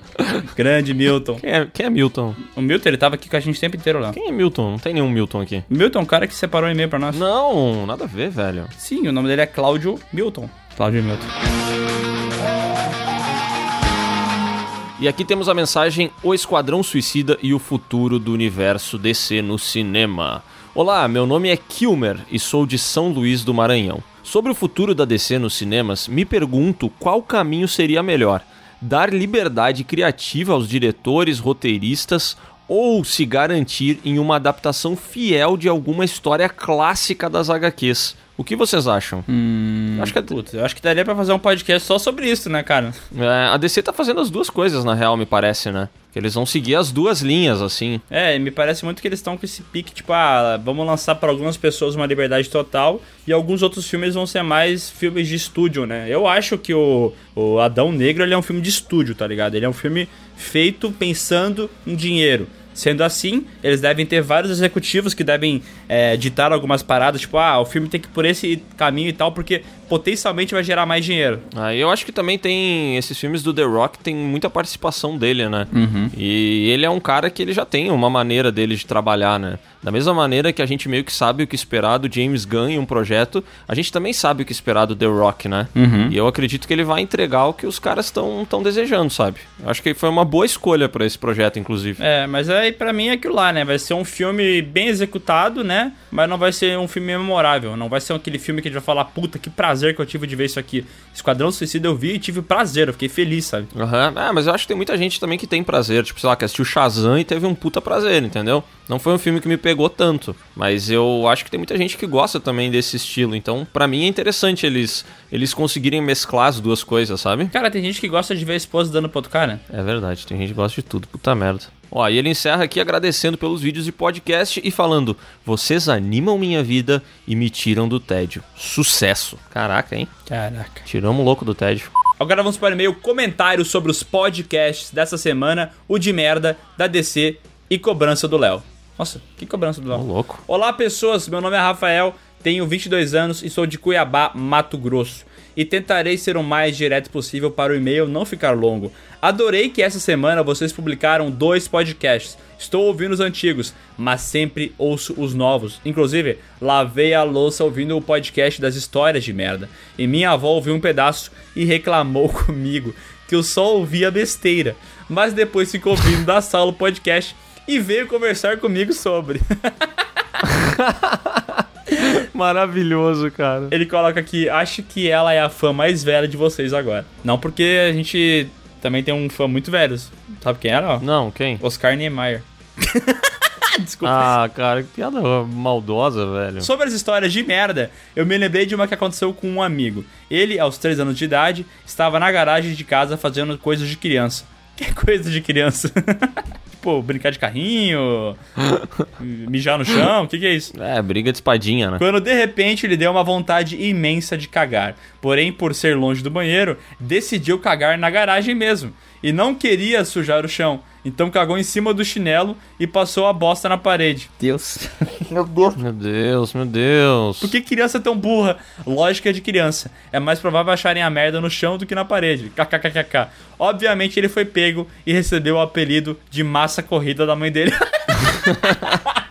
(laughs) Grande Milton. Quem é, quem é, Milton? O Milton, ele tava aqui com a gente o tempo inteiro lá. Quem é Milton? Não tem nenhum Milton aqui. Milton é um cara que separou um e-mail pra nós. Não, nada a ver, velho. Sim, o nome dele é Cláudio Milton. Cláudio Milton. E aqui temos a mensagem O Esquadrão Suicida e o Futuro do Universo DC no Cinema. Olá, meu nome é Kilmer e sou de São Luís do Maranhão. Sobre o futuro da DC nos cinemas, me pergunto qual caminho seria melhor: dar liberdade criativa aos diretores, roteiristas ou se garantir em uma adaptação fiel de alguma história clássica das HQs. O que vocês acham? Hum, acho que, putz, eu acho que daria pra fazer um podcast só sobre isso, né, cara? É, a DC tá fazendo as duas coisas, na real, me parece, né? Que eles vão seguir as duas linhas, assim. É, me parece muito que eles estão com esse pique, tipo, ah, vamos lançar para algumas pessoas uma liberdade total e alguns outros filmes vão ser mais filmes de estúdio, né? Eu acho que o, o Adão Negro ele é um filme de estúdio, tá ligado? Ele é um filme feito pensando em dinheiro. Sendo assim, eles devem ter vários executivos que devem é, ditar algumas paradas, tipo, ah, o filme tem que ir por esse caminho e tal, porque potencialmente vai gerar mais dinheiro. Ah, eu acho que também tem esses filmes do The Rock, tem muita participação dele, né? Uhum. E ele é um cara que ele já tem uma maneira dele de trabalhar, né? Da mesma maneira que a gente meio que sabe o que esperar do James Gunn em um projeto, a gente também sabe o que esperar do The Rock, né? Uhum. E eu acredito que ele vai entregar o que os caras estão desejando, sabe? Eu acho que foi uma boa escolha para esse projeto, inclusive. É, mas aí para mim é aquilo lá, né? Vai ser um filme bem executado, né? Mas não vai ser um filme memorável. Não vai ser aquele filme que a gente vai falar, puta, que prazer que eu tive de ver isso aqui. Esquadrão Suicida eu vi e tive prazer, eu fiquei feliz, sabe? Aham, uhum. é, mas eu acho que tem muita gente também que tem prazer. Tipo, sei lá, que assistiu Shazam e teve um puta prazer, entendeu? Não foi um filme que me pegou tanto, mas eu acho que tem muita gente que gosta também desse estilo. Então, para mim é interessante eles eles conseguirem mesclar as duas coisas, sabe? Cara, tem gente que gosta de ver a esposa dando pro outro cara. É verdade, tem gente que gosta de tudo, puta merda. Ó, e ele encerra aqui agradecendo pelos vídeos de podcast e falando: "Vocês animam minha vida e me tiram do tédio. Sucesso". Caraca, hein? Caraca. Tiramos o louco do tédio. Agora vamos para o e-mail comentários sobre os podcasts dessa semana, o de merda da DC e cobrança do Léo. Nossa, que cobrança do Léo. louco. Olá, pessoas. Meu nome é Rafael, tenho 22 anos e sou de Cuiabá, Mato Grosso. E tentarei ser o mais direto possível para o e-mail não ficar longo. Adorei que essa semana vocês publicaram dois podcasts. Estou ouvindo os antigos, mas sempre ouço os novos. Inclusive, lavei a louça ouvindo o podcast das histórias de merda. E minha avó ouviu um pedaço e reclamou (laughs) comigo que eu só ouvia besteira. Mas depois ficou ouvindo da sala o podcast e veio conversar comigo sobre. (laughs) Maravilhoso, cara. Ele coloca aqui: acho que ela é a fã mais velha de vocês agora. Não porque a gente também tem um fã muito velho. Sabe quem era? Não, quem? Oscar Niemeyer. (laughs) Desculpa. Ah, cara, que piada maldosa, velho. Sobre as histórias de merda, eu me lembrei de uma que aconteceu com um amigo. Ele, aos 3 anos de idade, estava na garagem de casa fazendo coisas de criança. Que coisa de criança? (laughs) tipo, brincar de carrinho, (laughs) mijar no chão, o que, que é isso? É, briga de espadinha, né? Quando de repente ele deu uma vontade imensa de cagar. Porém, por ser longe do banheiro, decidiu cagar na garagem mesmo. E não queria sujar o chão. Então cagou em cima do chinelo e passou a bosta na parede. Deus. (laughs) meu Deus. Meu Deus, meu Deus. Por que criança é tão burra? Lógica de criança. É mais provável acharem a merda no chão do que na parede. KKKKK. Obviamente ele foi pego e recebeu o apelido de massa corrida da mãe dele. (laughs)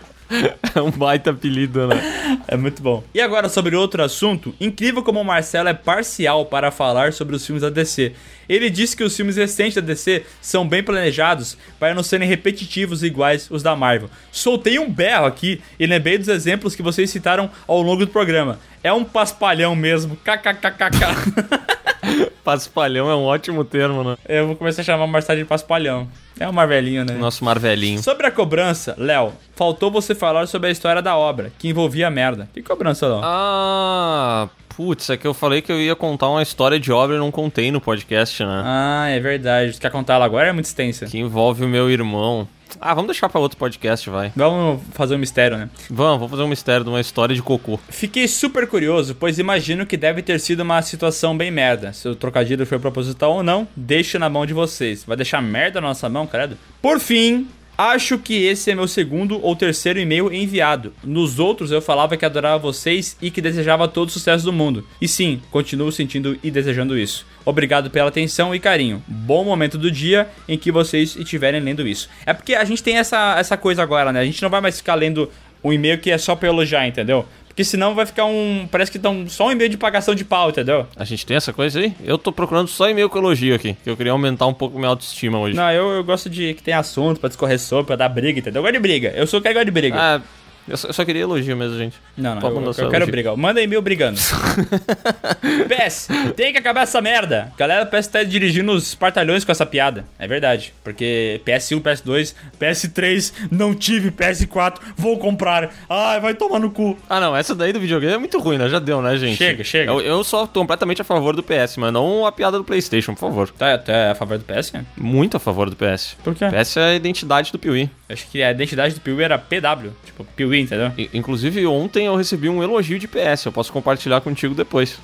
É um baita apelido, né? É muito bom. E agora sobre outro assunto, incrível como o Marcelo é parcial para falar sobre os filmes da DC. Ele disse que os filmes recentes da DC são bem planejados para não serem repetitivos iguais os da Marvel. Soltei um berro aqui e lembrei dos exemplos que vocês citaram ao longo do programa. É um paspalhão mesmo. KKKKK. (laughs) paspalhão é um ótimo termo, né? Eu vou começar a chamar mais tarde de paspalhão. É um marvelinho, né? Nosso marvelinho. Sobre a cobrança, Léo, faltou você falar sobre a história da obra, que envolvia merda. Que cobrança, Léo? Ah, putz, é que eu falei que eu ia contar uma história de obra e não contei no podcast, né? Ah, é verdade. Quer contar ela agora? É muito extensa. Que envolve o meu irmão. Ah, vamos deixar para outro podcast, vai. Vamos fazer um mistério, né? Vamos, vamos fazer um mistério de uma história de cocô. Fiquei super curioso, pois imagino que deve ter sido uma situação bem merda. Se o trocadilho foi proposital ou não, deixa na mão de vocês. Vai deixar merda na nossa mão, credo? Por fim, Acho que esse é meu segundo ou terceiro e-mail enviado. Nos outros eu falava que adorava vocês e que desejava todo o sucesso do mundo. E sim, continuo sentindo e desejando isso. Obrigado pela atenção e carinho. Bom momento do dia em que vocês estiverem lendo isso. É porque a gente tem essa, essa coisa agora, né? A gente não vai mais ficar lendo um e-mail que é só pra elogiar, entendeu? Porque senão vai ficar um. Parece que estão só um e-mail de pagação de pau, entendeu? A gente tem essa coisa aí? Eu tô procurando só e-mail com elogio aqui. Que eu queria aumentar um pouco minha autoestima hoje. Não, eu, eu gosto de que tem assunto pra discorrer sobre, pra dar briga, entendeu? Eu gosto de briga. Eu sou o cara que gosta de briga. Ah, eu só, eu só, queria elogio mesmo, gente. Não, não, eu, eu, eu quero brigar. Manda e-mail brigando. (laughs) PS, tem que acabar essa merda. Galera estar tá dirigindo os espartalhões com essa piada. É verdade. Porque PS1, PS2, PS3, não tive PS4, vou comprar. Ai, vai tomar no cu. Ah, não, essa daí do videogame é muito ruim, né? Já deu, né, gente? Chega, chega. Eu, eu sou completamente a favor do PS, mas não a piada do PlayStation, por favor. Tá, tá é a favor do PS? Muito a favor do PS. Por quê? PS é a identidade do Piuí. Acho que a identidade do Piuí era PW. Tipo, Piuí entendeu? Inclusive, ontem eu recebi um elogio de PS, eu posso compartilhar contigo depois.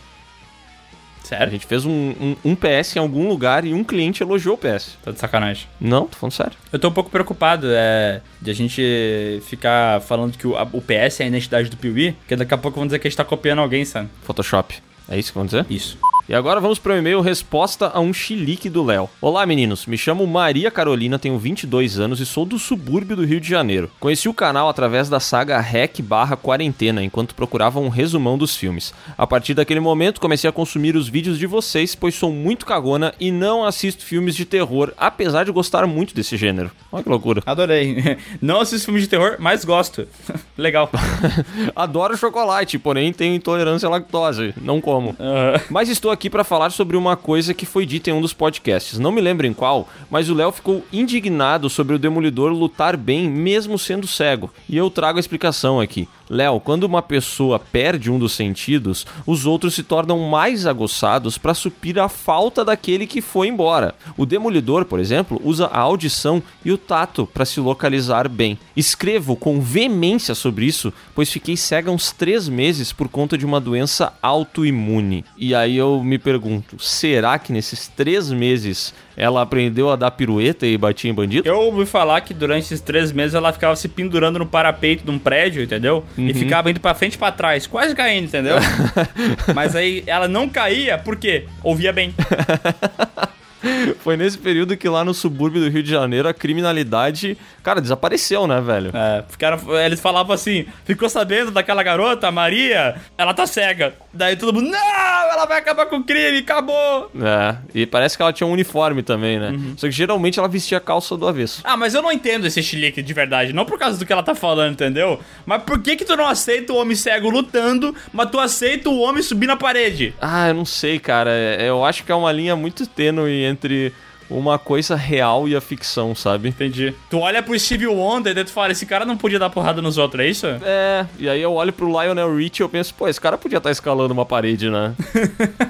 Sério? A gente fez um, um, um, PS em algum lugar e um cliente elogiou o PS. Tá de sacanagem. Não, tô falando sério. Eu tô um pouco preocupado é, de a gente ficar falando que o, a, o PS é a identidade do Piuí, porque daqui a pouco vão dizer que a gente tá copiando alguém, sabe? Photoshop. É isso que vão dizer? Isso. E agora vamos para o e-mail resposta a um chilique do Léo. Olá meninos, me chamo Maria Carolina, tenho 22 anos e sou do subúrbio do Rio de Janeiro. Conheci o canal através da saga Rec barra Quarentena, enquanto procurava um resumão dos filmes. A partir daquele momento comecei a consumir os vídeos de vocês, pois sou muito cagona e não assisto filmes de terror, apesar de gostar muito desse gênero. Olha que loucura. Adorei. (laughs) Não assisto filmes de terror, mas gosto. (laughs) Legal. (laughs) Adoro chocolate, porém tenho intolerância à lactose. Não como. Uhum. Mas estou aqui aqui para falar sobre uma coisa que foi dita em um dos podcasts. Não me lembro em qual, mas o Léo ficou indignado sobre o Demolidor lutar bem mesmo sendo cego. E eu trago a explicação aqui. Léo, quando uma pessoa perde um dos sentidos, os outros se tornam mais aguçados para suprir a falta daquele que foi embora. O Demolidor, por exemplo, usa a audição e o tato para se localizar bem. Escrevo com veemência sobre isso, pois fiquei cega uns três meses por conta de uma doença autoimune. E aí eu me pergunto, será que nesses três meses ela aprendeu a dar pirueta e batia em bandido? Eu ouvi falar que durante esses três meses ela ficava se pendurando no parapeito de um prédio, entendeu? Uhum. E ficava indo pra frente e pra trás, quase caindo, entendeu? (laughs) Mas aí ela não caía porque ouvia bem. (laughs) (laughs) Foi nesse período que lá no subúrbio do Rio de Janeiro a criminalidade, cara, desapareceu, né, velho? É, ficaram, eles falavam assim: ficou sabendo daquela garota, Maria? Ela tá cega. Daí todo mundo, não, ela vai acabar com o crime, acabou. É, e parece que ela tinha um uniforme também, né? Uhum. Só que geralmente ela vestia a calça do avesso. Ah, mas eu não entendo esse chilique de verdade. Não por causa do que ela tá falando, entendeu? Mas por que que tu não aceita o homem cego lutando, mas tu aceita o homem subir na parede? Ah, eu não sei, cara. É, eu acho que é uma linha muito tênue entre uma coisa real e a ficção, sabe? Entendi. Tu olha pro Steve Wonder e tu fala, esse cara não podia dar porrada nos outros, é isso? É, e aí eu olho pro Lionel Richie e eu penso, pô, esse cara podia estar tá escalando uma parede, né?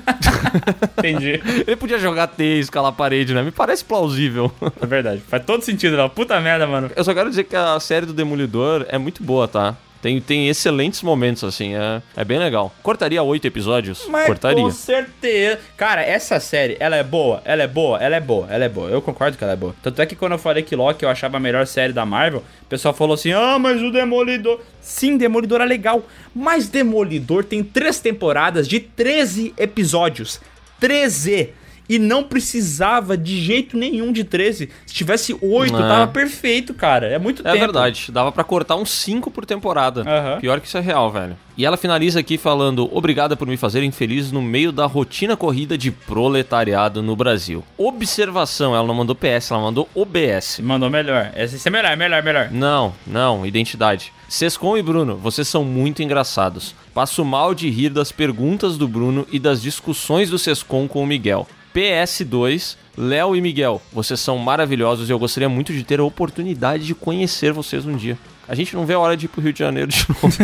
(laughs) Entendi. Ele podia jogar T e escalar a parede, né? Me parece plausível. É verdade. Faz todo sentido, não. Puta merda, mano. Eu só quero dizer que a série do Demolidor é muito boa, tá? Tem, tem excelentes momentos, assim, é, é bem legal. Cortaria oito episódios? Mas Cortaria. com certeza. Cara, essa série, ela é boa, ela é boa, ela é boa, ela é boa. Eu concordo que ela é boa. Tanto é que quando eu falei que Loki eu achava a melhor série da Marvel, o pessoal falou assim, ah, mas o Demolidor... Sim, Demolidor é legal, mas Demolidor tem três temporadas de 13 episódios. 13! E não precisava de jeito nenhum de 13. Se tivesse 8, é. tava perfeito, cara. É muito é tempo. É verdade. Dava para cortar uns 5 por temporada. Uhum. Pior que isso é real, velho. E ela finaliza aqui falando: Obrigada por me fazerem feliz no meio da rotina corrida de proletariado no Brasil. Observação, ela não mandou PS, ela mandou OBS. Mandou melhor. Esse é melhor, melhor, melhor. Não, não, identidade. Sescon e Bruno, vocês são muito engraçados. Passo mal de rir das perguntas do Bruno e das discussões do Sescon com o Miguel. PS2, Léo e Miguel, vocês são maravilhosos e eu gostaria muito de ter a oportunidade de conhecer vocês um dia. A gente não vê a hora de ir pro Rio de Janeiro de (laughs) novo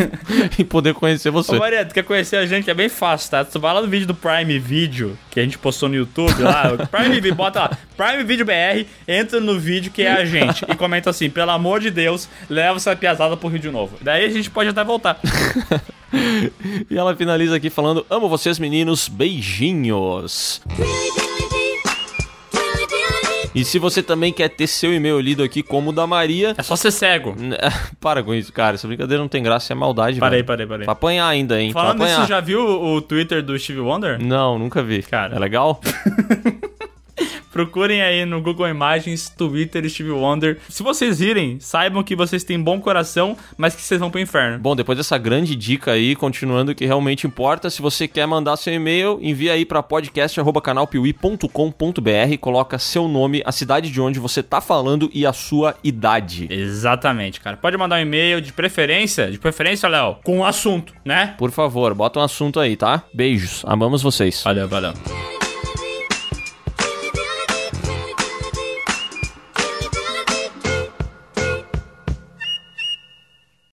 e poder conhecer você. Ô Maria, tu quer conhecer a gente? É bem fácil, tá? Tu vai lá no vídeo do Prime Video, que a gente postou no YouTube lá, (laughs) Prime Video, bota lá, Prime Video BR, entra no vídeo que é a gente e comenta assim, pelo amor de Deus, leva essa piazada pro Rio de novo. Daí a gente pode até voltar. (laughs) e ela finaliza aqui falando, amo vocês meninos, beijinhos. E se você também quer ter seu e-mail lido aqui como o da Maria. É só ser cego. (laughs) Para com isso, cara. Essa brincadeira não tem graça, é maldade, Parei, velho. parei, parei. Pra apanhar ainda, hein? Falando nisso, já viu o Twitter do Steve Wonder? Não, nunca vi. Cara. É legal? (laughs) Procurem aí no Google Imagens, Twitter, Steve Wonder. Se vocês virem, saibam que vocês têm bom coração, mas que vocês vão pro inferno. Bom, depois dessa grande dica aí, continuando o que realmente importa, se você quer mandar seu e-mail, envia aí para podcast@canalpiuí.com.br, coloca seu nome, a cidade de onde você tá falando e a sua idade. Exatamente, cara. Pode mandar um e-mail de preferência, de preferência, Léo, com um assunto, né? Por favor, bota um assunto aí, tá? Beijos. Amamos vocês. Valeu, valeu.